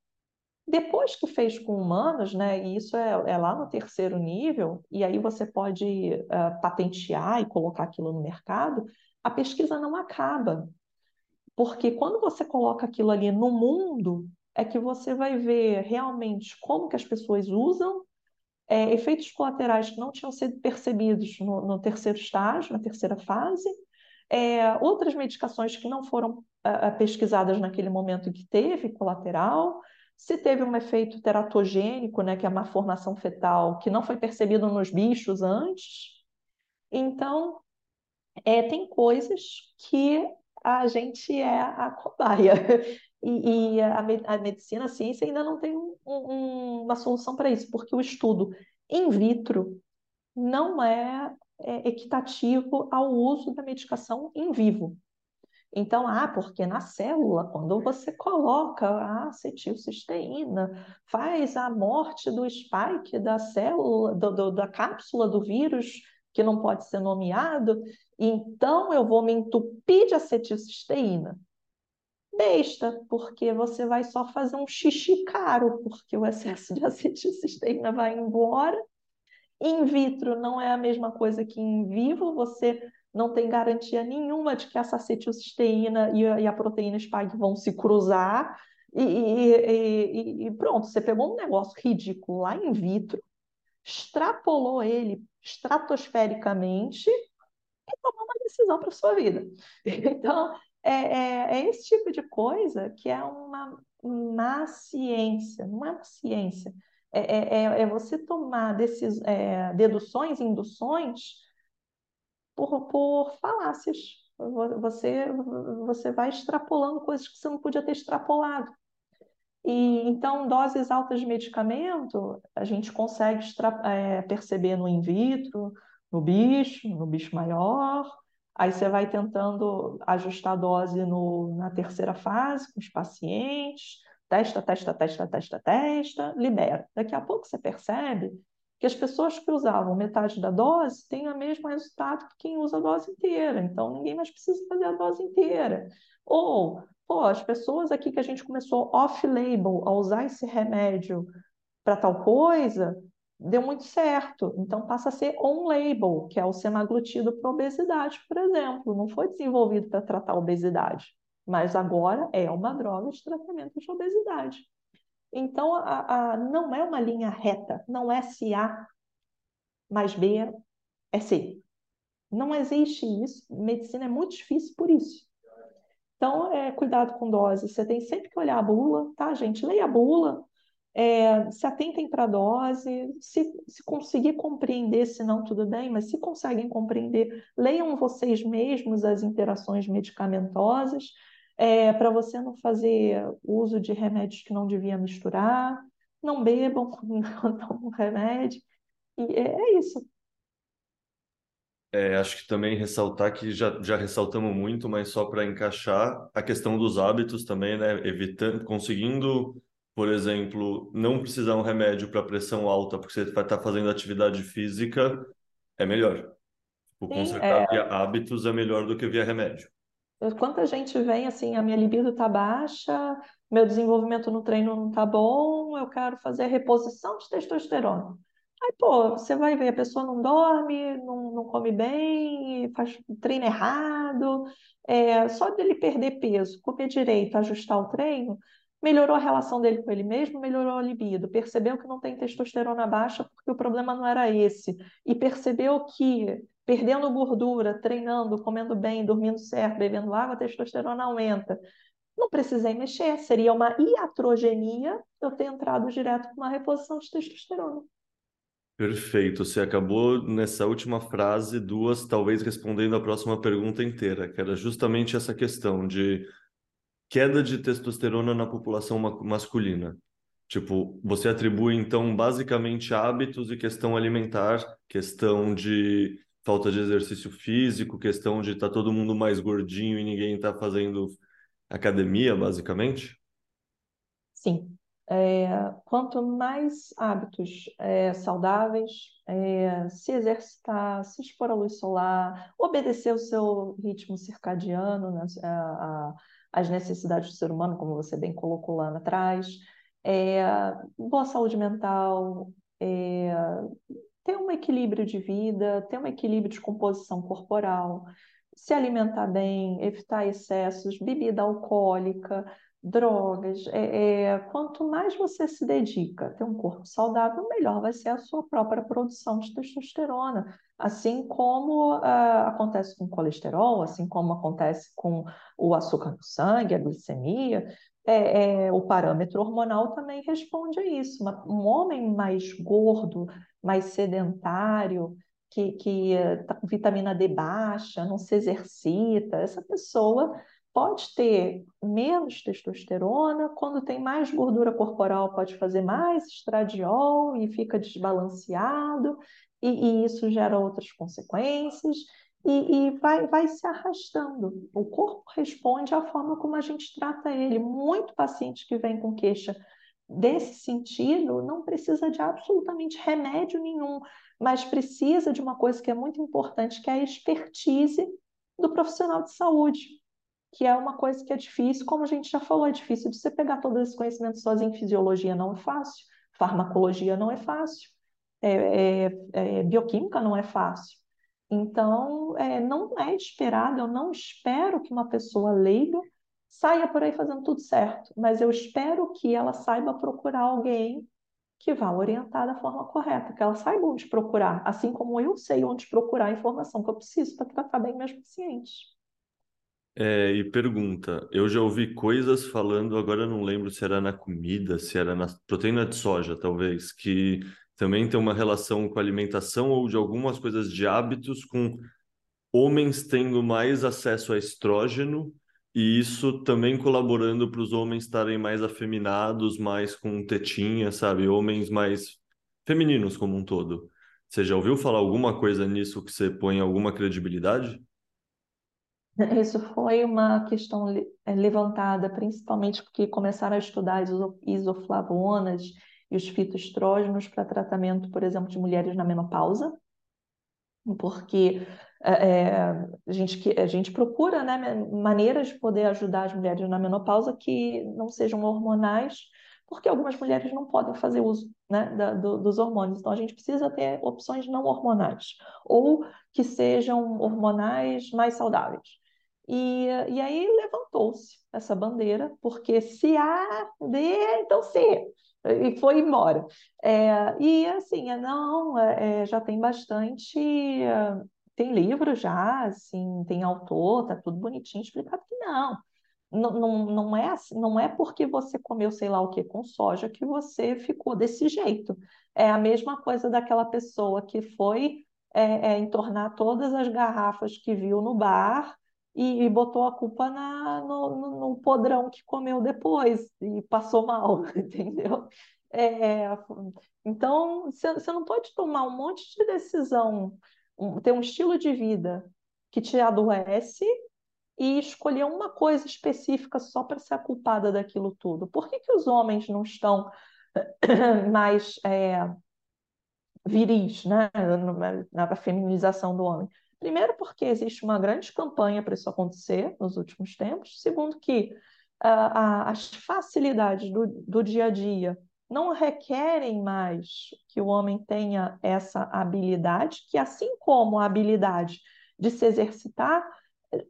Depois que fez com humanos, né, e isso é, é lá no terceiro nível, e aí você pode uh, patentear e colocar aquilo no mercado, a pesquisa não acaba. Porque quando você coloca aquilo ali no mundo, é que você vai ver realmente como que as pessoas usam é, efeitos colaterais que não tinham sido percebidos no, no terceiro estágio, na terceira fase, é, outras medicações que não foram é, pesquisadas naquele momento que teve colateral, se teve um efeito teratogênico, né, que é uma formação fetal, que não foi percebido nos bichos antes. Então, é, tem coisas que a gente é a cobaia. *laughs* E, e a, a, medicina, a ciência ainda não tem um, um, uma solução para isso, porque o estudo in vitro não é, é equitativo ao uso da medicação em vivo. Então, ah, porque na célula, quando você coloca a acetilcisteína, faz a morte do spike da célula, do, do, da cápsula do vírus, que não pode ser nomeado, então eu vou me entupir de acetilcisteína. Besta, porque você vai só fazer um xixi caro, porque o excesso de acetilcisteína vai embora. In vitro não é a mesma coisa que in vivo, você não tem garantia nenhuma de que essa acetilcisteína e a, e a proteína spike vão se cruzar. E, e, e, pronto, você pegou um negócio ridículo lá in vitro, extrapolou ele estratosfericamente e tomou uma decisão para a sua vida. *laughs* Então, é, é, é, esse tipo de coisa que é uma má ciência, não é uma ciência. É, é, é, é você tomar desses, é, deduções, induções por, por falácias. Você, você vai extrapolando coisas que você não podia ter extrapolado. E então, doses altas de medicamento, a gente consegue é, perceber no in vitro, no bicho, no bicho maior. Aí você vai tentando ajustar a dose no, na terceira fase com os pacientes, testa, testa, testa, testa, testa, libera. Daqui a pouco você percebe que as pessoas que usavam metade da dose têm o mesmo resultado que quem usa a dose inteira. Então, ninguém mais precisa fazer a dose inteira. Ou, pô, as pessoas aqui que a gente começou off-label a usar esse remédio para tal coisa, deu muito certo. Então, passa a ser on-label, que é o semaglutido para obesidade, por exemplo. Não foi desenvolvido para tratar obesidade, mas agora é uma droga de tratamento de obesidade. Então, a, a, não é uma linha reta, não é se A mais B é C. Não existe isso. Medicina é muito difícil por isso. Então, é, cuidado com dose. Você tem sempre que olhar a bula, tá, gente? Leia a bula, é, se atentem para a dose, se, se conseguir compreender, se não, tudo bem, mas se conseguem compreender, leiam vocês mesmos as interações medicamentosas é, para você não fazer uso de remédios que não devia misturar, não bebam *laughs* quando tomam remédio. E é, é isso. É, acho que também ressaltar que já, já ressaltamos muito, mas só para encaixar a questão dos hábitos também, né? Evitando, conseguindo, por exemplo, não precisar um remédio para pressão alta porque você vai estar tá fazendo atividade física, é melhor. O tipo, consertar é... via hábitos é melhor do que via remédio. Quanta gente vem assim, a minha libido está baixa, meu desenvolvimento no treino não está bom, eu quero fazer reposição de testosterona. Aí, pô, você vai ver, a pessoa não dorme, não, não come bem, faz treino errado. É, só dele perder peso, comer direito, ajustar o treino, melhorou a relação dele com ele mesmo, melhorou a libido, percebeu que não tem testosterona baixa porque o problema não era esse, e percebeu que perdendo gordura, treinando, comendo bem, dormindo certo, bebendo água, a testosterona aumenta. Não precisei mexer, seria uma iatrogenia eu ter entrado direto com uma reposição de testosterona. Perfeito. Você acabou nessa última frase, duas, talvez respondendo a próxima pergunta inteira, que era justamente essa questão de queda de testosterona na população masculina. Tipo, você atribui então basicamente hábitos e questão alimentar, questão de falta de exercício físico, questão de estar tá todo mundo mais gordinho e ninguém está fazendo academia, basicamente? Sim. É, quanto mais hábitos é, saudáveis, é, se exercitar, se expor à luz solar, obedecer o seu ritmo circadiano, né, a, a, as necessidades do ser humano, como você bem colocou lá atrás, é, boa saúde mental, é, ter um equilíbrio de vida, ter um equilíbrio de composição corporal, se alimentar bem, evitar excessos, bebida alcoólica, drogas. É, é, quanto mais você se dedica a ter um corpo saudável, melhor vai ser a sua própria produção de testosterona. Assim como uh, acontece com o colesterol, assim como acontece com o açúcar no sangue, a glicemia, é, é, o parâmetro hormonal também responde a isso. Um homem mais gordo, mais sedentário, que, que está com vitamina D baixa, não se exercita, essa pessoa pode ter menos testosterona, quando tem mais gordura corporal, pode fazer mais estradiol e fica desbalanceado, e, e isso gera outras consequências. e, e vai, vai se arrastando. O corpo responde à forma como a gente trata ele. Muito paciente que vem com queixa desse sentido não precisa de absolutamente remédio nenhum, mas precisa de uma coisa que é muito importante, que é a expertise do profissional de saúde, que é uma coisa que é difícil, como a gente já falou, é difícil de você pegar todos esses conhecimentos sozinho. Fisiologia não é fácil, farmacologia não é fácil, é, é, é, bioquímica não é fácil. Então, é, não é esperado, eu não espero que uma pessoa leiga saia por aí fazendo tudo certo, mas eu espero que ela saiba procurar alguém que vá orientar da forma correta, que ela saiba onde procurar, assim como eu sei onde procurar a informação que eu preciso para tratar bem meus pacientes. É, e pergunta, eu já ouvi coisas falando, agora não lembro se era na comida, se era na proteína de soja, talvez, que também tem uma relação com alimentação ou de algumas coisas de hábitos com homens tendo mais acesso a estrógeno e isso também colaborando para os homens estarem mais afeminados, mais com tetinha, sabe? Homens mais femininos como um todo. Você já ouviu falar alguma coisa nisso que você põe alguma credibilidade? Isso foi uma questão eh, levantada principalmente porque começaram a estudar as isoflavonas e os fitoestrógenos para tratamento, por exemplo, de mulheres na menopausa, porque é, a, gente, a gente procura né, maneiras de poder ajudar as mulheres na menopausa que não sejam hormonais, porque algumas mulheres não podem fazer uso né, da, do, dos hormônios. Então, a gente precisa ter opções não hormonais, ou que sejam hormonais mais saudáveis. E, e aí levantou-se essa bandeira, porque se A, B, então C e foi embora. É, e assim, é, não, é, é, já tem bastante, tem livro já, assim, tem autor, tá tudo bonitinho explicado que não. Não, não, não, é, assim, não é porque você comeu sei lá o que com soja que você ficou desse jeito. É a mesma coisa daquela pessoa que foi é, é, entornar todas as garrafas que viu no bar e, e botou a culpa na, no, no, no, podrão que comeu depois e passou mal, *laughs* entendeu? É, então, você não pode tomar um monte de decisão, ter um estilo de vida que te adoece e escolher uma coisa específica só para ser a culpada daquilo tudo. Por que, que os homens não estão *coughs* mais é, viris, né? na, na feminização do homem? Primeiro, porque existe uma grande campanha para isso acontecer nos últimos tempos. Segundo, que uh, as facilidades do, do dia a dia não requerem mais que o homem tenha essa habilidade, que assim como a habilidade de se exercitar,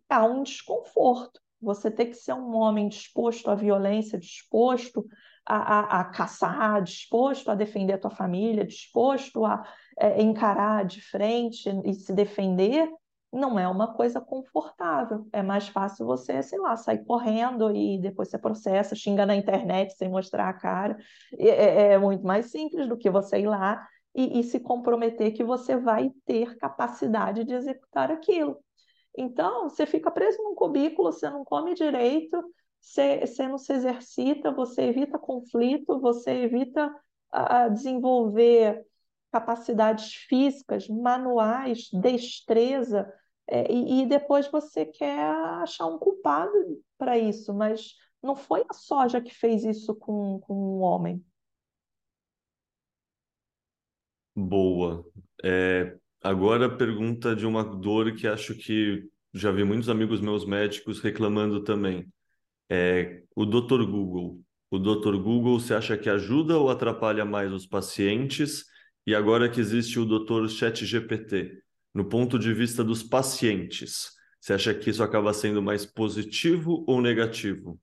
há um desconforto. Você tem que ser um homem disposto à violência, disposto a, a, a caçar, disposto a defender a tua família, disposto a é, encarar de frente e se defender, não é uma coisa confortável. É mais fácil você, sei lá, sair correndo e depois você processa, xinga na internet sem mostrar a cara. É, é, é muito mais simples do que você ir lá e, e, se comprometer que você vai ter capacidade de executar aquilo. Então, você fica preso num cubículo, você não come direito, você, você não se exercita, você evita conflito, você evita a, desenvolver capacidades físicas, manuais, destreza, é, e, e, depois você quer achar um culpado para isso, mas não foi a soja que fez isso com, com um homem. Boa. É, agora pergunta de uma dor que acho que já vi muitos amigos meus médicos reclamando também. É, o Dr. Google. O Dr. Google, você acha que ajuda ou atrapalha mais os pacientes? E agora que existe o Dr. ChatGPT, no ponto de vista dos pacientes, você acha que isso acaba sendo mais positivo ou negativo?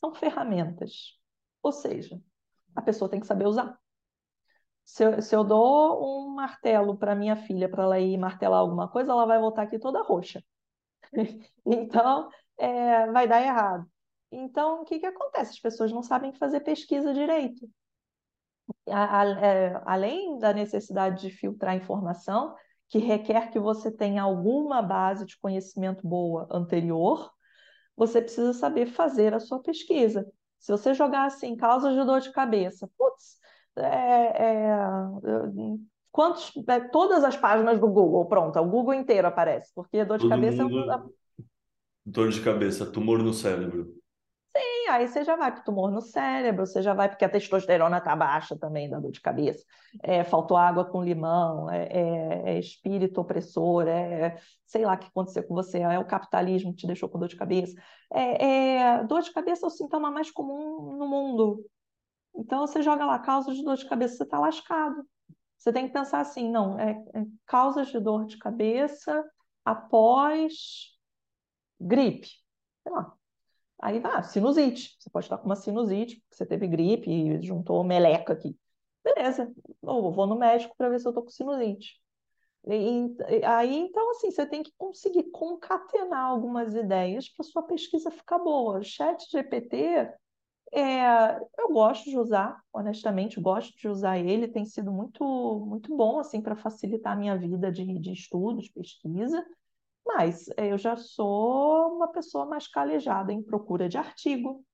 São ferramentas. Ou seja, a pessoa tem que saber usar. Se eu, se eu dou um martelo para minha filha para ela ir martelar alguma coisa, ela vai voltar aqui toda roxa. *laughs* então, é, vai dar errado. Então, o que, que acontece? As pessoas não sabem fazer pesquisa direito. A, a, é, além da necessidade de filtrar informação, que requer que você tenha alguma base de conhecimento boa anterior, você precisa saber fazer a sua pesquisa. Se você jogar assim, causas de dor de cabeça, putz, é, é, quantos, é, todas as páginas do Google, pronto, o Google inteiro aparece, porque dor de Todo cabeça é mundo... Dor de cabeça, tumor no cérebro. Aí você já vai para o tumor no cérebro, você já vai porque a testosterona está baixa também da dor de cabeça. É, faltou água com limão, é, é, é espírito opressor, é, sei lá o que aconteceu com você, é o capitalismo que te deixou com dor de cabeça. É, é, dor de cabeça é o sintoma mais comum no mundo. Então você joga lá causas de dor de cabeça, você está lascado. Você tem que pensar assim, não, é, é causas de dor de cabeça após gripe. Sei lá, Aí, ah, sinusite. Você pode estar com uma sinusite, você teve gripe e juntou meleca aqui. Beleza, eu vou no médico para ver se eu estou com sinusite. E, aí, então, assim, você tem que conseguir concatenar algumas ideias para sua pesquisa ficar boa. O chat GPT, é, eu gosto de usar, honestamente, gosto de usar ele, tem sido muito, muito bom, assim, para facilitar a minha vida de, de estudo, de pesquisa. Mas eh, eu já sou uma pessoa mais calejada em procura de artigo.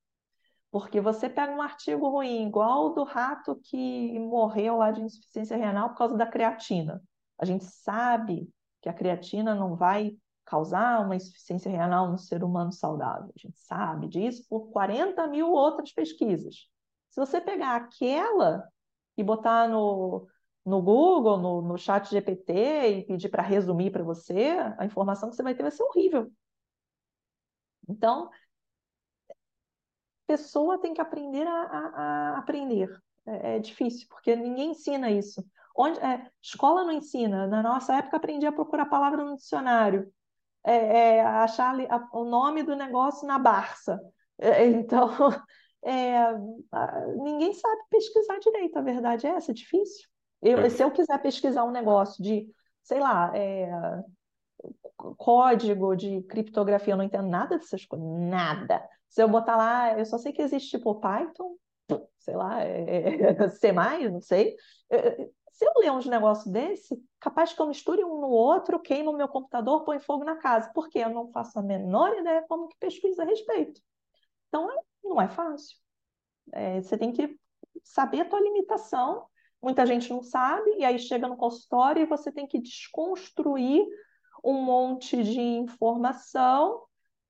Porque você pega um artigo ruim, igual o do rato que morreu lá de insuficiência renal por causa da creatina. A gente sabe que a creatina não vai causar uma insuficiência renal no ser humano saudável. A gente sabe disso por 40 mil outras pesquisas. Se você pegar aquela e botar no, no Google, no, no chat GPT e pedir para resumir para você, a informação que você vai ter vai ser horrível. Então, pessoa tem que aprender a, a, a aprender. É, é, difícil, porque ninguém ensina isso. Onde, é, escola não ensina. Na nossa época, aprendi a procurar a palavra no dicionário. É, é achar a, o nome do negócio na Barça. É, *laughs* então, é, ninguém sabe pesquisar direito, a verdade é essa, é difícil. Eu, é. se eu quiser pesquisar um negócio de, sei lá, é, código de criptografia, eu não entendo nada dessas coisas, nada. Se eu botar lá, eu só sei que existe tipo Python, sei lá, é, é *laughs* C+, não sei. Se eu ler uns negócios desse, capaz que eu misture um no outro, queimo o meu computador, põe fogo na casa, porque eu não faço a menor ideia como que pesquisa a respeito. Então, não é fácil. É, você tem que saber a tua limitação muita gente não sabe, e aí chega no consultório e você tem que desconstruir um monte de informação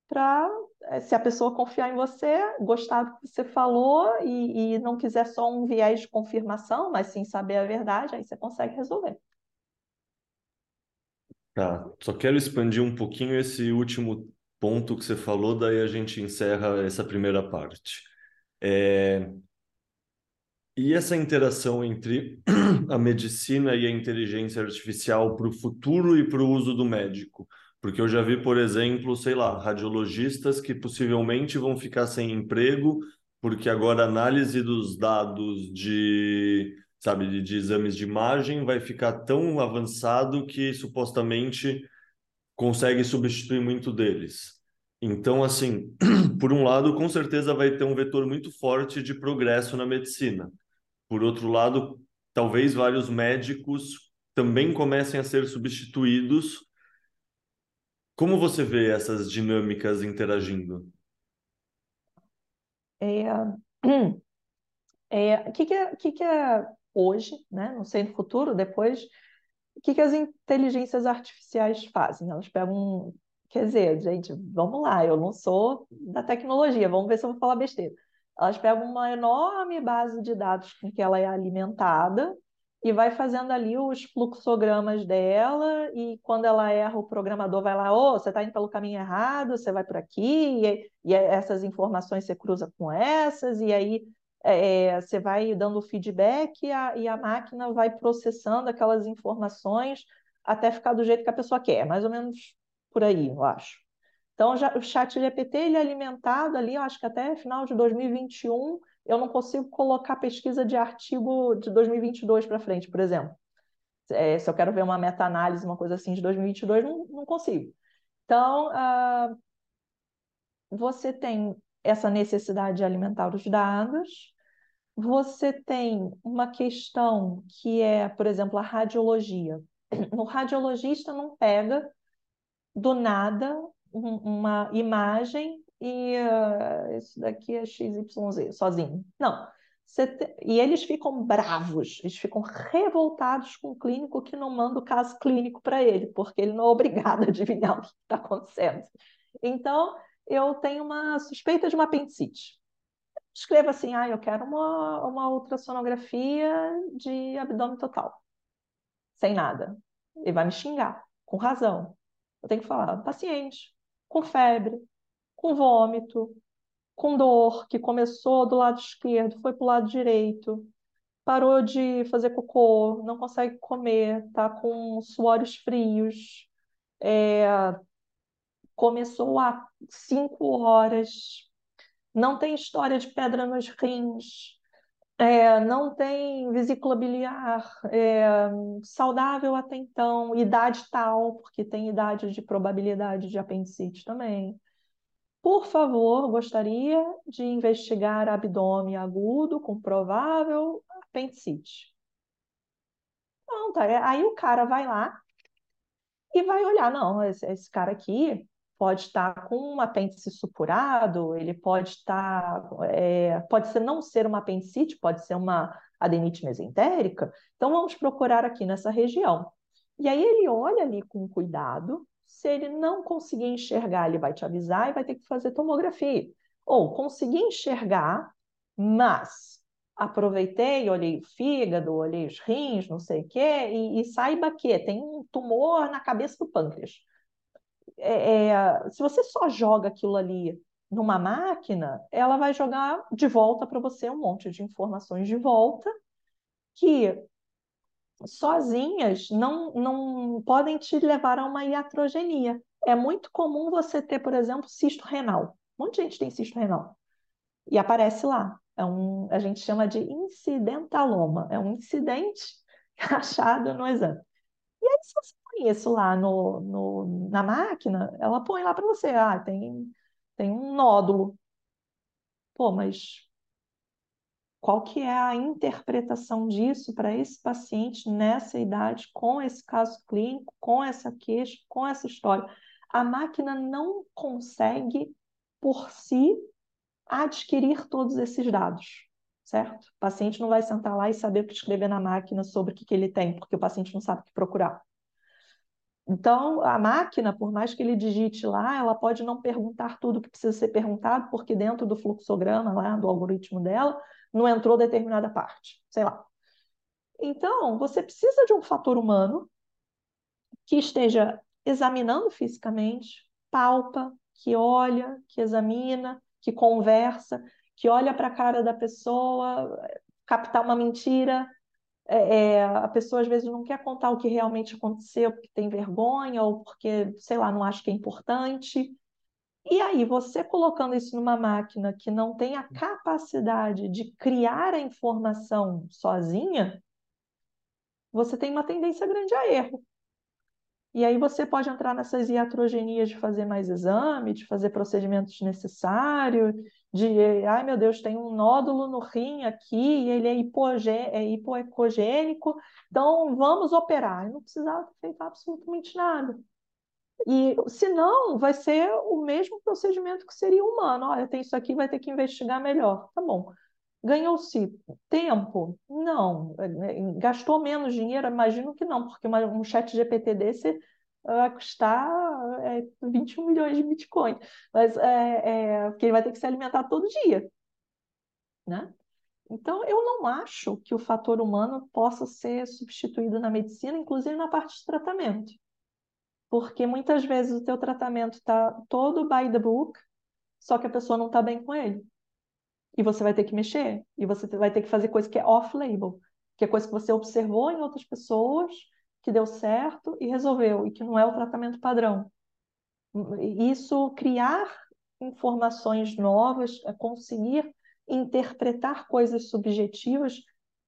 para, eh, se a pessoa confiar em você, gostar do que você falou e, e não quiser só um viés de confirmação, mas sim saber a verdade, aí você consegue resolver. Tá, só quero expandir um pouquinho esse último ponto que você falou, daí a gente encerra essa primeira parte. É, e essa interação entre *clears throat* a medicina e a inteligência artificial para o futuro e para o uso do médico? Porque eu já vi, por exemplo, sei lá, radiologistas que possivelmente vão ficar sem emprego porque agora a análise dos dados de, sabe, de, de exames de imagem vai ficar tão avançado que supostamente consegue substituir muito deles. Então, assim, *clears throat* por um lado, com certeza vai ter um vetor muito forte de progresso na medicina. Por outro lado, talvez vários médicos também comecem a ser substituídos. Como você vê essas dinâmicas interagindo? É, é, o que, que, é, que, que é hoje, né? não sei no futuro, depois, o que, que as inteligências artificiais fazem? Elas pegam, quer dizer, gente, vamos lá, eu não sou da tecnologia, vamos ver se eu vou falar besteira. Elas pegam uma enorme base de dados com que ela é alimentada e vai fazendo ali os fluxogramas dela, e quando ela erra, o programador vai lá, ô, oh, você está indo pelo caminho errado, você vai por aqui, e, e essas informações você cruza com essas, e aí é, é você vai dando feedback e a, e a máquina vai processando aquelas informações até ficar do jeito que a pessoa quer, mais ou menos por aí, eu acho. Então, já, o chat GPT ele é alimentado ali, eu acho que até final de 2021, eu não consigo colocar pesquisa de artigo de 2022 para frente, por exemplo. É, se eu quero ver uma meta-análise, uma coisa assim de 2022, não, não consigo. Então, uh, você tem essa necessidade de alimentar os dados, você tem uma questão que é, por exemplo, a radiologia. O radiologista não pega do nada uma imagem e uh, isso daqui é XYZ, sozinho. Não. te... e eles ficam bravos, eles ficam revoltados com o clínico que não manda o caso clínico para ele, porque ele não é obrigado a adivinhar o que está acontecendo. Então, eu tenho uma suspeita de uma apendicite. Escreva assim, ah, eu quero uma, uma ultrassonografia de abdômen total, sem nada. Ele vai me xingar, com razão. Eu tenho que falar, paciente, com febre, com vômito, com dor, que começou do lado esquerdo, foi para o lado direito, parou de fazer cocô, não consegue comer, tá com suores frios, é, começou há cinco horas, não tem história de pedra nos rins, é, não tem vesícula biliar, é, saudável até então, idade tal, porque tem idade de probabilidade de apendicite também. Por favor, gostaria de investigar abdômen agudo com provável apendicite. Pronto, aí o cara vai lá e vai olhar, não, esse, esse cara aqui pode estar com um apêndice supurado, ele pode estar, é, pode ser não ser uma apendicite, pode ser uma adenite mesentérica. Então vamos procurar aqui nessa região. E aí ele olha ali com cuidado, se ele não conseguir enxergar, ele vai te avisar e vai ter que fazer tomografia. Ou conseguir enxergar, mas aproveitei, olhei o fígado, olhei os rins, não sei o quê, e, e saiba que tem um tumor na cabeça do pâncreas. É, é, se você só joga aquilo ali numa máquina, ela vai jogar de volta para você um monte de informações de volta que sozinhas não, não podem te levar a uma iatrogenia. É muito comum você ter, por exemplo, cisto renal. Um monte de gente tem cisto renal. E aparece lá. É um, a gente chama de incidentaloma. É um incidente *laughs* achado no exame. E aí, se você isso lá no, no, na máquina, ela põe lá para você. Ah, tem, tem um nódulo. Pô, mas qual que é a interpretação disso para esse paciente nessa idade, com esse caso clínico, com essa queixa, com essa história. A máquina não consegue, por si, adquirir todos esses dados, certo? O paciente não vai sentar lá e saber o que escrever na máquina sobre o que, que ele tem, porque o paciente não sabe o que procurar. Então, a máquina, por mais que ele digite lá, ela pode não perguntar tudo que precisa ser perguntado, porque dentro do fluxograma lá, do algoritmo dela, não entrou determinada parte, sei lá. Então, você precisa de um fator humano que esteja examinando fisicamente, palpa, que olha, que examina, que conversa, que olha para a cara da pessoa, captar uma mentira. É, é, a pessoa às vezes não quer contar o que realmente aconteceu porque tem vergonha ou porque, sei lá, não acha que é importante. E aí, você colocando isso numa máquina que não tem a capacidade de criar a informação sozinha, você tem uma tendência grande a erro. E aí você pode entrar nessas iatrogenias de fazer mais exame, de fazer procedimentos necessários, de, ai meu Deus, tem um nódulo no rim aqui e ele é, hipogê, é hipoecogênico, então vamos operar. Eu não precisava ter feito absolutamente nada. E se não, vai ser o mesmo procedimento que seria humano. Olha, tem isso aqui, vai ter que investigar melhor. Tá bom. Ganhou-se tempo? Não. Gastou menos dinheiro? Imagino que não, porque um chat GPT desse vai custar é, 21 milhões de Bitcoin. Mas é, é, porque ele vai ter que se alimentar todo dia. Né? Então, eu não acho que o fator humano possa ser substituído na medicina, inclusive na parte de tratamento porque muitas vezes o teu tratamento está todo by the book, só que a pessoa não está bem com ele. E você vai ter que mexer, e você vai ter que fazer coisa que é off-label, que é coisa que você observou em outras pessoas, que deu certo e resolveu, e que não é o tratamento padrão. Isso, criar informações novas, é conseguir interpretar coisas subjetivas,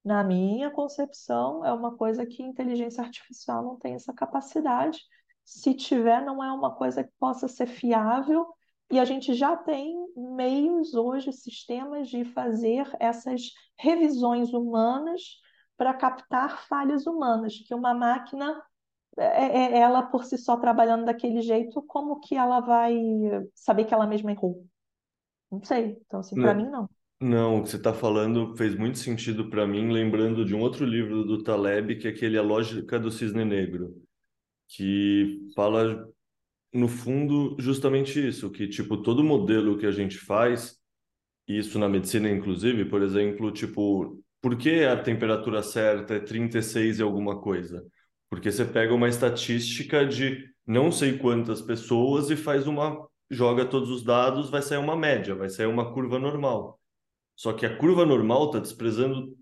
na minha concepção, é uma coisa que inteligência artificial não tem essa capacidade se tiver, não é uma coisa que possa ser fiável, e a gente já tem meios hoje, sistemas de fazer essas revisões humanas para captar falhas humanas, que uma máquina, é, é, é, ela por si só trabalhando daquele jeito, como que ela vai saber que ela mesma errou? Não sei. Então, assim, para mim, não. Não, o que você está falando fez muito sentido para mim, lembrando de um outro livro do Taleb, que é aquele A Lógica do Cisne Negro, que fala, no fundo, justamente isso, que, tipo, todo modelo que a gente faz, isso na medicina, inclusive, por exemplo, tipo, por que a temperatura certa é 36 e alguma coisa? Porque você pega uma estatística de não sei quantas pessoas e faz uma, joga todos os dados, vai sair uma média, vai sair uma curva normal. Só que a curva normal está desprezando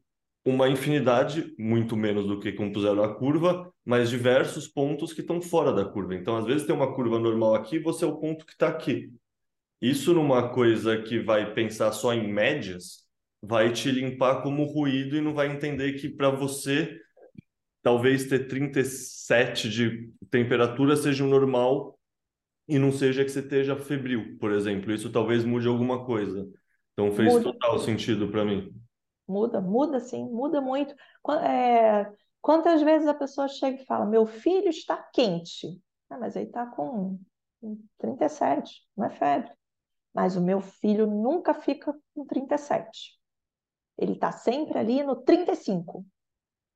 uma infinidade, muito menos do que compuseram a curva, mas diversos pontos que estão fora da curva. Então, às vezes tem uma curva normal aqui, você é o ponto que está aqui. Isso numa coisa que vai pensar só em médias, vai te limpar como ruído e não vai entender que para você talvez ter 37 de temperatura seja o normal e não seja que você esteja febril, por exemplo. Isso talvez mude alguma coisa. Então fez total sentido para mim. Muda, muda sim, muda muito. É, quantas vezes a pessoa chega e fala, meu filho está quente. Ah, mas aí está com 37, não é febre. Mas o meu filho nunca fica com 37. Ele está sempre ali no 35.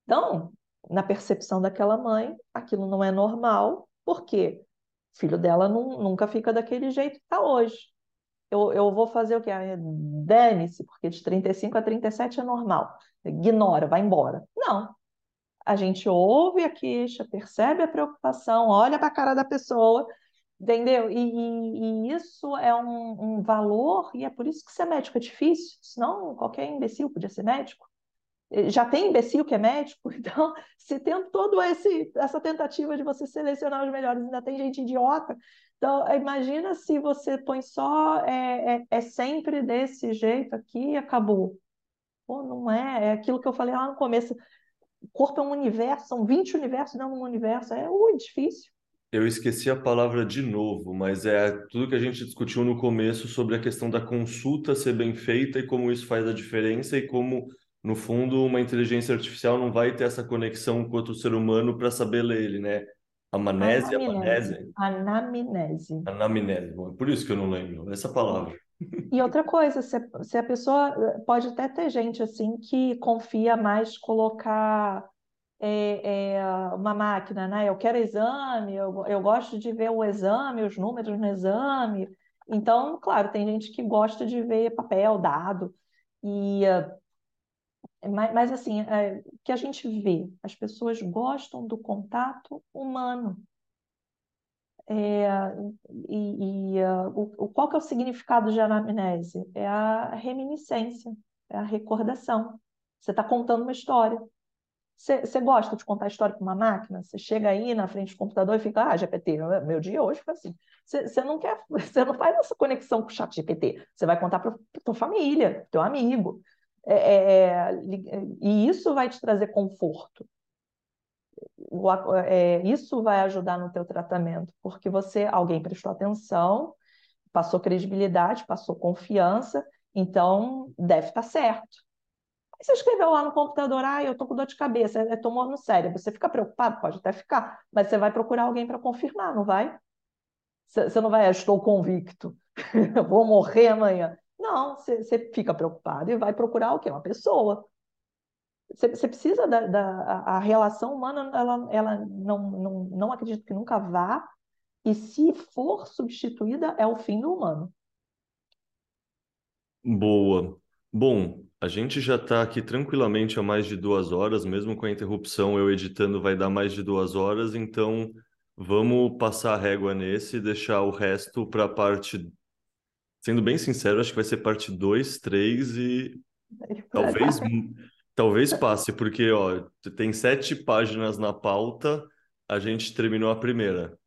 Então, na percepção daquela mãe, aquilo não é normal, porque o filho dela nu- nunca fica daquele jeito que está hoje. Eu, eu vou fazer o quê? Dane-se, porque de 35 a 37 é normal. Ignora, vai embora. Não. A gente ouve a queixa, percebe a preocupação, olha para a cara da pessoa, entendeu? E, e- e isso é um, um valor, e é por isso que ser médico é difícil, senão qualquer imbecil podia ser médico. Já tem imbecil que é médico, *laughs* então, se tem esse essa tentativa de você selecionar os melhores, ainda tem gente idiota. Então, imagina se você põe só é, é, é sempre desse jeito aqui e acabou. Pô, não é, é aquilo que eu falei lá no começo. O corpo é um universo, são 20 universos de um universo. É ui, difícil. Eu esqueci a palavra de novo, mas é tudo que a gente discutiu no começo sobre a questão da consulta ser bem feita e como isso faz a diferença e como, no fundo, uma inteligência artificial não vai ter essa conexão com outro ser humano para saber ler ele, né? Amnésia, Anamnese. amanese, Anamnese. anamnese. Bom, é por isso que eu não lembro essa palavra. E outra coisa, se, a- se a pessoa pode até ter gente assim que confia mais colocar é, é, uma máquina, né? Eu quero exame, eu, eu gosto de ver o exame, os números no exame. Então, claro, tem gente que gosta de ver papel, dado. E, eh, mas, mas assim, é, o que a gente vê, as pessoas gostam do contato humano. É, e, e, ah, o, qual que é o significado de anamnese? É a reminiscência, é a recordação. Você está contando uma história. Você, gosta de contar a história para uma máquina? Você chega aí na frente do computador e fica, ah, GPT, meu dia hoje foi assim. Você, você não quer, *laughs* você não faz essa conexão com o chat GPT. Você vai contar para tua família, teu amigo. É, é, é, e isso vai te trazer conforto o é, isso vai ajudar no teu tratamento, porque você, alguém prestou atenção, passou credibilidade, passou confiança, então deve estar certo. Aí você escreveu lá no computador, ah, eu tô com dor de cabeça, é tumor no cérebro. Você fica preocupado? Pode até ficar, mas você vai procurar alguém para confirmar, não vai? Você não vai, "Ah, estou convicto, *laughs* vou morrer amanhã. Não, você, fica preocupado e vai procurar o quê? Uma pessoa. Você, precisa da, da a relação humana, ela, ela não, não, não acredito que nunca vá, e se for substituída, é o fim do humano. Boa. Bom, a gente já está aqui tranquilamente há mais de duas horas, mesmo com a interrupção, eu editando vai dar mais de duas horas, então vamos passar a régua nesse e deixar o resto para a parte. Sendo bem sincero, acho que vai ser parte 2, 3 e talvez, talvez passe, porque ó, tem sete páginas na pauta, a gente terminou a primeira.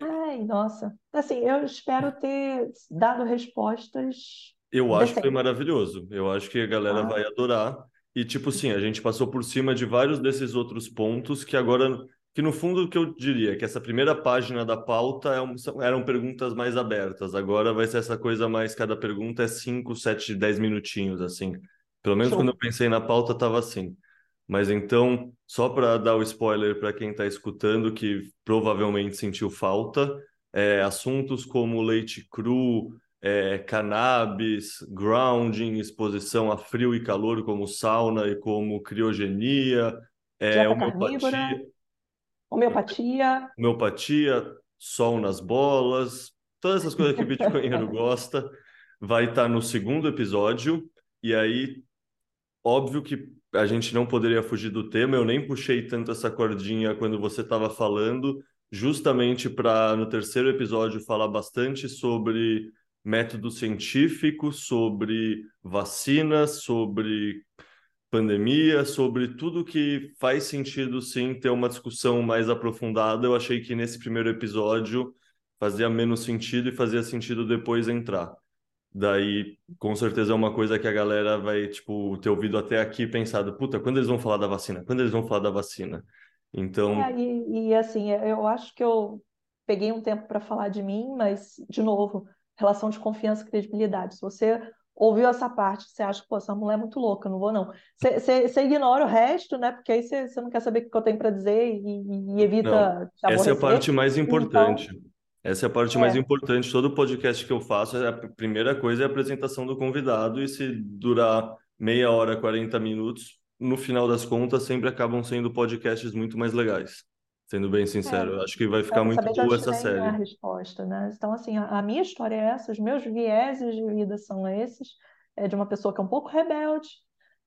Ai, nossa. Assim, eu espero ter dado respostas Eu acho que foi maravilhoso. Eu acho que a galera Ah. vai adorar. E, tipo assim, a gente passou por cima de vários desses outros pontos que agora, que no fundo o que eu diria é que essa primeira página da pauta é um- são- eram perguntas mais abertas. Agora vai ser essa coisa mais, cada pergunta é 5, 7, 10 minutinhos, assim. Pelo menos Show. quando eu pensei na pauta estava assim. Mas então, só para dar o spoiler para quem está escutando, que provavelmente sentiu falta, é, assuntos como leite cru, é, cannabis, grounding, exposição a frio e calor, como sauna e como criogenia, é, homeopatia, carnívora, homeopatia. homeopatia, sol nas bolas, todas essas coisas que o bitcoinheiro *laughs* gosta, vai estar no segundo episódio. E aí, óbvio que a gente não poderia fugir do tema, eu nem puxei tanto essa cordinha quando você estava falando, justamente para no terceiro episódio falar bastante sobre método científico, sobre vacinas, sobre pandemia, sobre tudo que faz sentido sim ter uma discussão mais aprofundada. Eu achei que nesse primeiro episódio fazia menos sentido e fazia sentido depois entrar. Daí, com certeza é uma coisa que a galera vai, tipo, ter ouvido até aqui pensado, puta, quando eles vão falar da vacina? Quando eles vão falar da vacina? Então, É, e, e, assim, eu acho que eu peguei um tempo para falar de mim, mas, de novo, relação de confiança e credibilidade. Se você ouviu essa parte, você acha que, pô, essa mulher é muito louca, não vou não. Você, ignora o resto, né? Porque aí você, não quer saber o que eu tenho para dizer e, e evita não, te essa é a parte mais Então, importante. Essa é a parte mais é, importante. Todo podcast que eu faço, a primeira coisa é a apresentação do convidado, e se durar meia hora, 40 minutos, no final das contas, sempre acabam sendo podcasts muito mais legais. Sendo bem é, sincero, eu acho que vai ficar muito boa essa vem a série. resposta, né? Então, assim, a, a minha história é essa, os meus vieses de vida são esses, é de uma pessoa que é um pouco rebelde,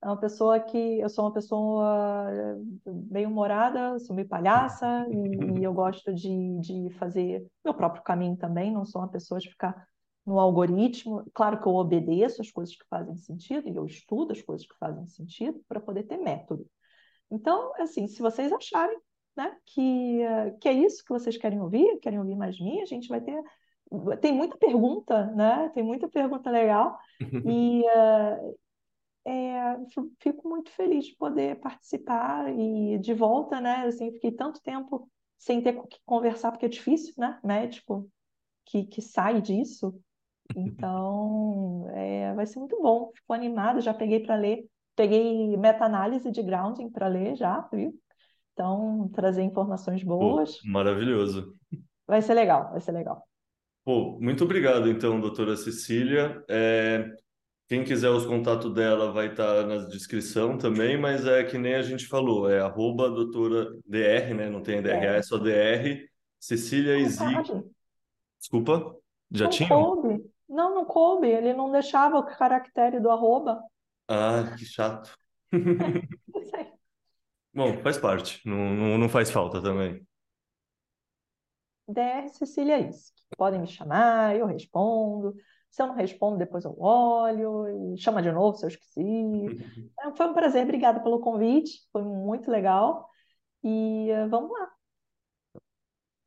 é uma pessoa que eu sou uma pessoa eh, bem-humorada, sou meio palhaça e, e eu gosto de, de fazer meu próprio caminho também, não sou uma pessoa de ficar no algoritmo. Claro que eu obedeço as coisas que fazem sentido e eu estudo as coisas que fazem sentido para poder ter método. Então, assim, se vocês acharem né, que, que é isso que vocês querem ouvir, querem ouvir mais de mim, a gente vai ter. Tem muita pergunta, né? Tem muita pergunta legal. E *laughs* eh, é, fico muito feliz de poder participar e de volta, né? Assim, fiquei tanto tempo sem ter que conversar, porque é difícil, né? Médico que, que sai disso. Então, é, vai ser muito bom. Fico animada, já peguei para ler. Peguei meta-análise de grounding para ler já, viu? Então, trazer informações Pô, boas. maravilhoso. Vai ser legal, vai ser legal. Pô, muito obrigado, então, doutora Cecília. É, quem quiser os contatos dela vai estar na descrição também, mas é que nem a gente falou, é arroba doutora DR, né? Não tem DRA, É, é só DR. Cecília não. Desculpa, já Não tinham? coube. Não, não coube. Ele não deixava o caractere do arroba. Ah, que chato. *laughs* *laughs* Bom, faz parte, não, não, não faz falta também. DR Cecília Isque. Podem me chamar, eu respondo. Se eu não respondo, depois eu olho e chama de novo se eu esqueci. É, *laughs* Foi um prazer, obrigada pelo convite, foi muito legal. E eh, vamos lá,